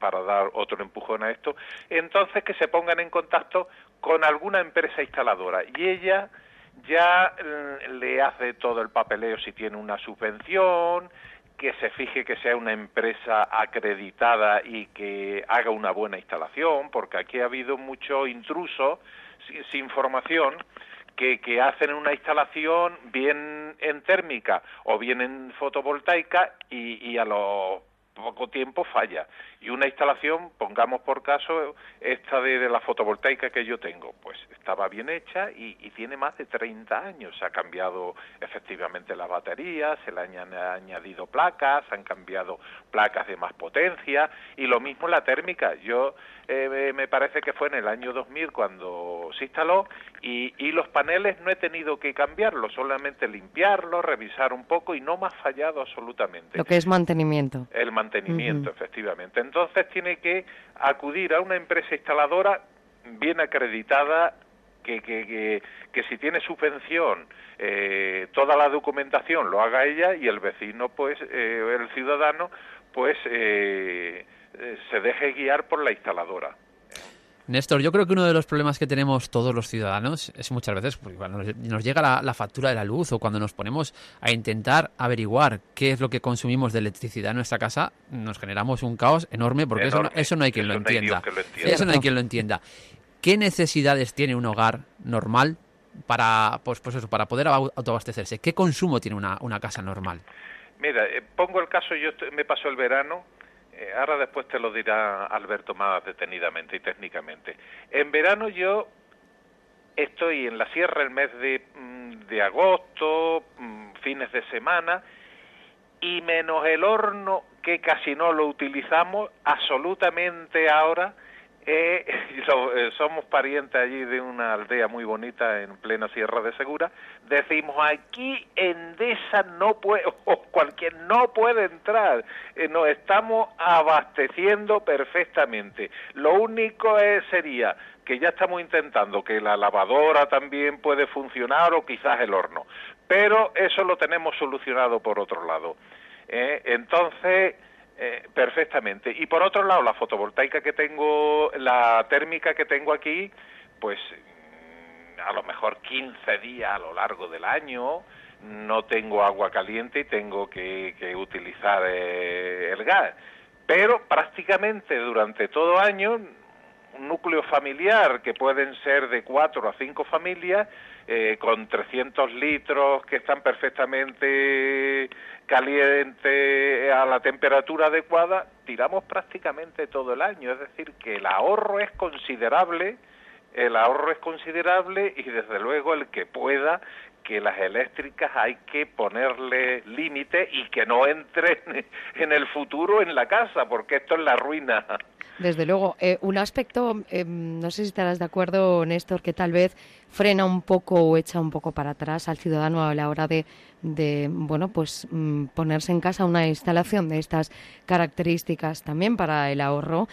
para dar otro empujón a esto, entonces que se pongan en contacto con alguna empresa instaladora y ella ya mm, le hace todo el papeleo si tiene una subvención, que se fije que sea una empresa acreditada y que haga una buena instalación, porque aquí ha habido mucho intruso sin, formación que, que, hacen una instalación bien en térmica o bien en fotovoltaica y, a los poco tiempo falla. Y una instalación, pongamos por caso esta de, la fotovoltaica que yo tengo, pues estaba bien hecha y, tiene más de 30 años. Se ha cambiado efectivamente la batería, se le han añadido placas, han cambiado placas de más potencia y lo mismo la térmica. Yo eh, me parece que fue en el año 2000 cuando se instaló y, y los paneles no he tenido que cambiarlos, solamente limpiarlos, revisar un poco y no me ha fallado absolutamente. Lo que es mantenimiento. El mantenimiento, efectivamente. Entonces tiene que acudir a una empresa instaladora bien acreditada que, que, que, si tiene subvención eh, toda la documentación lo haga ella y el vecino pues eh, el ciudadano pues eh, se deje guiar por la instaladora Néstor, yo creo que uno de los problemas que tenemos todos los ciudadanos es muchas veces porque cuando nos llega la, factura de la luz o cuando nos ponemos a intentar averiguar qué es lo que consumimos de electricidad en nuestra casa, nos generamos un caos enorme porque Eso, no, eso, no, hay quien lo entienda. Eso no hay quien lo entienda. ¿Qué necesidades tiene un hogar normal para, pues, pues eso, para poder autoabastecerse? ¿Qué consumo tiene una, una casa normal? Mira, eh, pongo el caso, yo me paso el verano ahora después te lo dirá Alberto más detenidamente y técnicamente. En verano yo estoy en la sierra el mes de, mm, de agosto, mm, fines de semana, y menos el horno que casi no lo utilizamos, absolutamente ahora eh, eh, somos parientes allí de una aldea muy bonita en plena Sierra de Segura. Decimos aquí Endesa no puede, o cualquier no puede entrar. Eh, nos estamos abasteciendo perfectamente. Lo único es, sería que ya estamos intentando que la lavadora también puede funcionar o quizás el horno. Pero eso lo tenemos solucionado por otro lado. Eh, entonces eh, perfectamente. Y por otro lado, la fotovoltaica que tengo, la térmica que tengo aquí, pues mm, a lo mejor 15 días a lo largo del año, no tengo agua caliente y tengo que, utilizar eh, el gas. Pero prácticamente durante todo año, un núcleo familiar que pueden ser de cuatro a cinco familias, eh, con 300 litros que están perfectamente calientes a la temperatura adecuada, tiramos prácticamente todo el año. Es decir, que el ahorro es considerable, el ahorro es considerable y desde luego el que pueda, que las eléctricas hay que ponerle límite y que no entren en el futuro en la casa, porque esto es la ruina. Desde luego. Eh, un aspecto, eh, no sé si estarás de acuerdo, Néstor, que tal vez frena un poco o echa un poco para atrás al ciudadano a la hora de, de bueno, pues mm, ponerse en casa una instalación de estas características también para el ahorro.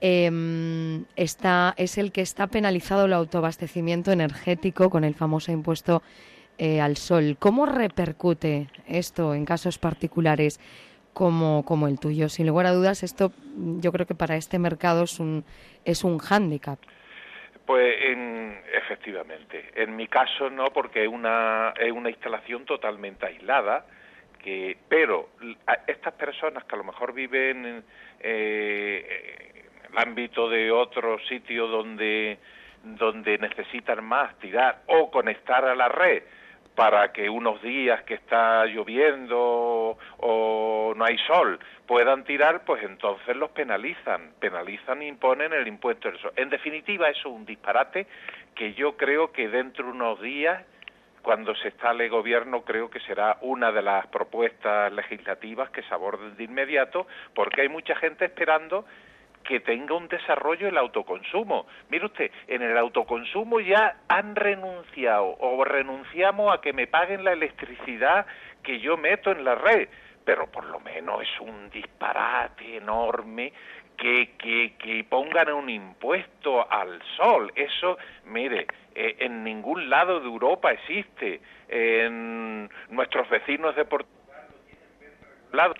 Em, está, es el que está penalizado el autoabastecimiento energético con el famoso impuesto eh, al sol. ¿Cómo repercute esto en casos particulares como, como el tuyo? Sin lugar a dudas, esto yo creo que para este mercado es un, es un hándicap. Pues en, efectivamente. En mi caso no, porque es una, es una instalación totalmente aislada, que, pero estas personas que a lo mejor viven en, eh, en el ámbito de otro sitio donde, donde necesitan más tirar o conectar a la red, para que unos días que está lloviendo o no hay sol puedan tirar, pues entonces los penalizan, penalizan e imponen el impuesto del sol. En definitiva, eso es un disparate que yo creo que dentro de unos días, cuando se instale gobierno, creo que será una de las propuestas legislativas que se aborden de inmediato, porque hay mucha gente esperando que tenga un desarrollo el autoconsumo. Mire usted, en el autoconsumo ya han renunciado o renunciamos a que me paguen la electricidad que yo meto en la red, pero por lo menos es un disparate enorme que, que, que pongan un impuesto al sol. Eso, mire, eh, en ningún lado de Europa existe. En nuestros vecinos de Portugal lado,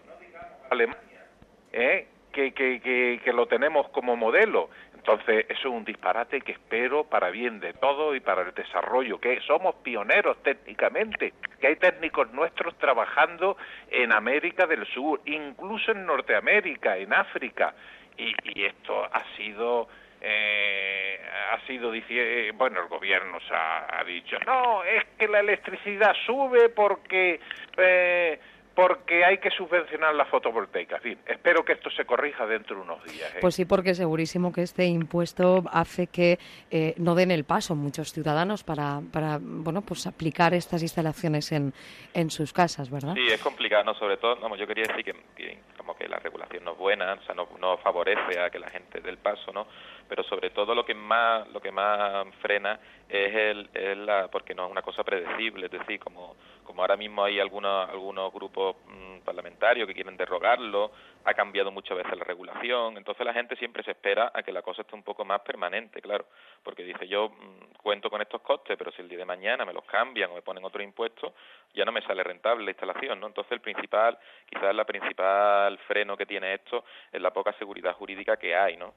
Alemania, ¿eh? Que, que, que, lo tenemos como modelo. Entonces, eso es un disparate que espero para bien de todo y para el desarrollo, que somos pioneros técnicamente, que hay técnicos nuestros trabajando en América del Sur, incluso en Norteamérica, en África, y, y esto ha sido eh, ha sido eh, bueno el gobierno se ha, dicho no es que la electricidad sube porque eh, porque hay que subvencionar la fotovoltaica. En fin, espero que esto se corrija dentro de unos días. ¿eh? Pues sí, porque segurísimo que este impuesto hace que eh, no den el paso muchos ciudadanos para, para bueno, pues aplicar estas instalaciones en, en sus casas, ¿verdad? Sí, es complicado, ¿no? sobre todo, vamos, yo quería decir que, como que la regulación no es buena, o sea, no, favorece a que la gente dé el paso, ¿no? Pero sobre todo lo que más, lo que más frena es, el, es la, porque no es una cosa predecible, es decir, como, como ahora mismo hay algunos, algunos grupos mm, parlamentarios que quieren derrogarlo, ha cambiado muchas veces la regulación, entonces la gente siempre se espera a que la cosa esté un poco más permanente, claro, porque dice yo mm, cuento con estos costes, pero si el día de mañana me los cambian o me ponen otro impuesto, ya no me sale rentable la instalación, ¿no? Entonces el principal, quizás la principal freno que tiene esto es la poca seguridad jurídica que hay, ¿no?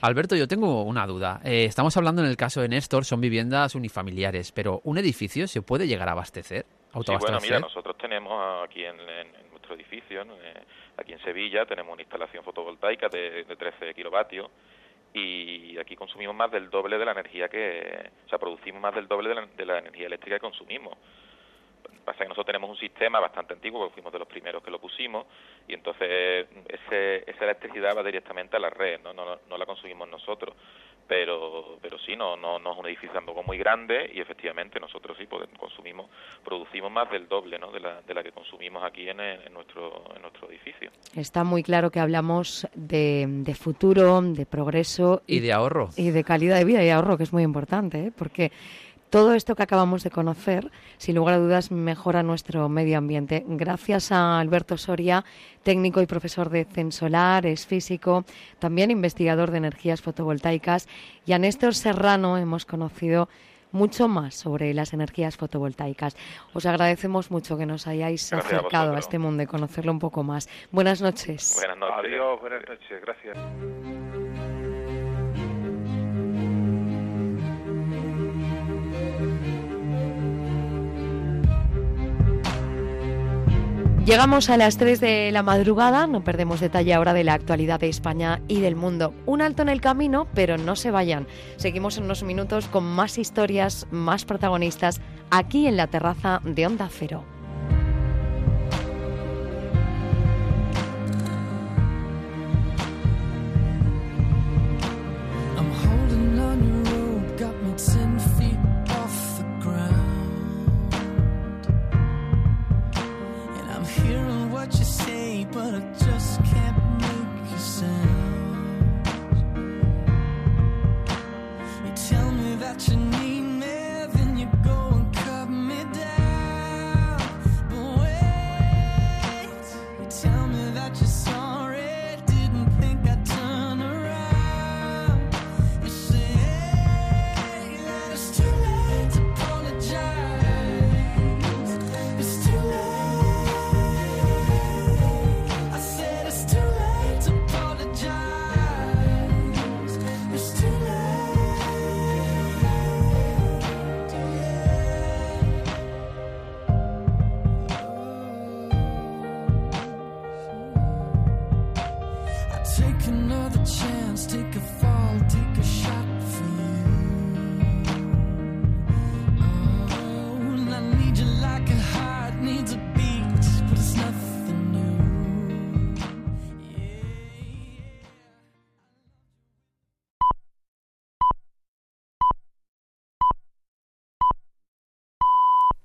Alberto, yo tengo una duda. Eh, estamos hablando en el caso de Néstor, son viviendas unifamiliares, pero ¿un edificio se puede llegar a abastecer? Sí, bueno, mira, nosotros tenemos aquí en, nuestro edificio, eh, aquí en Sevilla, tenemos una instalación fotovoltaica de, 13 kilovatios y aquí consumimos más del doble de la energía que, o sea, producimos más del doble de la, de la energía eléctrica que consumimos pasa que nosotros tenemos un sistema bastante antiguo, porque fuimos de los primeros que lo pusimos, y entonces ese, esa electricidad va directamente a la red, no, no la consumimos nosotros. Pero, pero sí, no, no, no es un edificio tampoco muy grande y efectivamente nosotros sí podemos, consumimos, producimos más del doble ¿no? de, la, de la que consumimos aquí en, en, nuestro, en nuestro edificio. Está muy claro que hablamos de, de futuro, de progreso y, y, de ahorro. Y de calidad de vida y ahorro, que es muy importante, ¿eh? porque todo esto que acabamos de conocer, sin lugar a dudas, mejora nuestro medio ambiente. Gracias a Alberto Soria, técnico y profesor de Censolar, es físico, también investigador de energías fotovoltaicas, y a Néstor Serrano hemos conocido mucho más sobre las energías fotovoltaicas. Os agradecemos mucho que nos hayáis acercado a, a, este mundo y conocerlo un poco más. Buenas noches. Buenas noches. Adiós, buenas noches. Gracias. Llegamos a las 3 de la madrugada, no perdemos detalle ahora de la actualidad de España y del mundo. Un alto en el camino, pero no se vayan. Seguimos en unos minutos con más historias, más protagonistas, aquí en la terraza de Onda Cero. what you say, but I just can't make a sound. You tell me that you need.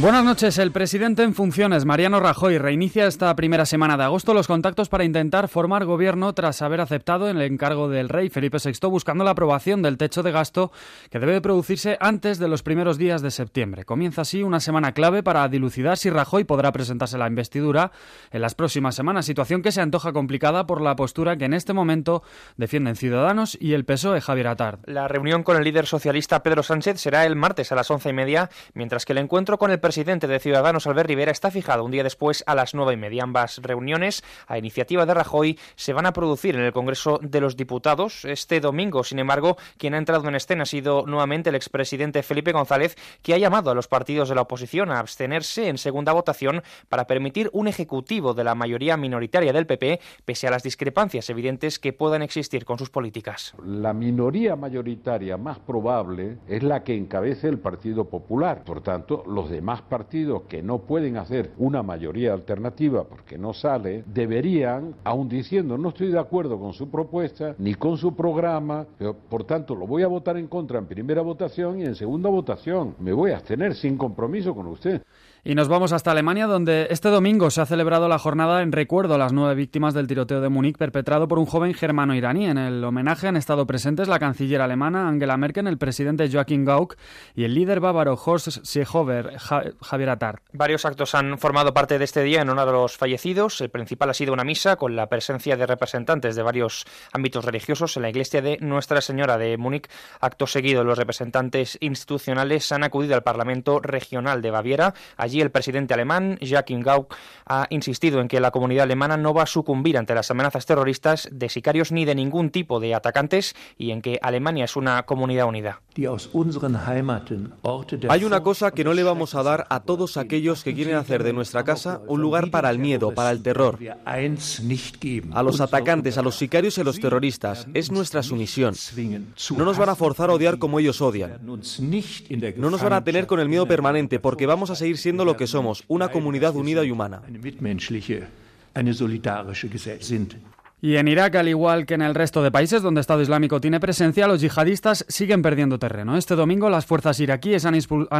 Buenas noches. El presidente en funciones, Mariano Rajoy, reinicia esta primera semana de agosto los contactos para intentar formar gobierno tras haber aceptado el encargo del rey Felipe VI buscando la aprobación del techo de gasto que debe producirse antes de los primeros días de septiembre. Comienza así una semana clave para dilucidar si Rajoy podrá presentarse la investidura en las próximas semanas, situación que se antoja complicada por la postura que en este momento defienden Ciudadanos y el PSOE Javier Atard. La reunión con el líder socialista Pedro Sánchez será el martes a las once y media, mientras que el encuentro con el presidente de Ciudadanos, Albert Rivera, está fijado un día después a las nueve y media. Ambas reuniones, a iniciativa de Rajoy, se van a producir en el Congreso de los Diputados este domingo. Sin embargo, quien ha entrado en escena ha sido nuevamente el expresidente Felipe González, que ha llamado a los partidos de la oposición a abstenerse en segunda votación para permitir un ejecutivo de la mayoría minoritaria del PP, pese a las discrepancias evidentes que puedan existir con sus políticas. La minoría mayoritaria más probable es la que encabece el Partido Popular. Por tanto, los demás partidos que no pueden hacer una mayoría alternativa porque no sale, deberían, aun diciendo no estoy de acuerdo con su propuesta ni con su programa, por tanto lo voy a votar en contra en primera votación y en segunda votación me voy a abstener sin compromiso con usted. Y nos vamos hasta Alemania, donde este domingo se ha celebrado la jornada en recuerdo a las nueve víctimas del tiroteo de Múnich perpetrado por un joven germano-iraní. En el homenaje han estado presentes la canciller alemana Angela Merkel, el presidente Joachim Gauck y el líder bávaro Horst Seehofer, Javier Attar. Varios actos han formado parte de este día en honor a los fallecidos. El principal ha sido una misa con la presencia de representantes de varios ámbitos religiosos en la iglesia de Nuestra Señora de Múnich. Acto seguido, los representantes institucionales han acudido al Parlamento Regional de Baviera. El presidente alemán, Joachim Gauck, ha insistido en que la comunidad alemana no va a sucumbir ante las amenazas terroristas de sicarios ni de ningún tipo de atacantes y en que Alemania es una comunidad unida. Hay una cosa que no le vamos a dar a todos aquellos que quieren hacer de nuestra casa un lugar para el miedo, para el terror. A los atacantes, a los sicarios y a los terroristas. Es nuestra sumisión. No nos van a forzar a odiar como ellos odian. No nos van a tener con el miedo permanente porque vamos a seguir siendo lo que somos, una comunidad unida y humana. Y en Irak, al igual que en el resto de países donde Estado Islámico tiene presencia, los yihadistas siguen perdiendo terreno. Este domingo las fuerzas iraquíes han,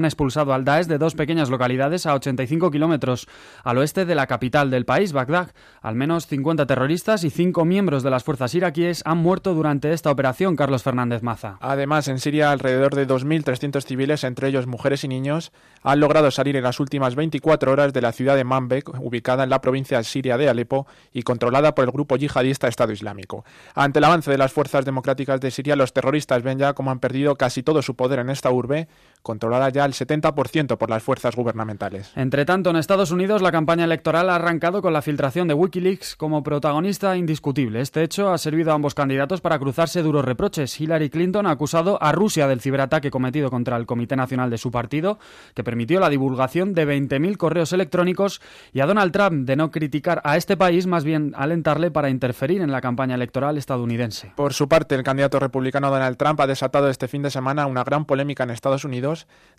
expulsado al Daesh de dos pequeñas localidades a 85 kilómetros al oeste de la capital del país, Bagdad. Al menos 50 terroristas y cinco miembros de las fuerzas iraquíes han muerto durante esta operación, Carlos Fernández Maza. Además, en Siria, alrededor de 2.300 civiles, entre ellos mujeres y niños, han logrado salir en las últimas 24 horas de la ciudad de Manbek, ubicada en la provincia siria de Alepo y controlada por el grupo yihadista Estado Islámico. Ante el avance de las fuerzas democráticas de Siria, los terroristas ven ya cómo han perdido casi todo su poder en esta urbe, controlada ya el 70% por las fuerzas gubernamentales. Entre tanto, en Estados Unidos la campaña electoral ha arrancado con la filtración de Wikileaks como protagonista indiscutible. Este hecho ha servido a ambos candidatos para cruzarse duros reproches. Hillary Clinton ha acusado a Rusia del ciberataque cometido contra el Comité Nacional de su partido, que permitió la divulgación de 20.000 correos electrónicos, y a Donald Trump de no criticar a este país, más bien alentarle para interferir en la campaña electoral estadounidense. Por su parte, el candidato republicano Donald Trump ha desatado este fin de semana una gran polémica en Estados Unidos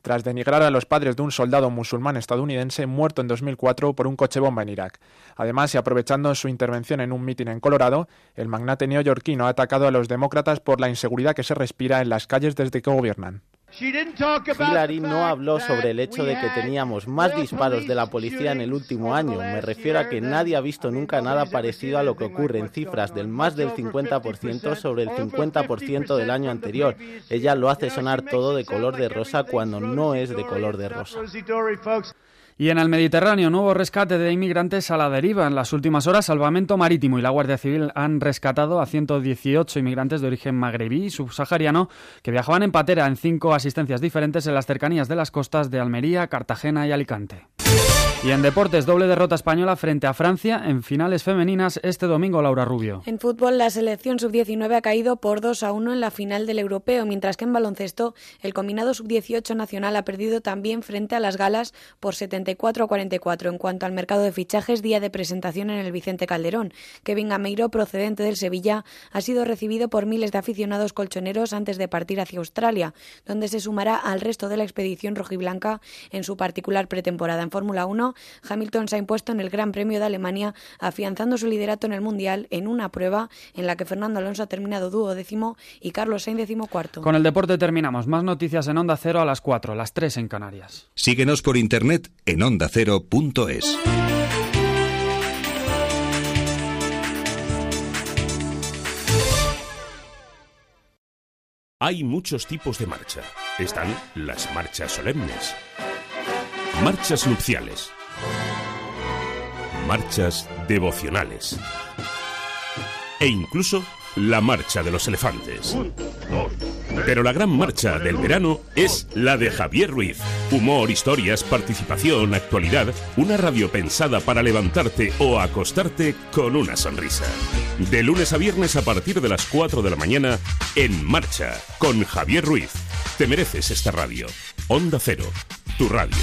tras denigrar a los padres de un soldado musulmán estadounidense muerto en 2004 por un coche bomba en Irak. Además, y aprovechando su intervención en un mitin en Colorado, el magnate neoyorquino ha atacado a los demócratas por la inseguridad que se respira en las calles desde que gobiernan. Hillary no habló sobre el hecho de que teníamos más disparos de la policía en el último año. Me refiero a que nadie ha visto nunca nada parecido a lo que ocurre en cifras del más del 50% sobre el 50% del año anterior. Ella lo hace sonar todo de color de rosa cuando no es de color de rosa. Y en el Mediterráneo, nuevo rescate de inmigrantes a la deriva. En las últimas horas, Salvamento Marítimo y la Guardia Civil han rescatado a 118 inmigrantes de origen magrebí y subsahariano que viajaban en patera en cinco asistencias diferentes en las cercanías de las costas de Almería, Cartagena y Alicante. Y en deportes, doble derrota española frente a Francia en finales femeninas este domingo, Laura Rubio. En fútbol, la selección sub-19 ha caído por 2 a 1 en la final del europeo, mientras que en baloncesto, el combinado sub-18 nacional ha perdido también frente a las galas por 74 a 44. En cuanto al mercado de fichajes, día de presentación en el Vicente Calderón. Kevin Gameiro, procedente del Sevilla, ha sido recibido por miles de aficionados colchoneros antes de partir hacia Australia, donde se sumará al resto de la expedición rojiblanca en su particular pretemporada en Fórmula 1 Hamilton se ha impuesto en el Gran Premio de Alemania, afianzando su liderato en el Mundial en una prueba en la que Fernando Alonso ha terminado duodécimo y Carlos Sainz cuarto. Con el deporte terminamos. Más noticias en Onda Cero a las 4, las 3 en Canarias. Síguenos por internet en ondacero.es. Hay muchos tipos de marcha. Están las marchas solemnes, marchas nupciales, marchas devocionales e incluso la marcha de los elefantes. Pero la gran marcha del verano es la de Javier Ruiz. Humor, historias, participación, actualidad, una radio pensada para levantarte o acostarte con una sonrisa. De lunes a viernes a partir de las 4 de la mañana, en marcha, con Javier Ruiz. Te mereces esta radio. Onda Cero, tu radio.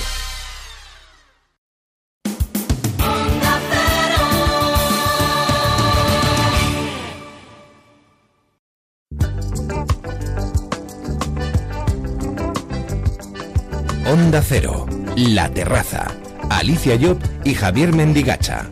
Onda Cero, La Terraza, Alicia Job y Javier Mendigacha.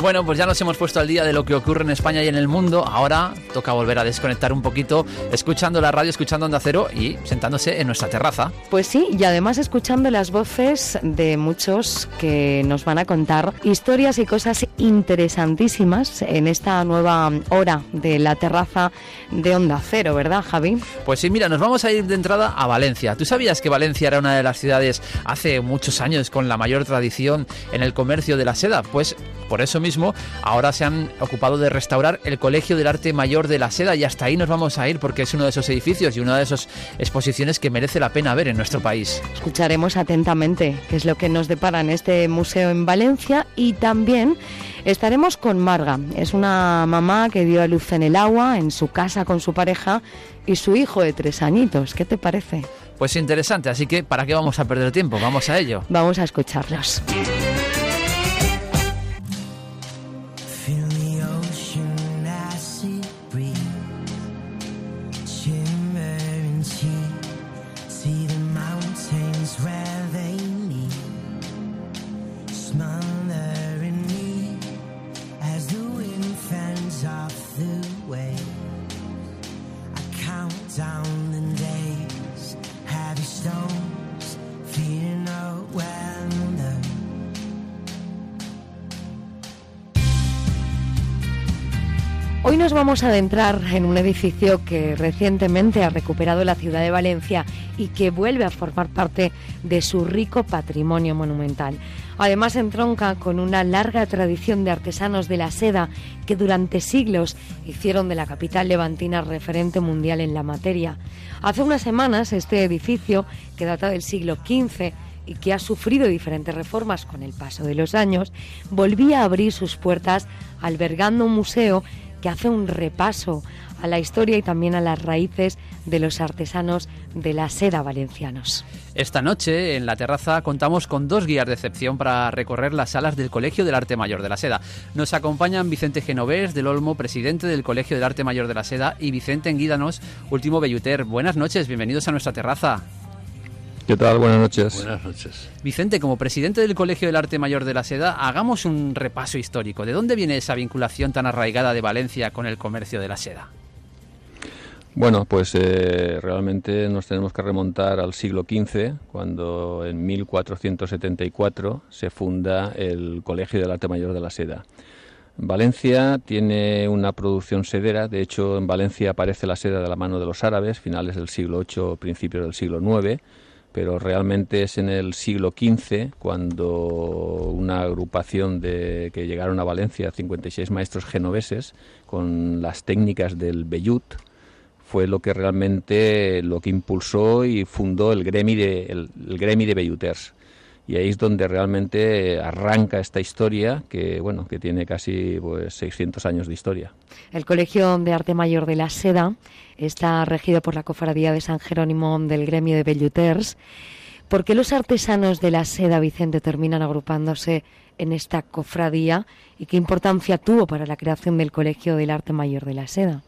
Bueno, pues ya nos hemos puesto al día de lo que ocurre en España y en el mundo. Ahora toca volver a desconectar un poquito, escuchando la radio, escuchando Onda Cero y sentándose en nuestra terraza. Pues sí, y además escuchando las voces de muchos que nos van a contar historias y cosas interesantísimas en esta nueva hora de la terraza de Onda Cero, ¿verdad, Javi? Pues sí, mira, nos vamos a ir de entrada a Valencia. ¿Tú sabías que Valencia era una de las ciudades hace muchos años con la mayor tradición en el comercio de la seda? Pues por eso mismo, ahora se han ocupado de restaurar el Colegio del Arte Mayor de la Seda y hasta ahí nos vamos a ir porque es uno de esos edificios y una de esas exposiciones que merece la pena ver en nuestro país. Escucharemos atentamente qué es lo que nos depara en este museo en Valencia y también estaremos con Marga. Es una mamá que dio a luz en el agua, en su casa con su pareja y su hijo de tres añitos. ¿Qué te parece? Pues interesante, así que ¿para qué vamos a perder tiempo? Vamos a ello. Vamos a escucharlos. Vamos a adentrar en un edificio que recientemente ha recuperado la ciudad de Valencia y que vuelve a formar parte de su rico patrimonio monumental. Además entronca con una larga tradición de artesanos de la seda que durante siglos hicieron de la capital levantina referente mundial en la materia. Hace unas semanas este edificio, que data del siglo XV, y que ha sufrido diferentes reformas con el paso de los años, volvía a abrir sus puertas albergando un museo que hace un repaso a la historia y también a las raíces de los artesanos de la seda valencianos. Esta noche en la terraza contamos con dos guías de excepción para recorrer las salas del Colegio del Arte Mayor de la Seda. Nos acompañan Vicente Genovés del Olmo, presidente del Colegio del Arte Mayor de la Seda, y Vicente Enguídanos, último belluter. Buenas noches, bienvenidos a nuestra terraza. ¿Qué tal? Buenas noches. Buenas noches. Vicente, como presidente del Colegio del Arte Mayor de la Seda, hagamos un repaso histórico. ¿De dónde viene esa vinculación tan arraigada de Valencia con el comercio de la seda? Bueno, pues eh, realmente nos tenemos que remontar al siglo XV, cuando en 1474 se funda el Colegio del Arte Mayor de la Seda. Valencia tiene una producción sedera, de hecho en Valencia aparece la seda de la mano de los árabes, finales del siglo VIII, principios del siglo IX, pero realmente es en el siglo XV cuando una agrupación de, que llegaron a Valencia, 56 maestros genoveses, con las técnicas del Bellut, fue lo que realmente lo que impulsó y fundó el gremi de, el, gremi de Belluters. Y ahí es donde realmente arranca esta historia que, bueno, que tiene casi pues, 600 años de historia. El Colegio de Arte Mayor de la Seda está regido por la Cofradía de San Jerónimo del gremio de Belluters. ¿Por qué los artesanos de la seda, Vicente, terminan agrupándose en esta cofradía y qué importancia tuvo para la creación del Colegio del Arte Mayor de la Seda?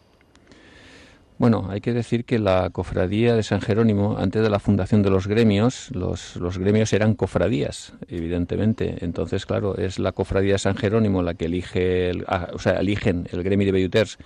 Bueno, hay que decir que la cofradía de San Jerónimo, antes de la fundación de los gremios, los, gremios eran cofradías, evidentemente. Entonces, claro, es la cofradía de San Jerónimo la que elige, ah, o sea, eligen el gremio de Belluters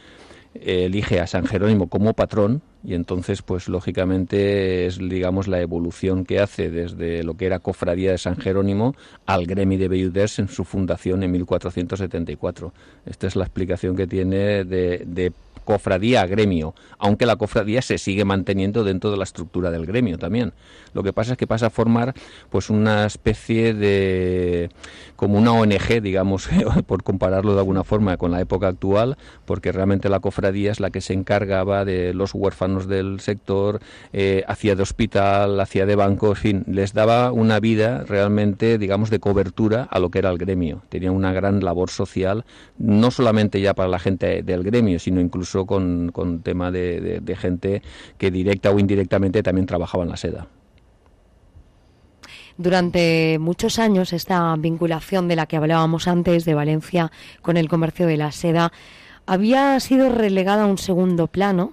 elige a San Jerónimo como patrón y entonces pues lógicamente es digamos la evolución que hace desde lo que era cofradía de San Jerónimo al gremio de Belluders en su fundación en 1474. Esta es la explicación que tiene de, de cofradía a gremio, aunque la cofradía se sigue manteniendo dentro de la estructura del gremio también. Lo que pasa es que pasa a formar pues una especie de como una ONG, digamos, por compararlo de alguna forma con la época actual, porque realmente la cofradía es la que se encargaba de los huérfanos del sector, eh, hacía de hospital, hacía de banco, en fin, les daba una vida realmente, digamos, de cobertura a lo que era el gremio. Tenía una gran labor social, no solamente ya para la gente del gremio, sino incluso con, con tema de, de gente que directa o indirectamente también trabajaba en la seda. Durante muchos años esta vinculación de la que hablábamos antes de Valencia con el comercio de la seda había sido relegada a un segundo plano,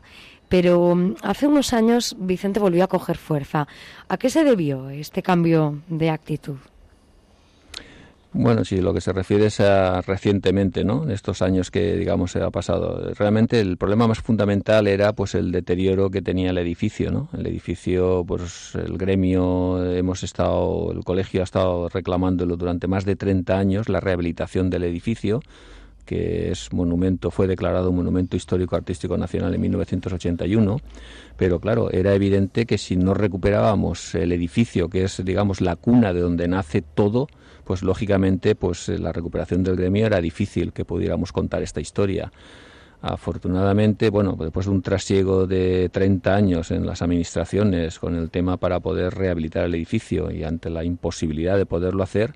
pero mm, hace unos años Vicente volvió a coger fuerza. ¿A qué se debió este cambio de actitud? Bueno, sí, lo que se refiere es a recientemente, ¿no? Estos años que, digamos, se ha pasado. Realmente el problema más fundamental era, pues, el deterioro que tenía el edificio, ¿no? El edificio, pues, el gremio, hemos estado, el colegio ha estado reclamándolo durante más de 30 años, la rehabilitación del edificio, que es monumento, fue declarado monumento histórico artístico nacional en 1981, pero claro, era evidente que si no recuperábamos el edificio, que es, digamos, la cuna de donde nace todo, pues lógicamente pues eh, la recuperación del gremio era difícil que pudiéramos contar esta historia. Afortunadamente, bueno, después de un trasiego de 30 años en las administraciones con el tema para poder rehabilitar el edificio y ante la imposibilidad de poderlo hacer,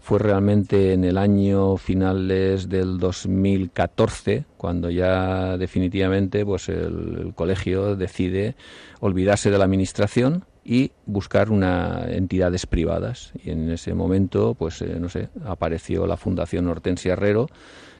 fue realmente en el año finales del 2014 cuando ya definitivamente pues el colegio decide olvidarse de la administración y buscar una entidades privadas. Y en ese momento pues eh, no sé apareció la Fundación Hortensia Herrero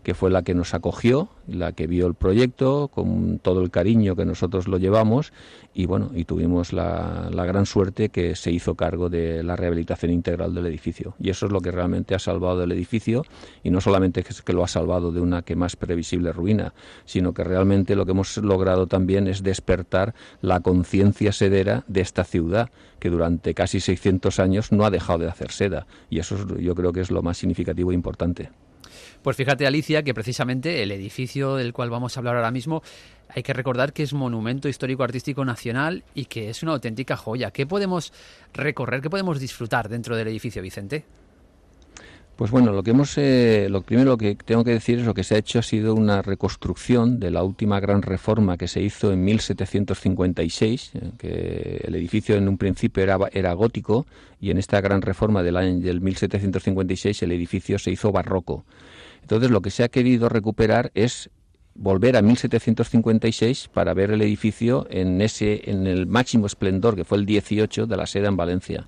que fue la que nos acogió, la que vio el proyecto con todo el cariño que nosotros lo llevamos y bueno, y tuvimos la, gran suerte que se hizo cargo de la rehabilitación integral del edificio. Y eso es lo que realmente ha salvado el edificio y no solamente es que lo ha salvado de una que más previsible ruina, sino que realmente lo que hemos logrado también es despertar la conciencia sedera de esta ciudad que durante casi 600 años no ha dejado de hacer seda y eso yo creo que es lo más significativo e importante. Pues fíjate, Alicia, que precisamente el edificio del cual vamos a hablar ahora mismo, hay que recordar que es Monumento Histórico Artístico Nacional y que es una auténtica joya. ¿Qué podemos recorrer, qué podemos disfrutar dentro del edificio, Vicente? Pues bueno, lo que hemos, eh, lo primero que tengo que decir es lo que se ha hecho ha sido una reconstrucción de la última gran reforma que se hizo en 1756, eh, que el edificio en un principio era, era gótico y en esta gran reforma del año del 1756 el edificio se hizo barroco. Entonces lo que se ha querido recuperar es volver a 1756 para ver el edificio en ese en el máximo esplendor que fue el 18 de la seda en Valencia.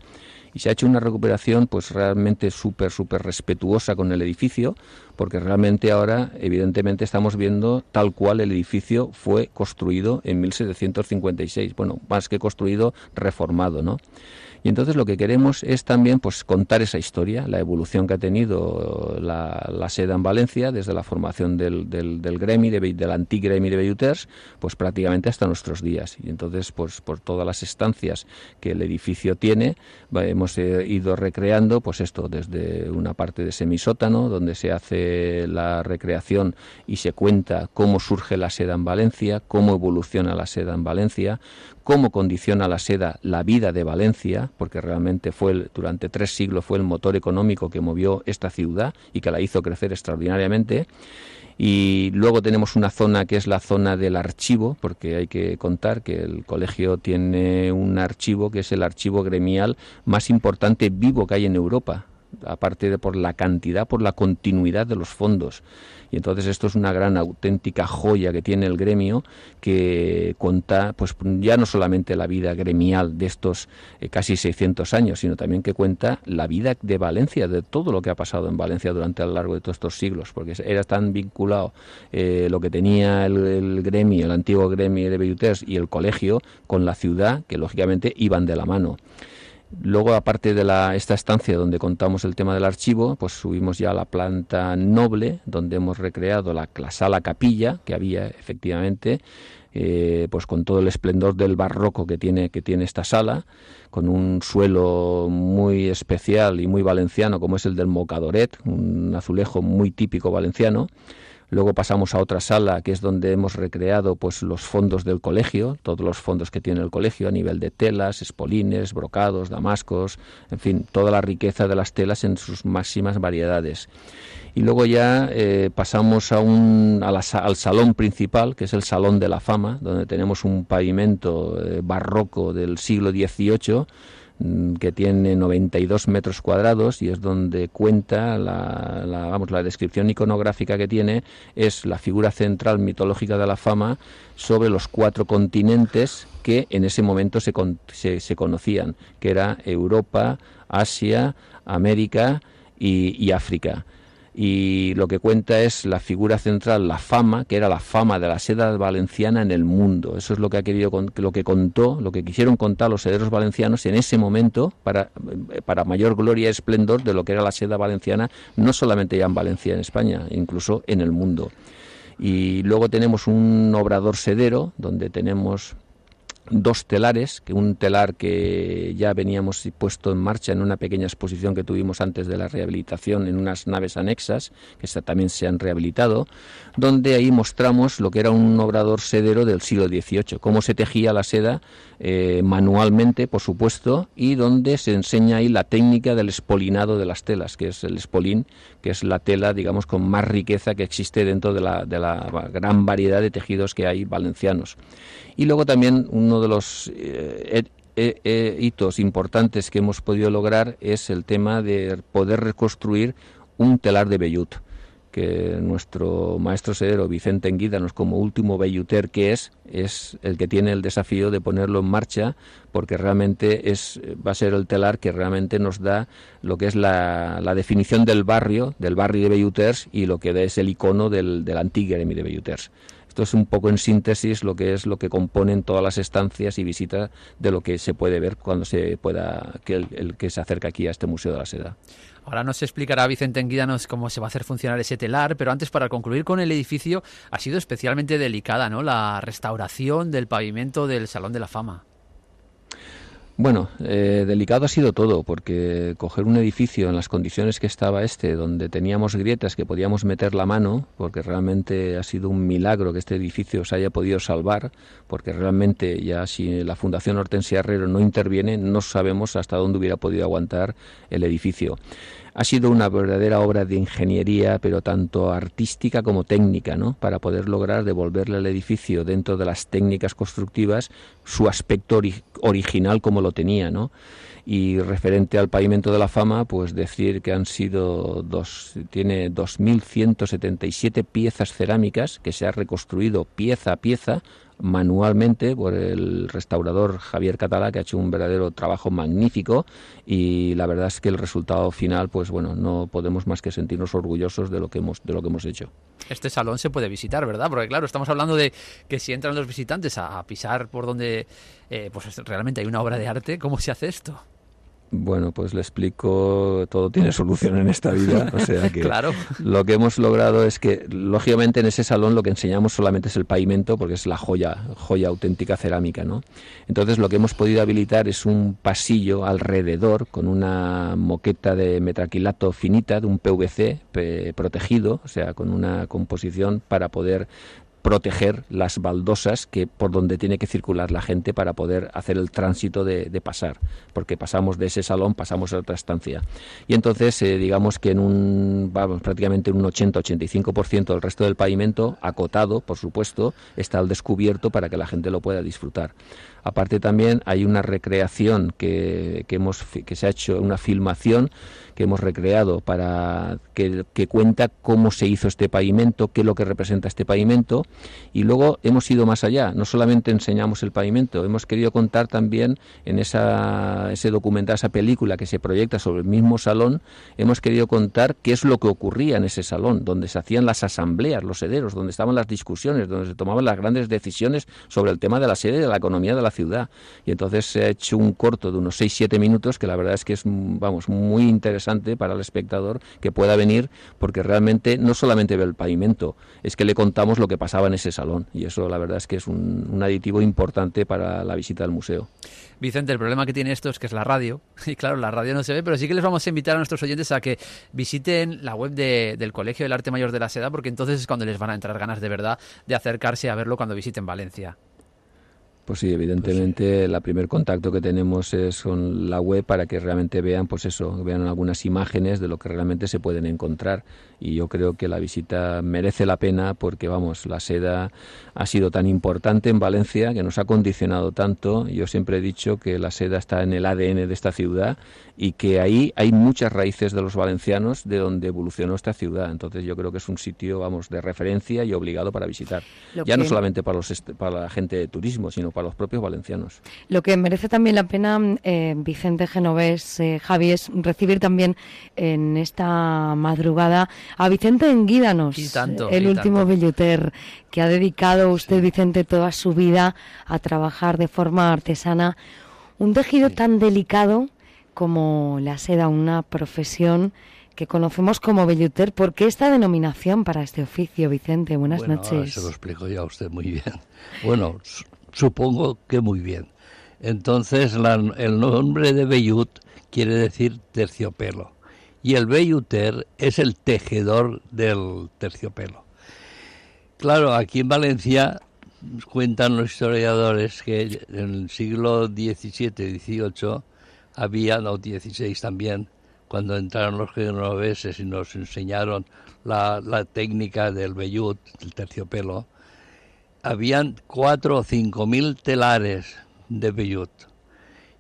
Y se ha hecho una recuperación pues realmente súper súper respetuosa con el edificio, porque realmente ahora evidentemente estamos viendo tal cual el edificio fue construido en 1756, bueno, más que construido, reformado, ¿no? Y entonces lo que queremos es también pues contar esa historia, la evolución que ha tenido la, la seda en Valencia desde la formación del, del, del gremi, de, del antigremi de Belluters, pues prácticamente hasta nuestros días. Y entonces, pues por todas las estancias que el edificio tiene, hemos eh, ido recreando, pues esto, desde una parte de semisótano, donde se hace la recreación y se cuenta cómo surge la seda en Valencia, cómo evoluciona la seda en Valencia, cómo condiciona la seda la vida de Valencia, porque realmente fue durante tres siglos fue el motor económico que movió esta ciudad y que la hizo crecer extraordinariamente. Y luego tenemos una zona que es la zona del archivo, porque hay que contar que el colegio tiene un archivo que es el archivo gremial más importante vivo que hay en Europa, aparte de por la cantidad, por la continuidad de los fondos. Y entonces esto es una gran auténtica joya que tiene el gremio que cuenta pues ya no solamente la vida gremial de estos eh, casi 600 años, sino también que cuenta la vida de Valencia, de todo lo que ha pasado en Valencia durante a lo largo de todos estos siglos, porque era tan vinculado eh, lo que tenía el, gremio, el antiguo gremio de Belluters y el colegio con la ciudad, que lógicamente iban de la mano. Luego, aparte de la, esta estancia donde contamos el tema del archivo, pues subimos ya a la planta noble, donde hemos recreado la, sala capilla que había efectivamente, eh, pues con todo el esplendor del barroco que tiene, que tiene esta sala, con un suelo muy especial y muy valenciano como es el del Mocadoret, un azulejo muy típico valenciano. Luego pasamos a otra sala que es donde hemos recreado pues los fondos del colegio, todos los fondos que tiene el colegio a nivel de telas, espolines, brocados, damascos, en fin, toda la riqueza de las telas en sus máximas variedades. Y luego ya eh, pasamos a un, al salón principal, que es el Salón de la Fama, donde tenemos un pavimento eh, barroco del siglo XVIII que tiene 92 metros cuadrados y es donde cuenta la, vamos, la descripción iconográfica que tiene es la figura central mitológica de la fama sobre los cuatro continentes que en ese momento se, se, conocían, que era Europa, Asia, América y África y lo que cuenta es la figura central, la fama, que era la fama de la seda valenciana en el mundo. Eso es lo que ha querido lo que contó, lo que quisieron contar los sederos valencianos en ese momento para, para mayor gloria y esplendor de lo que era la seda valenciana, no solamente ya en Valencia, en España, incluso en el mundo. Y luego tenemos un obrador sedero donde tenemos dos telares, que un telar que ya veníamos puesto en marcha en una pequeña exposición que tuvimos antes de la rehabilitación en unas naves anexas, que también se han rehabilitado, donde ahí mostramos lo que era un obrador sedero del siglo XVIII, cómo se tejía la seda eh, manualmente, por supuesto, y donde se enseña ahí la técnica del espolinado de las telas, que es el espolín, que es la tela, digamos, con más riqueza que existe dentro de la, de la gran variedad de tejidos que hay valencianos. Y luego también uno de los eh, hitos importantes que hemos podido lograr es el tema de poder reconstruir un telar de vellut que nuestro maestro sedero Vicente Enguídanos como último belluter que es, es el que tiene el desafío de ponerlo en marcha porque realmente es, va a ser el telar que realmente nos da lo que es la, definición del barrio, del barrio de Belluters y lo que es el icono del, del antiguo de Belluters. Esto es un poco en síntesis lo que es lo que componen todas las estancias y visitas de lo que se puede ver cuando se pueda que el, que se acerca aquí a este Museo de la Seda. Ahora nos explicará Vicente Enguídanos cómo se va a hacer funcionar ese telar, pero antes para concluir con el edificio ha sido especialmente delicada, ¿no? La restauración del pavimento del Salón de la Fama. Bueno, eh, delicado ha sido todo, porque coger un edificio en las condiciones que estaba este, donde teníamos grietas que podíamos meter la mano, porque realmente ha sido un milagro que este edificio se haya podido salvar, porque realmente ya si la Fundación Hortensia Herrero no interviene, no sabemos hasta dónde hubiera podido aguantar el edificio. Ha sido una verdadera obra de ingeniería, pero tanto artística como técnica, ¿no? Para poder lograr devolverle al edificio dentro de las técnicas constructivas su aspecto original como lo tenía, ¿no? y referente al pavimento de la fama, pues decir que han sido dos, tiene 2.177 piezas cerámicas que se ha reconstruido pieza a pieza manualmente por el restaurador Javier Catalá, que ha hecho un verdadero trabajo magnífico y la verdad es que el resultado final, pues bueno, no podemos más que sentirnos orgullosos de lo que hemos, de lo que hemos hecho. Este salón se puede visitar, ¿verdad? Porque claro, estamos hablando de que si entran los visitantes a, pisar por donde eh, pues realmente hay una obra de arte, ¿cómo se hace esto? Bueno, pues le explico, todo tiene solución en esta vida, o sea que Claro. lo que hemos logrado es que, lógicamente, en ese salón lo que enseñamos solamente es el pavimento, porque es la joya, joya auténtica cerámica, ¿no? Entonces lo que hemos podido habilitar es un pasillo alrededor con una moqueta de metraquilato finita, de un PVC protegido, o sea, con una composición para poder proteger las baldosas que por donde tiene que circular la gente para poder hacer el tránsito de, de pasar, porque pasamos de ese salón, pasamos a otra estancia. Y entonces, eh, digamos que en un, prácticamente en un 80-85% del resto del pavimento, acotado, por supuesto, está al descubierto para que la gente lo pueda disfrutar. Aparte también hay una recreación que, que hemos que se ha hecho, una filmación que hemos recreado para que, que cuenta cómo se hizo este pavimento, qué es lo que representa este pavimento y luego hemos ido más allá. No solamente enseñamos el pavimento, hemos querido contar también en esa, ese documental, esa película que se proyecta sobre el mismo salón, hemos querido contar qué es lo que ocurría en ese salón, donde se hacían las asambleas, los sederos, donde estaban las discusiones, donde se tomaban las grandes decisiones sobre el tema de la sede y de la economía de la ciudad. Y entonces se ha hecho un corto de unos 6-7 minutos que la verdad es que es, vamos, muy interesante para el espectador que pueda venir porque realmente no solamente ve el pavimento, es que le contamos lo que pasaba en ese salón y eso la verdad es que es un, un aditivo importante para la visita al museo. Vicente, el problema que tiene esto es que es la radio. Y claro, la radio no se ve, pero sí que les vamos a invitar a nuestros oyentes a que visiten la web de- del Colegio del Arte Mayor de la Seda, porque entonces es cuando les van a entrar ganas de verdad de acercarse a verlo cuando visiten Valencia. Pues sí, evidentemente el primer contacto que tenemos es con la web para que realmente vean, pues eso, vean algunas imágenes de lo que realmente se pueden encontrar. Y yo creo que la visita merece la pena porque, vamos, la seda ha sido tan importante en Valencia, que nos ha condicionado tanto. Yo siempre he dicho que la seda está en el ADN de esta ciudad y que ahí hay muchas raíces de los valencianos de donde evolucionó esta ciudad. Entonces yo creo que es un sitio, vamos, de referencia y obligado para visitar. Lo ya no solamente para, los para la gente de turismo, sino para los propios valencianos. Lo que merece también la pena, eh, Vicente Genovés, eh, Javi, es recibir también en esta madrugada a Vicente Enguídanos, Y tanto, el y último tanto. billuter, que ha dedicado usted, Vicente, toda su vida a trabajar de forma artesana un tejido tan delicado como la seda, una profesión que conocemos como billuter. ¿Por qué esta denominación para este oficio, Vicente? Buenas bueno, ahora noches. se lo explico ya a usted muy bien. Bueno, su- supongo que muy bien. Entonces, la- el nombre de vellut quiere decir terciopelo. Y el velluter es el tejedor del terciopelo. Claro, aquí en Valencia cuentan los historiadores que en el siglo XVII, XVIII había, no, XVI también, cuando entraron los genoveses y nos enseñaron la, la técnica del vellut, el terciopelo, habían cuatro o cinco mil telares de vellut.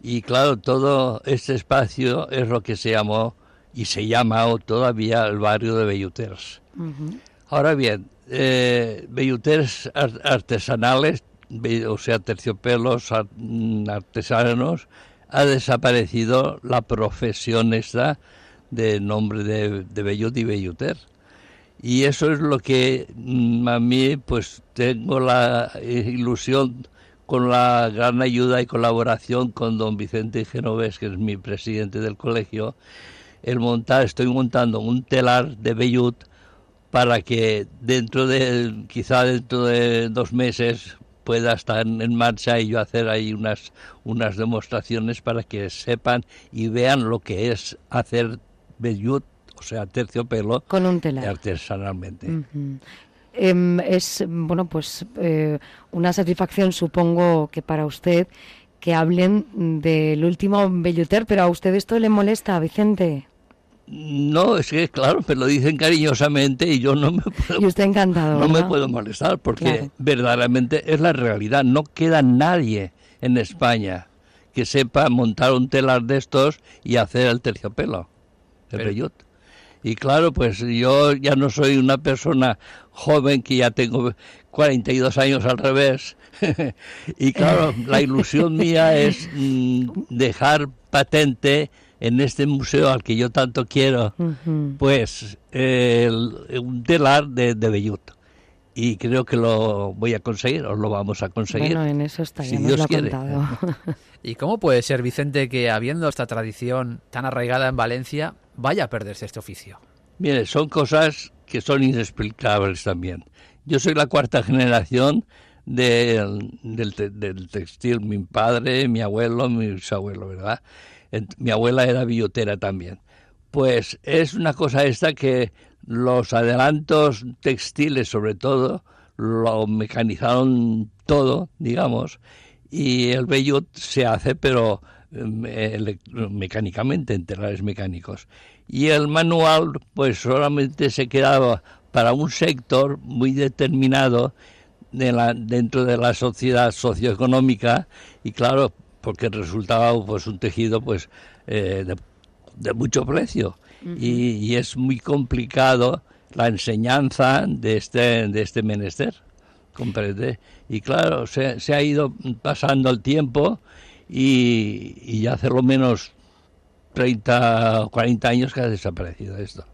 Y claro, todo este espacio es lo que se llamó y se llama todavía el barrio de velluters. Ahora bien, eh, velluters ar- artesanales, o sea, terciopelos mm, artesanos, ha desaparecido la profesión esta de nombre de, de vellut y velluter. Y eso es lo que mm, a mí, pues tengo la ilusión con la gran ayuda y colaboración con don Vicente Genovés, que es mi presidente del colegio, el montar, estoy montando un telar de vellut para que dentro de, quizá dentro de dos meses pueda estar en marcha y yo hacer ahí unas, unas demostraciones para que sepan y vean lo que es hacer vellut, o sea, terciopelo, Con un telar. artesanalmente. Em, es, bueno, pues eh, una satisfacción, supongo que para usted, que hablen del último velluter, pero a usted esto le molesta, Vicente. No, es que claro, me lo dicen cariñosamente y yo no me puedo, Y usted encantado. no me puedo molestar porque Claro. verdaderamente es la realidad. No queda nadie en España que sepa montar un telar de estos y hacer el terciopelo, el Pero-. Y claro, pues yo ya no soy una persona joven que ya tengo 42 años al revés. y claro, la ilusión mía es mm, dejar patente en este museo al que yo tanto quiero, pues el- un telar de, de vellut. y creo que lo voy a conseguir, o lo vamos a conseguir. Bueno, en eso está, si ya Dios lo quiere. contado. ¿Y cómo puede ser, Vicente, que habiendo esta tradición tan arraigada en Valencia, vaya a perderse este oficio? Mire, son cosas que son inexplicables también. Yo soy la cuarta generación del, del, del textil, mi padre, mi abuelo, mi bisabuelo, ¿verdad? Mi abuela era billotera también. Pues es una cosa esta que los adelantos textiles, sobre todo, lo mecanizaron todo, digamos, y el vellut se hace, pero em, mecánicamente, en telares mecánicos. Y el manual, pues solamente se quedaba para un sector muy determinado dentro de la sociedad socioeconómica y claro, porque resultaba pues un tejido pues eh, de, de mucho precio y, y es muy complicado la enseñanza de este, de este menester, comprende. Y claro, se, se ha ido pasando el tiempo y, y hace lo menos 30 o 40 años que ha desaparecido esto.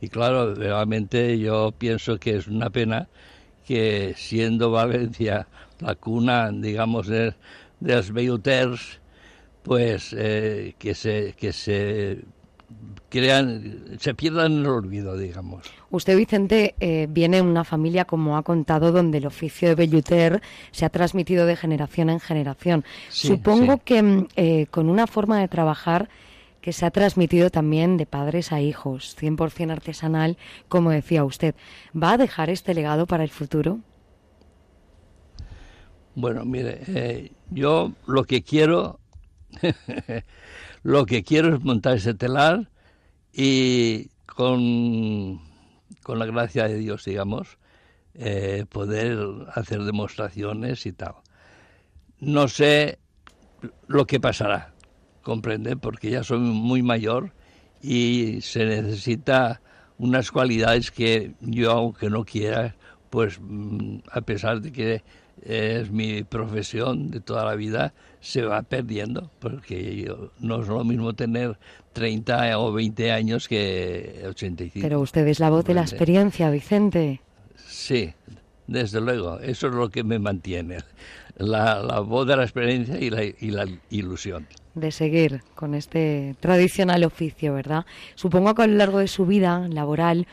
Y claro, realmente yo pienso que es una pena que siendo Valencia la cuna, digamos, de, de los belluters, pues eh, que se que se crean, se pierdan en el olvido, digamos. Usted, Vicente, eh, viene de una familia, como ha contado, donde el oficio de velluter se ha transmitido de generación en generación. Sí, Supongo sí. que mm, eh, con una forma de trabajar que se ha transmitido también de padres a hijos, 100% artesanal, como decía usted. ¿Va a dejar este legado para el futuro? Bueno, mire, eh, yo lo que quiero, lo que quiero es montar ese telar y con, con la gracia de Dios, digamos, eh, poder hacer demostraciones y tal. No sé lo que pasará, comprende, porque ya soy muy mayor y se necesita unas cualidades que yo, aunque no quiera, pues mm, a pesar de que es mi profesión de toda la vida, se va perdiendo, porque yo- no es lo mismo tener 30 o 20 años que 85. Pero usted es la voz de la experiencia, Vicente. Sí, desde luego, eso es lo que me mantiene, la, la voz de la experiencia y la, y la ilusión. de seguir con este tradicional oficio, ¿verdad? Supongo que a lo largo de su vida laboral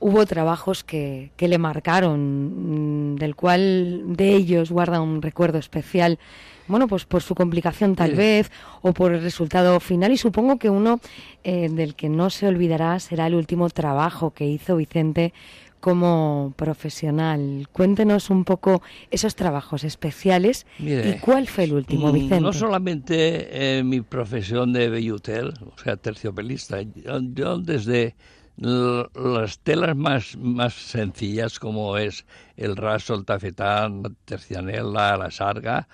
hubo trabajos que, que le marcaron, mm, del cual de ellos guarda un recuerdo especial, bueno, pues por su complicación tal Sí. vez, o por el resultado final, y supongo que uno eh, del que no se olvidará será el último trabajo que hizo Vicente como profesional. Cuéntenos un poco esos trabajos especiales Mire, y cuál fue el último, Mm, Vicente. No solamente eh, mi profesión de velluter, o sea, terciopelista, yo, yo desde las telas más, más sencillas como es el raso, el tafetán, la tercianela, la sarga,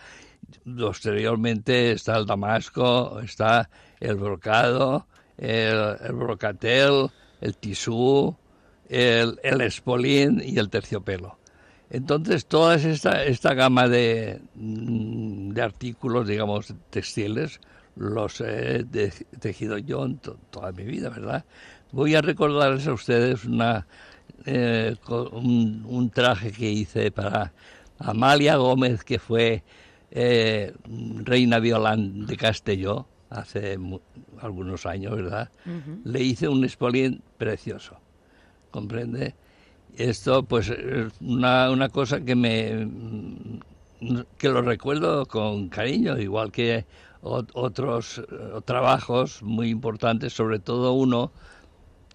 posteriormente está el damasco, está el brocado, el, el brocatel, el tisú, el, el espolín y el terciopelo. Entonces, toda esta, esta gama de, mm, de artículos, digamos, textiles, los he tejido yo en to- toda mi vida, ¿verdad? Voy a recordarles a ustedes una, eh, un, un traje que hice para Amalia Gómez, que fue eh, reina violán de Castelló hace algunos años, ¿verdad? Le hice un espolín precioso, ¿comprende? Esto, pues, es una, una cosa que me que lo recuerdo con cariño, igual que ot- otros eh, trabajos muy importantes, sobre todo uno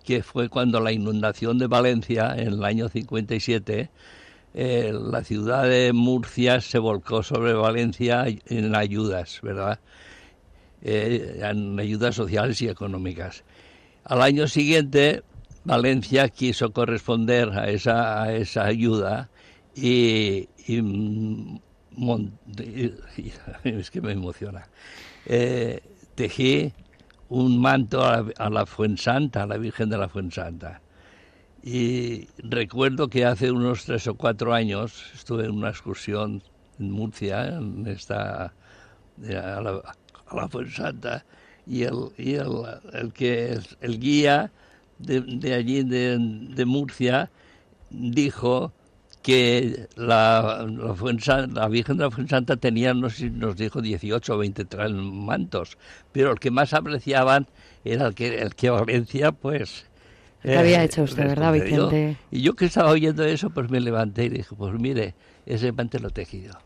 que fue cuando la inundación de Valencia en el año 57, eh, la ciudad de Murcia se volcó sobre Valencia en ayudas, ¿verdad? Eh, en ayudas sociales y económicas. Al año siguiente, Valencia quiso corresponder a esa, ayuda y- es que me emociona. Eh, tejí un manto a la, a la Fuensanta, a la Virgen de la Fuensanta. Y recuerdo que hace unos tres o cuatro años estuve en una excursión en Murcia, en esta, eh, a la, Fuensanta, y el, y el, el que el guía de, de allí de, de Murcia dijo que la, la, Virgen de la Fuensanta tenía, no sé si nos dijo 18 o 20 mantos, pero el que más apreciaban era el que, el que Valencia, pues... ¿Qué había hecho usted, verdad, Vicente? Y yo que estaba oyendo eso, pues me levanté y dije, pues mire, ese mantel lo tejido.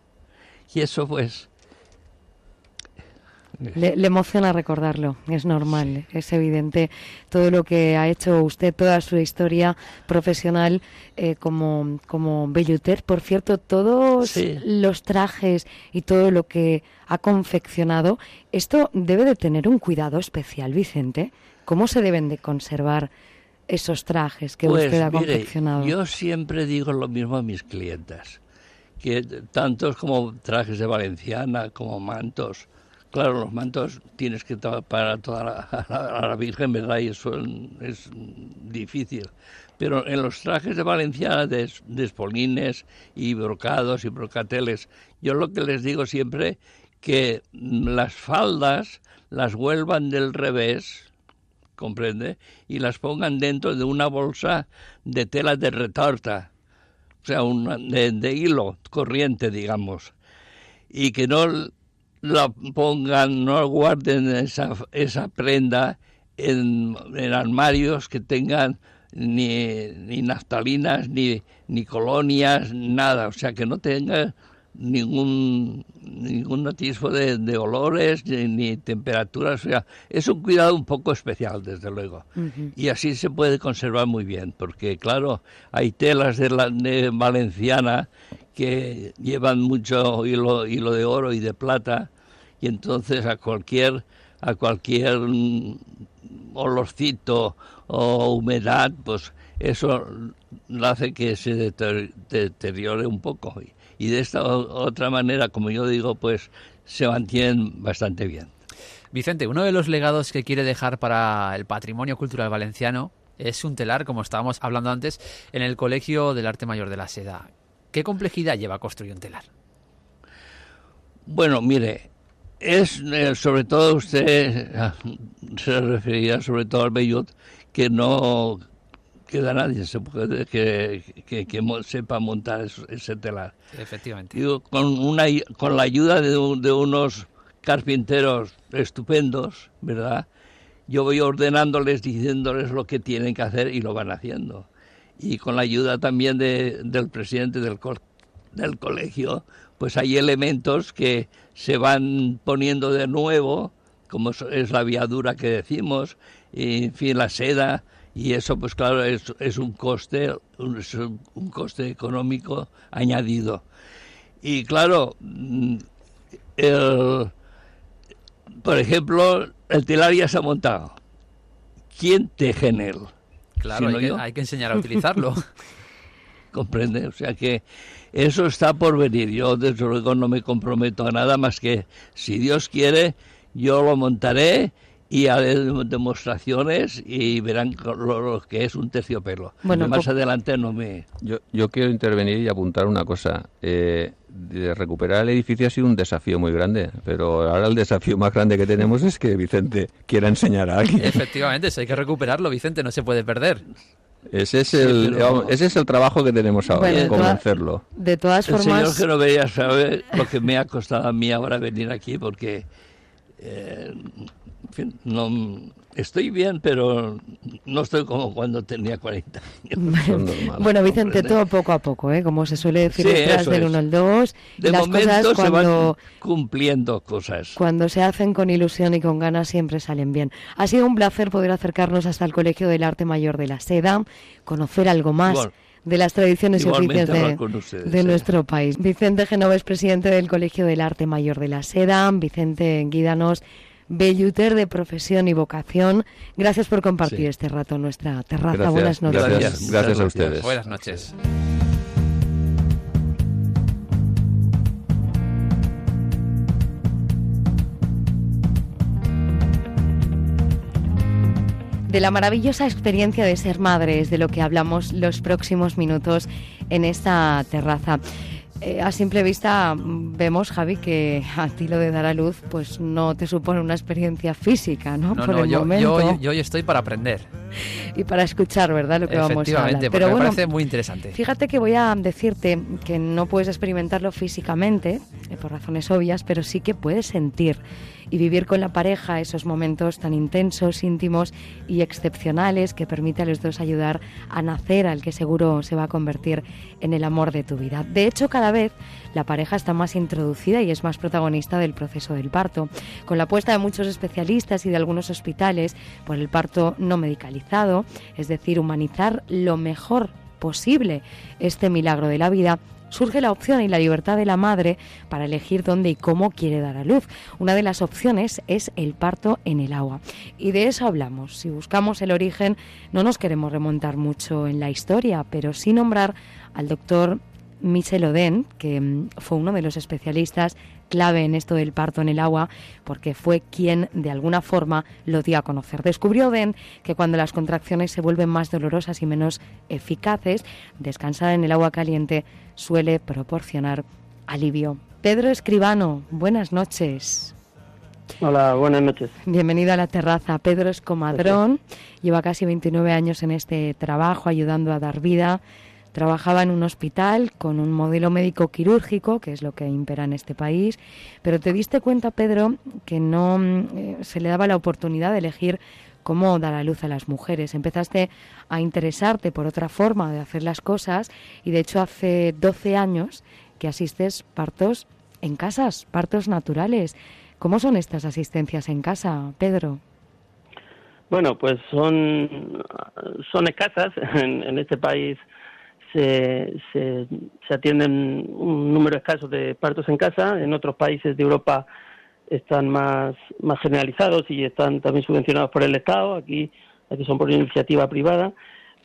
Y eso, pues, le, emociona recordarlo, es normal, es evidente todo lo que ha hecho usted, toda su historia profesional eh, como, como belluter. Por cierto, todos los trajes y todo lo que ha confeccionado, esto debe de tener un cuidado especial, Vicente. ¿Cómo se deben de conservar esos trajes que pues usted ha confeccionado? Yo siempre digo lo mismo a mis clientas, que tantos como trajes de valenciana, como mantos, Claro, los mantos tienes que para toda la, la, Virgen, ¿verdad? Y eso es difícil. Pero en los trajes de Valenciana, de, espolines y brocados y brocateles, yo lo que les digo siempre que las faldas las vuelvan del revés, ¿comprende? Y las pongan dentro de una bolsa de tela de retorta, o sea, de hilo corriente, digamos. Y que no la pongan, no guarden esa, esa prenda en, armarios que tengan ni, ni naftalinas, ni, ni colonias, nada, o sea, que no tenga ningún ningún atisbo de, olores ni, temperaturas, o sea, es un cuidado un poco especial, desde luego. Y así se puede conservar muy bien, porque claro, hay telas de, la, de valenciana que llevan mucho hilo, hilo de oro y de plata y entonces a cualquier a cualquier olorcito o humedad, pues eso hace que se deteriore un poco. Y de esta otra manera, como yo digo, pues se mantienen bastante bien. Vicente, uno de los legados que quiere dejar para el patrimonio cultural valenciano es un telar, como estábamos hablando antes, en el Colegio del Arte Mayor de la Seda. ¿Qué complejidad lleva a construir un telar? Bueno, mire, es eh, sobre todo usted se refería sobre todo al Bellot que no queda nadie se puede, que, que, sepa montar ese telar. Efectivamente. con, una, con la ayuda de, de unos carpinteros estupendos, ¿verdad? Yo voy ordenándoles, diciéndoles lo que tienen que hacer y lo van haciendo. Y con la ayuda también de, del presidente del, del colegio, pues hay elementos que se van poniendo de nuevo, como es la viadura que decimos, y, en fin, la seda, y eso pues claro es, es un coste, un, un coste económico añadido. Y claro, mm, el, por ejemplo, el telar ya se ha montado. ¿Quién teje en él? Claro, hay, que, enseñar a utilizarlo. Comprende, o sea que eso está por venir. Yo desde luego no me comprometo a nada más que si Dios quiere, yo lo montaré y haré demostraciones y verán lo, que es un terciopelo. Bueno, más adelante no me... Yo, yo quiero intervenir y apuntar una cosa. Eh, de recuperar el edificio ha sido un desafío muy grande, pero ahora el desafío más grande que tenemos es que Vicente quiera enseñar a alguien. Efectivamente, si hay que recuperarlo, Vicente, no se puede perder. Ese es, el, ese es el trabajo que tenemos ahora, convencerlo. De todas formas... El señor que no veía saber lo que me ha costado a mí ahora venir aquí, porque eh, no, estoy bien, pero no estoy como cuando tenía 40 años. bueno, Vicente, todo poco a poco, ¿eh? como se suele decir detrás del 1 al 2. De las momento cosas cuando, se van cumpliendo cosas. Cuando se hacen con ilusión y con ganas siempre salen bien. Ha sido un placer poder acercarnos hasta el Colegio del Arte Mayor de la Seda, conocer algo más. de las tradiciones y oficios de, de nuestro país. Vicente Genoves, presidente del Colegio del Arte Mayor de la Seda. Vicente, guídanos belluter de profesión y vocación. Gracias por compartir este rato en nuestra terraza. Buenas noches. Gracias, gracias a ustedes. Buenas noches. De la maravillosa experiencia de ser madre es de lo que hablamos los próximos minutos en esta terraza. Eh, a simple vista vemos, Javi, que a ti lo de dar a luz pues no te supone una experiencia física, ¿no? No, Por no, el yo, momento. yo, yo hoy estoy para aprender. Y para escuchar, ¿verdad? Lo que vamos a hablar. Efectivamente, porque me parece muy interesante. Fíjate que voy a decirte que no puedes experimentarlo físicamente, eh, por razones obvias, pero sí que puedes sentir y vivir con la pareja esos momentos tan intensos, íntimos y excepcionales que permite a los dos ayudar a nacer al que seguro se va a convertir en el amor de tu vida. De hecho, cada vez la pareja está más introducida y es más protagonista del proceso del parto, con la apuesta de muchos especialistas y de algunos hospitales por el parto no medicalizado, es decir, humanizar lo mejor posible este milagro de la vida surge la opción y la libertad de la madre para elegir dónde y cómo quiere dar a luz. Una de las opciones es el parto en el agua. Y de eso hablamos. Si buscamos el origen, no nos queremos remontar mucho en la historia, pero sí nombrar al doctor Michel Oden, que mm, fue uno de los especialistas clave en esto del parto en el agua, porque fue quien de alguna forma lo dio a conocer. Descubrió Oden que cuando las contracciones se vuelven más dolorosas y menos eficaces, descansar en el agua caliente suele proporcionar alivio. Pedro Escribano, buenas noches. Hola, buenas noches. Bienvenido a la terraza. Pedro es comadrón, lleva casi 29 años en este trabajo ayudando a dar vida. Trabajaba en un hospital con un modelo médico quirúrgico, que es lo que impera en este país, pero te diste cuenta, Pedro, que no mm, eh, se le daba la oportunidad de elegir cómo dar a luz a las mujeres. Empezaste a interesarte por otra forma de hacer las cosas y de hecho hace 12 años que asistes partos en casas, partos naturales. ¿Cómo son estas asistencias en casa, Pedro? Bueno, pues son, son escasas. En, en este país se, se, atienden un número escaso de partos en casa. En otros países de Europa están más, más generalizados y están también subvencionados por el Estado. Aquí, aquí son por iniciativa privada.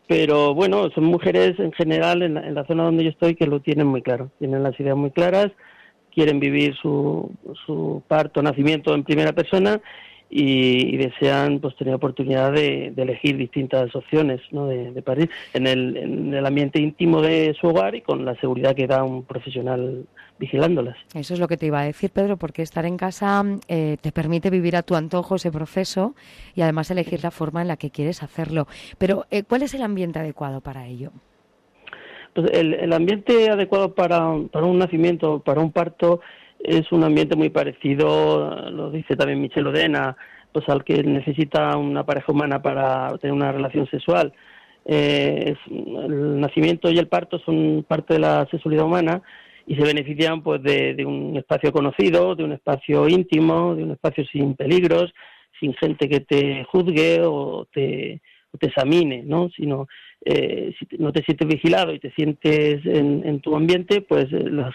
Pero bueno, son mujeres en general en la, en la zona donde yo estoy que lo tienen muy claro. Tienen las ideas muy claras quieren vivir su, su parto, nacimiento en primera persona y, y desean pues tener oportunidad de, de elegir distintas opciones ¿no? de, de parir en el, en el ambiente íntimo de su hogar y con la seguridad que da un profesional vigilándolas. Eso es lo que te iba a decir, Pedro, porque estar en casa eh, te permite vivir a tu antojo ese proceso y además elegir la forma en la que quieres hacerlo. Pero, eh, ¿cuál es el ambiente adecuado para ello? Pues el, el ambiente adecuado para, para un nacimiento, para un parto, es un ambiente muy parecido, lo dice también Michel Odena, pues al que necesita una pareja humana para tener una relación sexual. Eh, es, el nacimiento y el parto son parte de la sexualidad humana y se benefician pues de, un espacio conocido, de un espacio íntimo, de un espacio sin peligros, sin gente que te juzgue o te, o te examine, ¿no? Sino eh, si no te sientes vigilado y te sientes en, en tu ambiente, pues eh, las,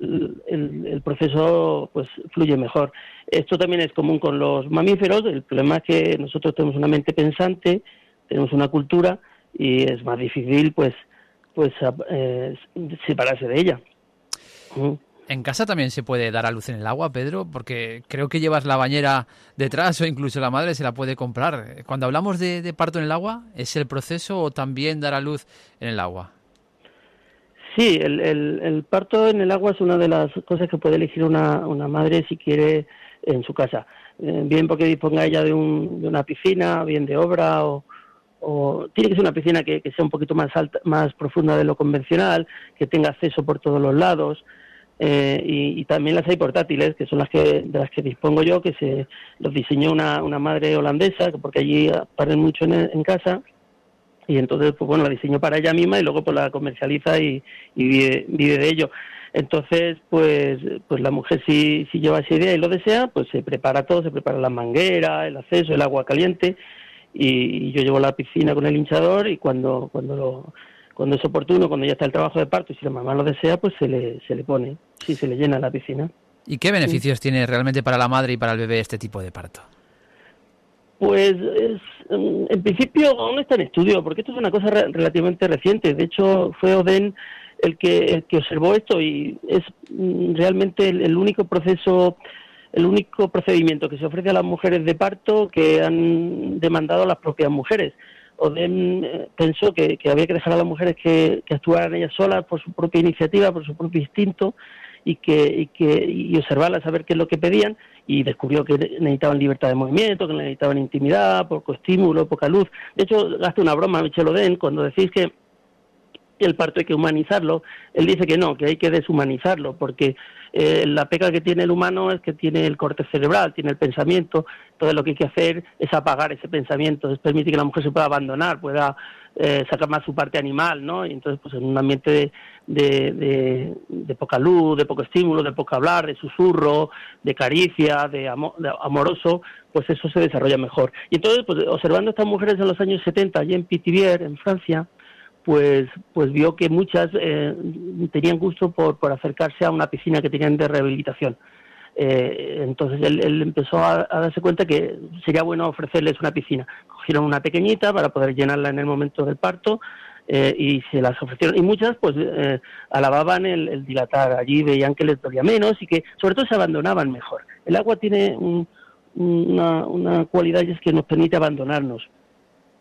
el, proceso pues fluye mejor. Esto también es común con los mamíferos. El problema es que nosotros tenemos una mente pensante, tenemos una cultura y es más difícil pues pues eh, separarse de ella. ¿En casa también se puede dar a luz en el agua, Pedro? Porque creo que llevas la bañera detrás o incluso la madre se la puede comprar. Cuando hablamos de, de parto en el agua, ¿es el proceso o también dar a luz en el agua? Sí, el, el, el, parto en el agua es una de las cosas que puede elegir una, una madre si quiere en su casa. Eh, bien porque disponga ella de, un, de, una piscina, bien de obra, o, o tiene que ser una piscina que, que, sea un poquito más alta, más profunda de lo convencional, que tenga acceso por todos los lados. Eh, y, también las hay portátiles, que son las que de las que dispongo yo, que se los diseñó una, una madre holandesa, porque allí paren mucho en, en casa y entonces pues bueno la diseñó para ella misma y luego pues la comercializa y, y vive, vive, de ello entonces pues pues la mujer si, si lleva esa idea y lo desea pues se prepara todo se prepara la manguera el acceso el agua caliente y, y yo llevo la piscina con el hinchador y cuando cuando lo cuando es oportuno cuando ya está el trabajo de parto y si la mamá lo desea pues se le se le pone si se le llena la piscina ¿Y qué beneficios sí. tiene realmente para la madre y para el bebé este tipo de parto? Pues es, en principio aún está en estudio, porque esto es una cosa re relativamente reciente. De hecho, fue Oden el que, el que observó esto y es mm, realmente el, único proceso, el único procedimiento que se ofrece a las mujeres de parto que han demandado las propias mujeres. Odem eh, pensó que, había que dejar a las mujeres que, actuaran ellas solas por su propia iniciativa, por su propio instinto y que, y que y observarlas, saber qué es lo que pedían y descubrió que necesitaban libertad de movimiento, que necesitaban intimidad, poco estímulo, poca luz. De hecho, gaste una broma Michel Oden cuando decís que el parto hay que humanizarlo, él dice que no, que hay que deshumanizarlo, porque eh, la pega que tiene el humano es que tiene el corte cerebral, tiene el pensamiento, entonces lo que hay que hacer es apagar ese pensamiento, es permitir que la mujer se pueda abandonar, pueda eh, sacar más su parte animal, ¿no? Y entonces, pues en un ambiente de, de, poca luz, de poco estímulo, de poco hablar, de susurro, de caricia, de, amoroso, pues eso se desarrolla mejor. Y entonces, pues observando a estas mujeres en los años 70, allí en Pithiviers, en Francia, pues, pues vio que muchas eh, tenían gusto por, por acercarse a una piscina que tenían de rehabilitación. Eh, entonces él, empezó a, darse cuenta que sería bueno ofrecerles una piscina. Cogieron una pequeñita para poder llenarla en el momento del parto eh, y se las ofrecieron. Y muchas pues alababan el, dilatar. Allí veían que les dolía menos y que sobre todo se abandonaban mejor. El agua tiene una, una cualidad y es que nos permite abandonarnos.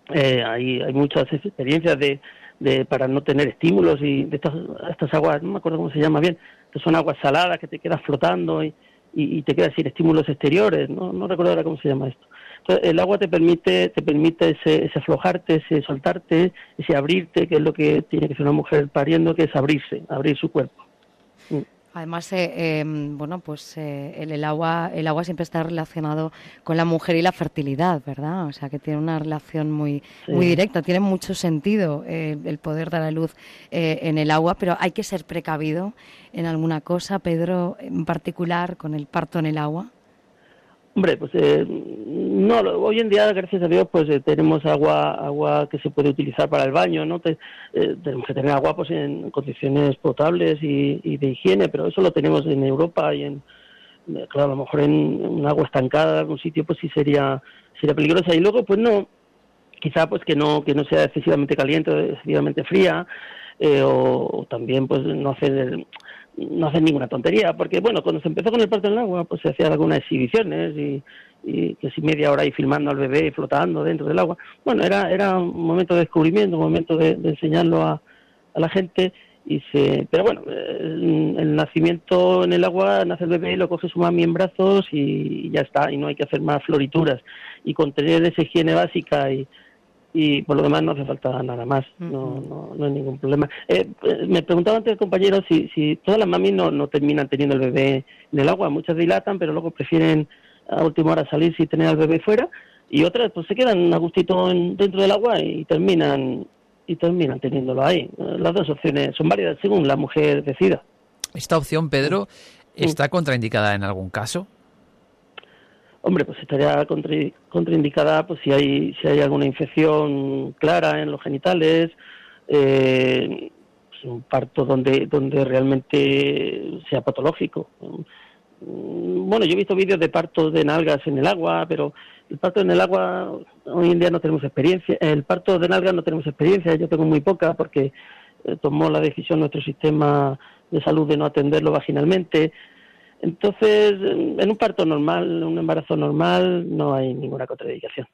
hay, hay muchas experiencias de, de, para no tener estímulos y de estas, estas aguas, no me acuerdo cómo se llama bien, que son aguas saladas que te quedas flotando y, y, te quedas sin estímulos exteriores, no, no recuerdo ahora cómo se llama esto. Entonces, el agua te permite, te permite ese, ese aflojarte, ese soltarte, ese abrirte, que es lo que tiene que ser una mujer pariendo, que es abrirse, abrir su cuerpo. Además, eh, em, bueno, pues eh, el, agua, el agua siempre está relacionado con la mujer y la fertilidad, ¿verdad? O sea, que tiene una relación muy, muy directa. Tiene mucho sentido eh, el poder dar a luz en el agua, pero hay que ser precavido en alguna cosa, Pedro, en particular con el parto en el agua. Hombre, pues eh, no, hoy en día, gracias a Dios, pues eh, tenemos agua agua que se puede utilizar para el baño, ¿no? Eh, tenemos que tener agua pues en condiciones potables y, de higiene, pero eso lo tenemos en Europa y en, claro, a lo mejor en un agua estancada en algún sitio, pues sí sería sería peligrosa. Y luego, pues no, quizá pues que no que no sea excesivamente caliente o excesivamente fría, o, o, también pues no hacer no hacen ninguna tontería, porque bueno, cuando se empezó con el parto en el agua, pues se hacían algunas exhibiciones y, si media hora ahí filmando al bebé flotando dentro del agua. Bueno, era, era un momento de descubrimiento, un momento de, enseñarlo a, a, la gente. Y se, pero bueno, el, nacimiento en el agua, nace el bebé, lo coge su mami en brazos y ya está, y no hay que hacer más florituras. Y con tener esa higiene básica y, y por lo demás no hace falta nada más, no, no, no hay ningún problema. Eh, eh, me preguntaba antes el compañero si, si todas las mamis no, no terminan teniendo el bebé en el agua, muchas dilatan, pero luego prefieren a última hora salir y tener al bebé fuera, y otras pues se quedan a gustito dentro del agua y terminan y terminan teniéndolo ahí. Las dos opciones son válidas según la mujer decida. ¿Esta opción, Pedro, está contraindicada en algún caso? Hombre, pues estaría contraindicada pues si hay si hay alguna infección clara en los genitales, eh, pues, un parto donde donde realmente sea patológico. Mm, bueno, yo he visto vídeos de partos de nalgas en el agua, pero el parto en el agua hoy en día no tenemos experiencia. El parto de nalgas no tenemos experiencia, yo tengo muy poca porque eh, tomó la decisión nuestro sistema de salud de no atenderlo vaginalmente. Entonces, en un parto normal, un embarazo normal, no hay ninguna contraindicación.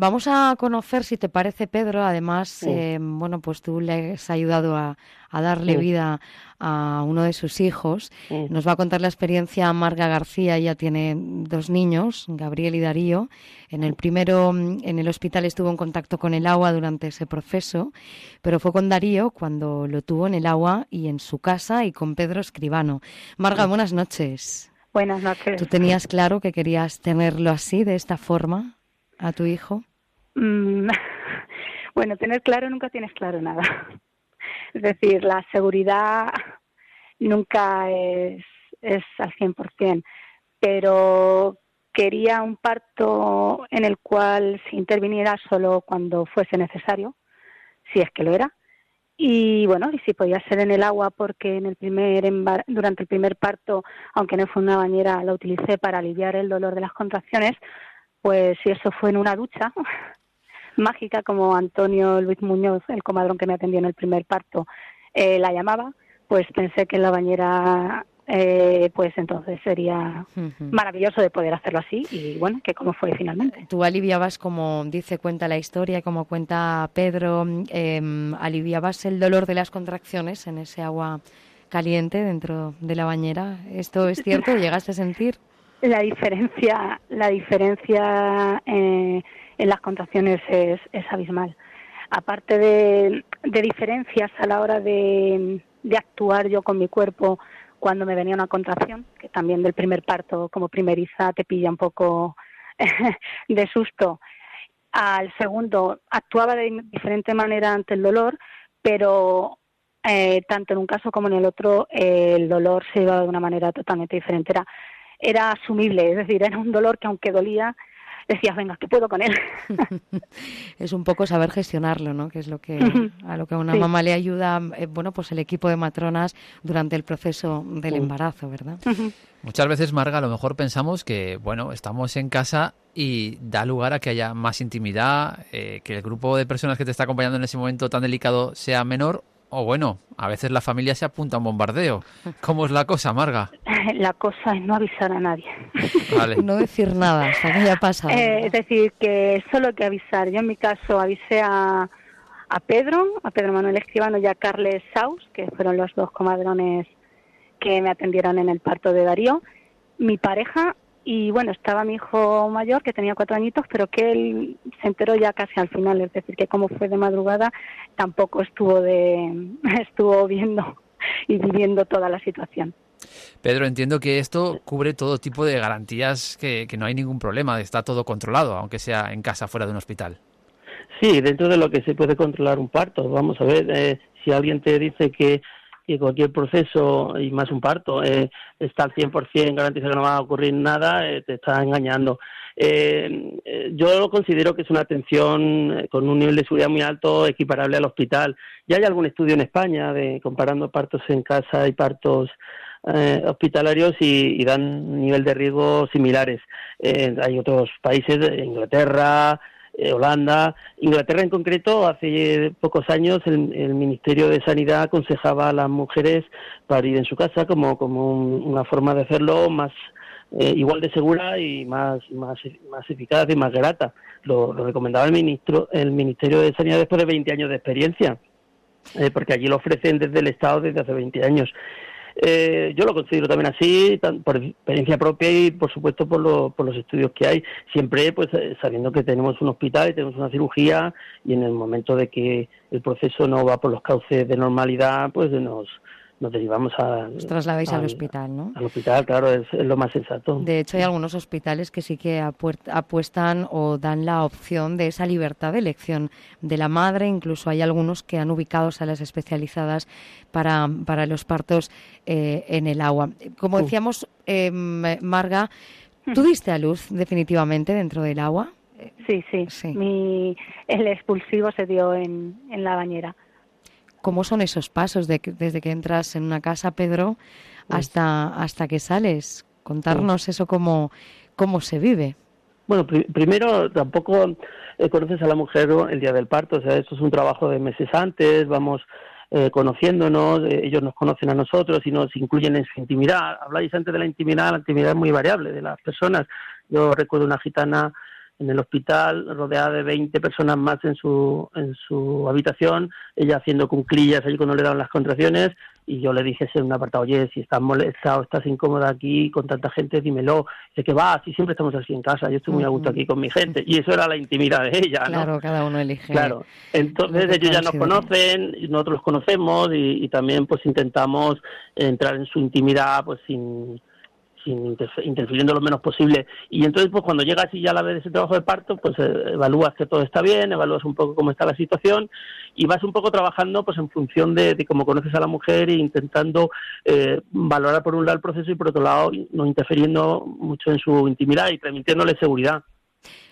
Vamos a conocer, si te parece, Pedro, además, eh, bueno, pues tú le has ayudado a, darle vida a uno de sus hijos. Nos va a contar la experiencia Marga García, ella tiene dos niños, Gabriel y Darío. En el primero, en el hospital estuvo en contacto con el agua durante ese proceso, pero fue con Darío cuando lo tuvo en el agua y en su casa y con Pedro Escribano. Marga, buenas noches. Buenas noches. ¿Tú tenías claro que querías tenerlo así, de esta forma, a tu hijo? Mm, bueno, tener claro nunca tienes claro nada. Es decir, la seguridad nunca es, es al 100%, pero quería un parto en el cual se interviniera solo cuando fuese necesario, si es que lo era. Y bueno, y si podía ser en el agua, porque en el primer durante el primer parto, aunque no fue una bañera, la utilicé para aliviar el dolor de las contracciones, pues si eso fue en una ducha, mágica, como Antonio Luis Muñoz, el comadrón que me atendió en el primer parto, eh, la llamaba, pues pensé que en la bañera eh, pues entonces sería maravilloso de poder hacerlo así y bueno, que como fue finalmente. Tú aliviabas, como dice, cuenta la historia, como cuenta Pedro, eh, aliviabas el dolor de las contracciones en ese agua caliente dentro de la bañera. ¿Esto es cierto? ¿Llegaste a sentir? La diferencia, la diferencia eh, en las contracciones es, es abismal. Aparte de, diferencias a la hora de, de actuar yo con mi cuerpo cuando me venía una contracción, que también del primer parto como primeriza te pilla un poco de susto. Al segundo, actuaba de diferente manera ante el dolor, pero eh, tanto en un caso como en el otro el dolor se iba de una manera totalmente diferente. Era, era asumible, es decir, era un dolor que aunque dolía, decías, venga, que puedo con él. es un poco saber gestionarlo, ¿no? Que es lo que a lo que a una mamá le ayuda, eh, bueno, pues el equipo de matronas durante el proceso del embarazo, ¿verdad? Muchas veces, Marga, a lo mejor pensamos que, bueno, estamos en casa y da lugar a que haya más intimidad, eh, que el grupo de personas que te está acompañando en ese momento tan delicado sea menor o bueno, a veces la familia se apunta a un bombardeo. ¿Cómo es la cosa, Marga? La cosa es no avisar a nadie. No decir nada hasta que haya pasado. Eh, es decir, que solo que avisar. Yo en mi caso avisé a, a Pedro, a Pedro Manuel Escribano y a Carles Saus, que fueron los dos comadrones que me atendieron en el parto de Darío. Mi pareja y bueno, estaba mi hijo mayor que tenía cuatro añitos, pero que él se enteró ya casi al final, es decir, que como fue de madrugada, tampoco estuvo de estuvo viendo y viviendo toda la situación. Pedro, entiendo que esto cubre todo tipo de garantías, que, que no hay ningún problema, está todo controlado, aunque sea en casa, fuera de un hospital. Sí, dentro de lo que se puede controlar un parto. Vamos a ver, eh, si alguien te dice que que cualquier proceso, y más un parto, eh, está al 100% garantizado que no va a ocurrir nada, eh, te está engañando. Eh, eh, yo considero que es una atención con un nivel de seguridad muy alto, equiparable al hospital. Ya hay algún estudio en España de comparando partos en casa y partos hospitalarios y, y, dan nivel de riesgo similares. hay otros países, Inglaterra, eh, Holanda, Inglaterra en concreto, hace pocos años el, Ministerio de Sanidad aconsejaba a las mujeres para ir en su casa como, como una forma de hacerlo más eh, igual de segura y más, más, más eficaz y más grata. Lo, recomendaba el, ministro, el Ministerio de Sanidad después de 20 años de experiencia, eh, porque allí lo ofrecen desde el Estado desde hace 20 años. Eh, yo lo considero también así, por experiencia propia y por supuesto por, por los estudios que hay, siempre pues eh, sabiendo que tenemos un hospital y tenemos una cirugía y en el momento de que el proceso no va por los cauces de normalidad, pues nos, nos derivamos a... Os trasladáis al, hospital, ¿no? Al hospital, claro, es, lo más sensato. De hecho, hay algunos hospitales que sí que apuestan o dan la opción de esa libertad de elección de la madre. Incluso hay algunos que han ubicado salas especializadas para, para los partos eh, en el agua. Como decíamos, eh, Marga, ¿tú diste a luz definitivamente dentro del agua? Sí, sí. sí. Mi, el expulsivo se dio en, en la bañera. ¿Cómo son esos pasos de desde que entras en una casa, Pedro, hasta, hasta que sales? Contarnos eso cómo, cómo se vive. Bueno, primero tampoco eh, conoces a la mujer el día del parto, o sea, esto es un trabajo de meses antes, vamos eh, conociéndonos, eh, ellos nos conocen a nosotros y nos incluyen en su intimidad. Habláis antes de la intimidad, la intimidad es muy variable de las personas. Yo recuerdo una gitana en el hospital, rodeada de 20 personas más en su, en su habitación, ella haciendo cunclillas allí cuando le daban las contracciones, y yo le dije en un apartado, oye, si estás molestado, estás incómoda aquí con tanta gente, dímelo. Dice que va, si siempre estamos así en casa, yo estoy muy a gusto aquí con mi gente. Y eso era la intimidad de ella, ¿no? Claro, cada uno elige. Claro, entonces ellos ya nos conocen, nosotros los conocemos y, y también pues intentamos entrar en su intimidad pues sin sin interfiriendo lo menos posible. Y entonces, pues cuando llegas y ya la vez de ese trabajo de parto, pues eh, evalúas que todo está bien, evalúas un poco cómo está la situación y vas un poco trabajando pues en función de, cómo conoces a la mujer e intentando eh, valorar por un lado el proceso y por otro lado no interfiriendo mucho en su intimidad y permitiéndole seguridad.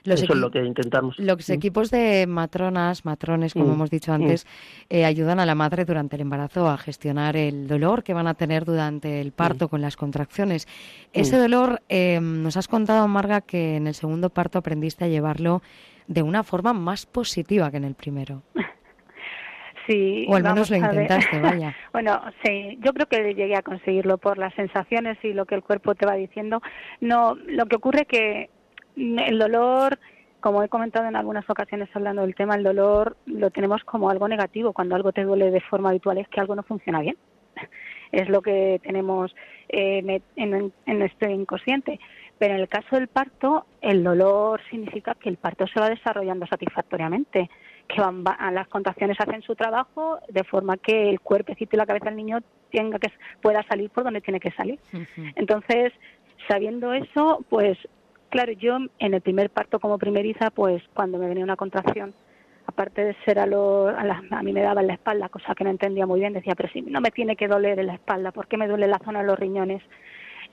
Eso es lo que intentamos. Los equipos de matronas, matrones, como hemos dicho antes, eh, ayudan a la madre durante el embarazo a gestionar el dolor que van a tener durante el parto con las contracciones. Ese dolor, eh, nos has contado, Marga, que en el segundo parto aprendiste a llevarlo de una forma más positiva que en el primero. Sí. O al menos lo intentaste, vaya. bueno, sí, yo creo que llegué a conseguirlo por las sensaciones y lo que el cuerpo te va diciendo. No, lo que ocurre que el dolor, como he comentado en algunas ocasiones hablando del tema, el dolor lo tenemos como algo negativo. Cuando algo te duele de forma habitual es que algo no funciona bien. Es lo que tenemos eh, en, en nuestro inconsciente. Pero en el caso del parto, el dolor significa que el parto se va desarrollando satisfactoriamente que van, las contracciones hacen su trabajo de forma que el cuerpecito y la cabeza del niño tenga que pueda salir por donde tiene que salir. Entonces, sabiendo eso, pues claro, yo en el primer parto como primeriza, pues cuando me venía una contracción, aparte de ser a, lo, a, mí me daba en la espalda, cosa que no entendía muy bien, decía, pero si no me tiene que doler en la espalda, ¿por qué me duele la zona de los riñones?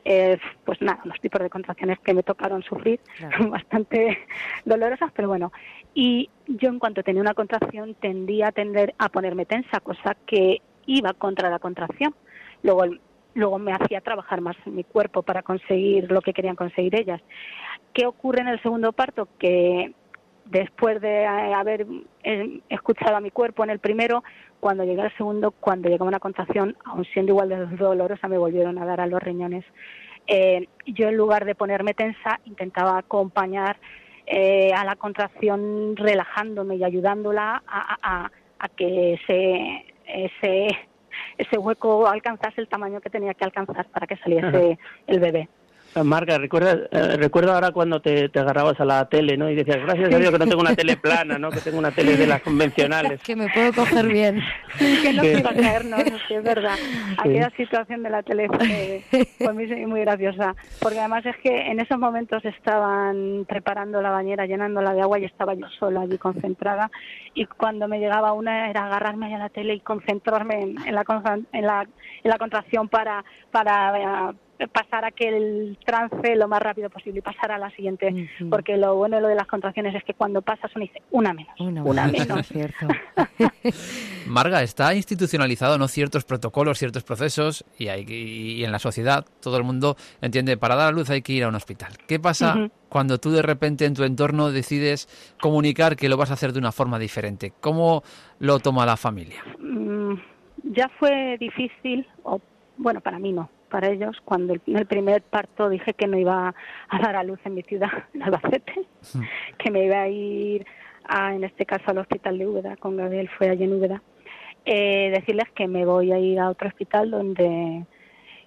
Eh, pues nada, los tipos de contracciones que me tocaron sufrir son bastante dolorosas, pero bueno. Y yo en cuanto tenía una contracción tendía a tender a ponerme tensa, cosa que iba contra la contracción. Luego, luego me hacía trabajar más mi cuerpo para conseguir lo que querían conseguir ellas. ¿Qué ocurre en el segundo parto? Que después de haber eh, escuchado a mi cuerpo en el primero, cuando llegué al segundo, cuando llegaba una contracción, aun siendo igual de dolorosa, me volvieron a dar a los riñones. Eh, yo en lugar de ponerme tensa, intentaba acompañar eh, a la contracción relajándome y ayudándola a, que ese, ese, ese hueco alcanzase el tamaño que tenía que alcanzar para que saliese el bebé. Marga, recuerda, eh, recuerdo ahora cuando te, agarrabas a la tele, ¿no? Y decías, gracias a Dios que no tengo una tele plana, ¿no? Que tengo una tele de las convencionales. que me puedo coger bien. que no quiero caernos, es verdad. Aquella situación de la tele fue, fue muy, muy graciosa. Porque además es que en esos momentos estaban preparando la bañera, llenándola de agua y estaba yo sola allí concentrada. Y cuando me llegaba una era agarrarme a la tele y concentrarme en, en, la, en, la, en la contracción para, para pasar aquel trance lo más rápido posible y pasar a la siguiente, porque lo bueno de lo de las contracciones es que cuando pasas uno dice una menos, una, menos. Cierto. Marga, está institucionalizado no ciertos protocolos, ciertos procesos y, hay, y, en la sociedad todo el mundo entiende para dar a luz hay que ir a un hospital. ¿Qué pasa cuando tú de repente en tu entorno decides comunicar que lo vas a hacer de una forma diferente? ¿Cómo lo toma la familia? Mm, ya fue difícil, o bueno, para mí no, para ellos cuando en el primer parto dije que no iba a dar a luz en mi ciudad, en Albacete, hmm. que me iba a ir, a, en este caso, al hospital de Úbeda, con Gabriel fue allí en Úbeda, eh, decirles que me voy a ir a otro hospital donde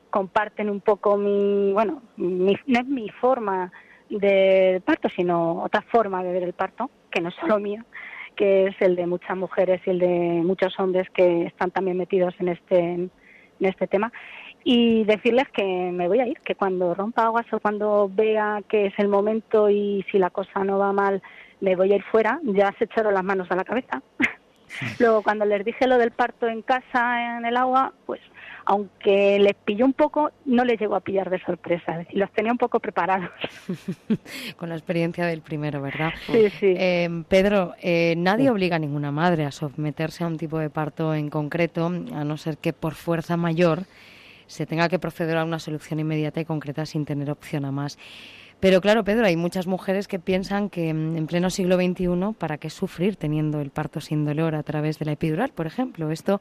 comparten un poco mi, bueno, no es mi forma de parto, sino otra forma de ver el parto, que no es solo mía, que es el de muchas mujeres y el de muchos hombres que están también metidos en este, en este tema y decirles que me voy a ir, que cuando rompa aguas o cuando vea que es el momento y si la cosa no va mal, me voy a ir fuera, ya se echaron las manos a la cabeza. Luego, cuando les dije lo del parto en casa, en el agua, pues aunque les pilló un poco, no les llegó a pillar de sorpresa, es decir, los tenía un poco preparados. Con la experiencia del primero, ¿verdad? Sí, sí. Eh, Pedro, eh, nadie obliga a ninguna madre a someterse a un tipo de parto en concreto, a no ser que por fuerza mayor se tenga que proceder a una solución inmediata y concreta sin tener opción a más. Pero claro, Pedro, hay muchas mujeres que piensan que mm, en pleno siglo XXI, ¿para qué sufrir teniendo el parto sin dolor a través de la epidural, por ejemplo? Esto,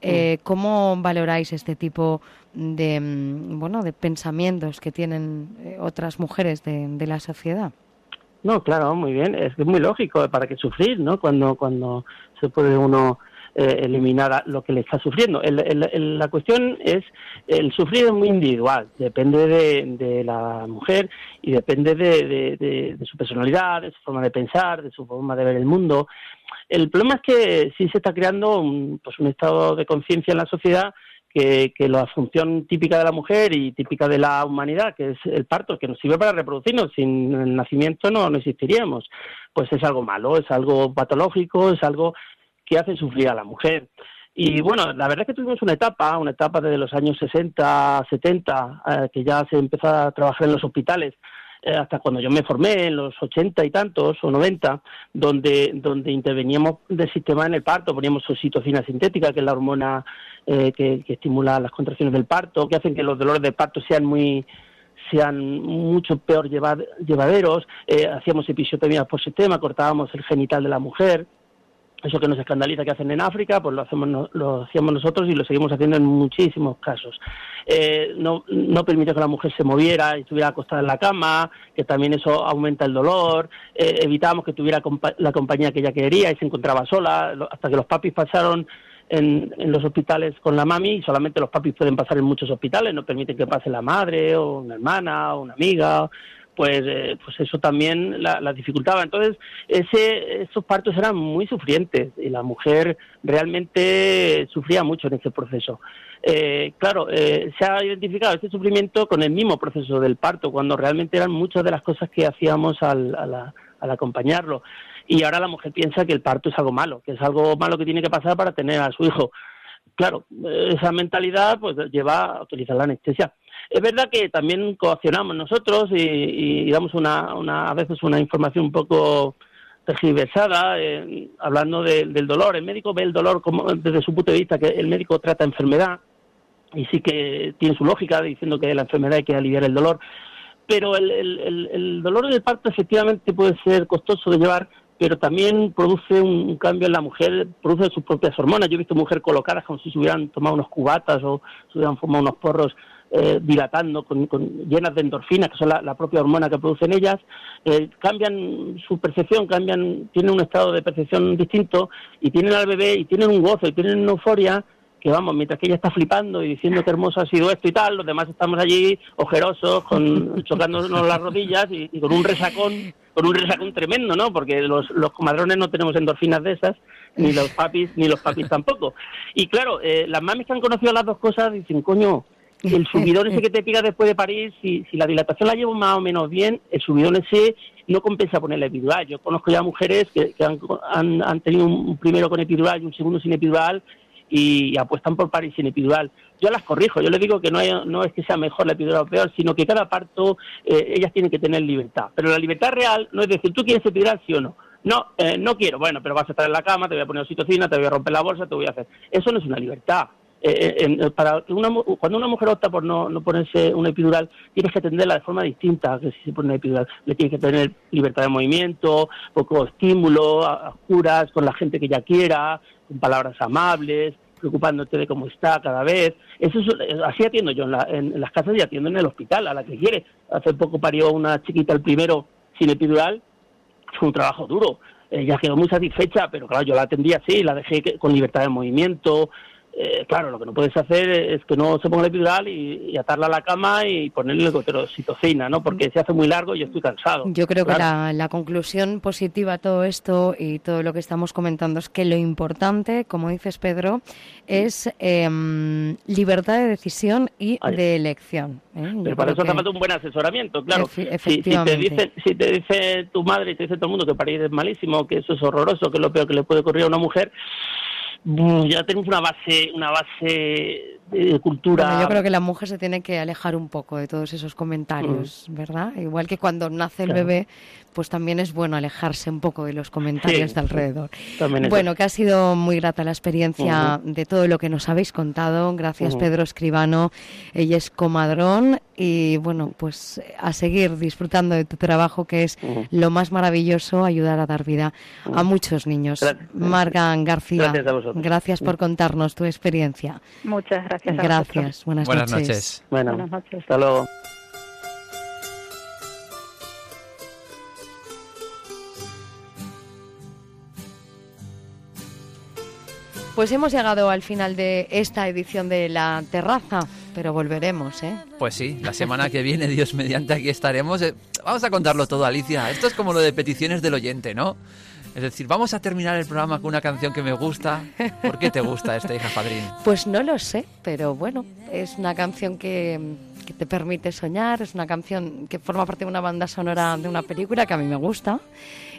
eh, mm. ¿cómo valoráis este tipo de, mm, bueno, de pensamientos que tienen eh, otras mujeres de, de, la sociedad? No, claro, muy bien. Es muy lógico. ¿Para qué sufrir, no? Cuando, cuando se puede uno eh, eliminar lo que le está sufriendo. la cuestión es, el sufrir es muy individual, depende de, la mujer y depende de, su personalidad, de su forma de pensar, de su forma de ver el mundo. El problema es que sí se está creando un, pues un estado de conciencia en la sociedad que, la función típica de la mujer y típica de la humanidad, que es el parto, que nos sirve para reproducirnos, sin el nacimiento no, no existiríamos, pues es algo malo, es algo patológico, es algo que hace sufrir a la mujer. Y bueno, la verdad es que tuvimos una etapa, una etapa desde los años 60, 70, eh, que ya se empezó a trabajar en los hospitales, eh, hasta cuando yo me formé, en los 80 y tantos o 90, donde, donde interveníamos del sistema en el parto, poníamos oxitocina sintética, que es la hormona eh, que, estimula las contracciones del parto, que hacen que los dolores del parto sean muy sean mucho peor llevaderos, hacíamos episiotomías por sistema, cortábamos el genital de la mujer, eso que nos escandaliza que hacen en África, pues lo hacemos lo hacíamos nosotros y lo seguimos haciendo en muchísimos casos. Eh, no, no permitió que la mujer se moviera y estuviera acostada en la cama, que también eso aumenta el dolor, eh, evitábamos que tuviera la compañía que ella quería y se encontraba sola, hasta que los papis pasaron en, en, los hospitales con la mami y solamente los papis pueden pasar en muchos hospitales, no permiten que pase la madre o una hermana o una amiga pues, eh, pues eso también la, dificultaba. Entonces, ese, esos partos eran muy sufrientes y la mujer realmente sufría mucho en ese proceso. Eh, claro, eh, se ha identificado este sufrimiento con el mismo proceso del parto, cuando realmente eran muchas de las cosas que hacíamos al, al acompañarlo. Y ahora la mujer piensa que el parto es algo malo, que es algo malo que tiene que pasar para tener a su hijo. Claro, esa mentalidad pues lleva a utilizar la anestesia. Es verdad que también coaccionamos nosotros y, damos una, una, a veces una información un poco tergiversada, eh, hablando del dolor. El médico ve el dolor como, desde su punto de vista, que el médico trata enfermedad y sí que tiene su lógica diciendo que la enfermedad hay que aliviar el dolor. Pero el, el, el dolor del parto efectivamente puede ser costoso de llevar, pero también produce un, cambio en la mujer, produce sus propias hormonas. Yo he visto mujeres colocadas como si se hubieran tomado unos cubatas o se hubieran fumado unos porros eh, dilatando, con, llenas de endorfinas, que son la, propia hormona que producen ellas, eh, cambian su percepción, cambian, tienen un estado de percepción distinto y tienen al bebé y tienen un gozo y tienen una euforia que vamos, mientras que ella está flipando y diciendo que hermoso ha sido esto y tal, los demás estamos allí ojerosos, con, chocándonos las rodillas y, con un resacón, con un resacón tremendo, ¿no? Porque los, los comadrones no tenemos endorfinas de esas, ni los papis, ni los papis tampoco. Y claro, eh, las mamis que han conocido las dos cosas dicen, coño, el subidón ese que te pica después de París, si, si la dilatación la llevo más o menos bien, el subidón ese no compensa ponerle epidural. Yo conozco ya mujeres que, han, han, tenido un primero con epidural y un segundo sin epidural y, apuestan por París sin epidural. Yo las corrijo, yo les digo que no, no es que sea mejor la epidural o peor, sino que cada parto eh, ellas tienen que tener libertad. Pero la libertad real no es decir, ¿tú quieres epidural sí o no? No, eh, no quiero. Bueno, pero vas a estar en la cama, te voy a poner oxitocina, te voy a romper la bolsa, te voy a hacer. Eso no es una libertad. Eh, eh, para una, cuando una mujer opta por no, no, ponerse una epidural, tienes que atenderla de forma distinta que si se pone una epidural. Le tienes que tener libertad de movimiento, poco estímulo, a, curas, con la gente que ella quiera, con palabras amables, preocupándote de cómo está cada vez. Eso así atiendo yo en, las casas y atiendo en el hospital, a la que quiere. Hace poco parió una chiquita el primero sin epidural, fue un trabajo duro. Ella quedó muy satisfecha, pero claro, yo la atendí así, la dejé con libertad de movimiento, eh, claro, lo que no puedes hacer es que no se ponga la epidural y, atarla a la cama y ponerle el goterocitocina, ¿no? Porque se hace muy largo y estoy cansado. Yo creo que la, conclusión positiva a todo esto y todo lo que estamos comentando es que lo importante, como dices Pedro, es em, libertad de decisión y de elección. ¿eh? Pero para eso te falta un buen asesoramiento, claro. si, te dice, si te dice tu madre y te dice todo el mundo que parir es malísimo, que eso es horroroso, que es lo peor que le puede ocurrir a una mujer, ya tenemos una base, una base de cultura. yo creo que la mujer se tiene que alejar un poco de todos esos comentarios, mm. ¿verdad? Igual que cuando nace el bebé, pues también es bueno alejarse un poco de los comentarios de alrededor. Bueno, que ha sido muy grata la experiencia de todo lo que nos habéis contado. Gracias, Pedro Escribano. Ella es comadrón y bueno, pues a seguir disfrutando de tu trabajo, que es lo más maravilloso, ayudar a dar vida a muchos niños. Margan García, gracias, por contarnos tu experiencia. Muchas gracias. gracias. Buenas, Buenas noches. Buenas noches. Hasta luego. Pues hemos llegado al final de esta edición de La Terraza, pero volveremos, ¿eh? Pues sí, la semana que viene, Dios mediante, aquí estaremos. Eh, vamos a contarlo todo, Alicia. Esto es como lo de peticiones del oyente, ¿no? Es decir, vamos a terminar el programa con una canción que me gusta. ¿Por qué te gusta esta hija Padrín? Pues no lo sé, pero bueno, es una canción que, que, te permite soñar, es una canción que forma parte de una banda sonora de una película que a mí me gusta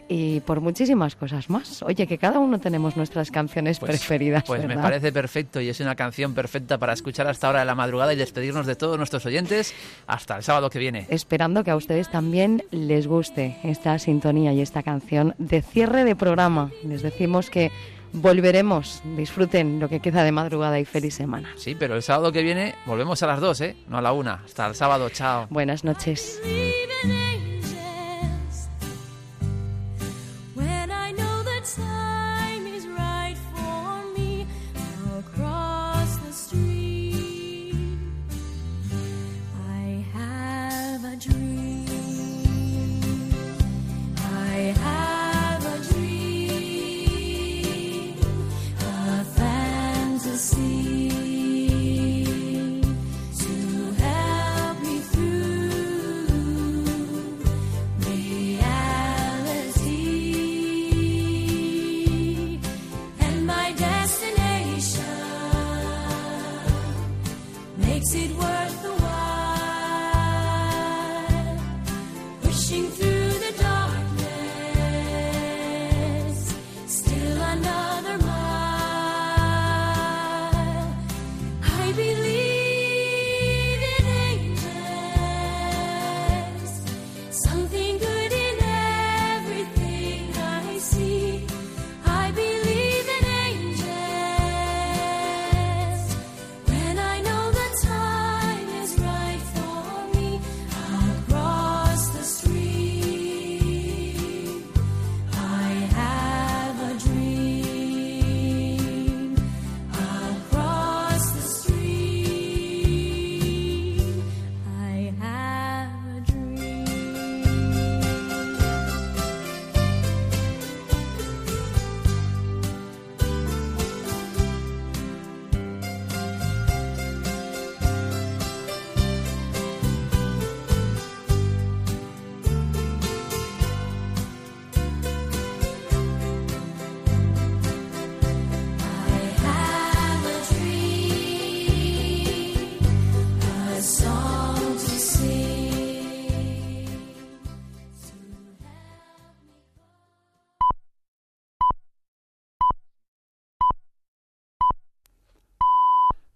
y por muchísimas cosas más. Oye, que cada uno tenemos nuestras canciones pues, preferidas. Pues me parece perfecto y es una canción perfecta para escuchar hasta ahora de la madrugada y despedirnos de todos nuestros oyentes hasta el sábado que viene. Esperando que a ustedes también les guste esta sintonía y esta canción de cierre de programa. Les decimos que volveremos. Disfruten lo que queda de madrugada y feliz semana. Sí, pero el sábado que viene volvemos a las dos, ¿eh? No a la una. Hasta el sábado. Chao. Buenas noches.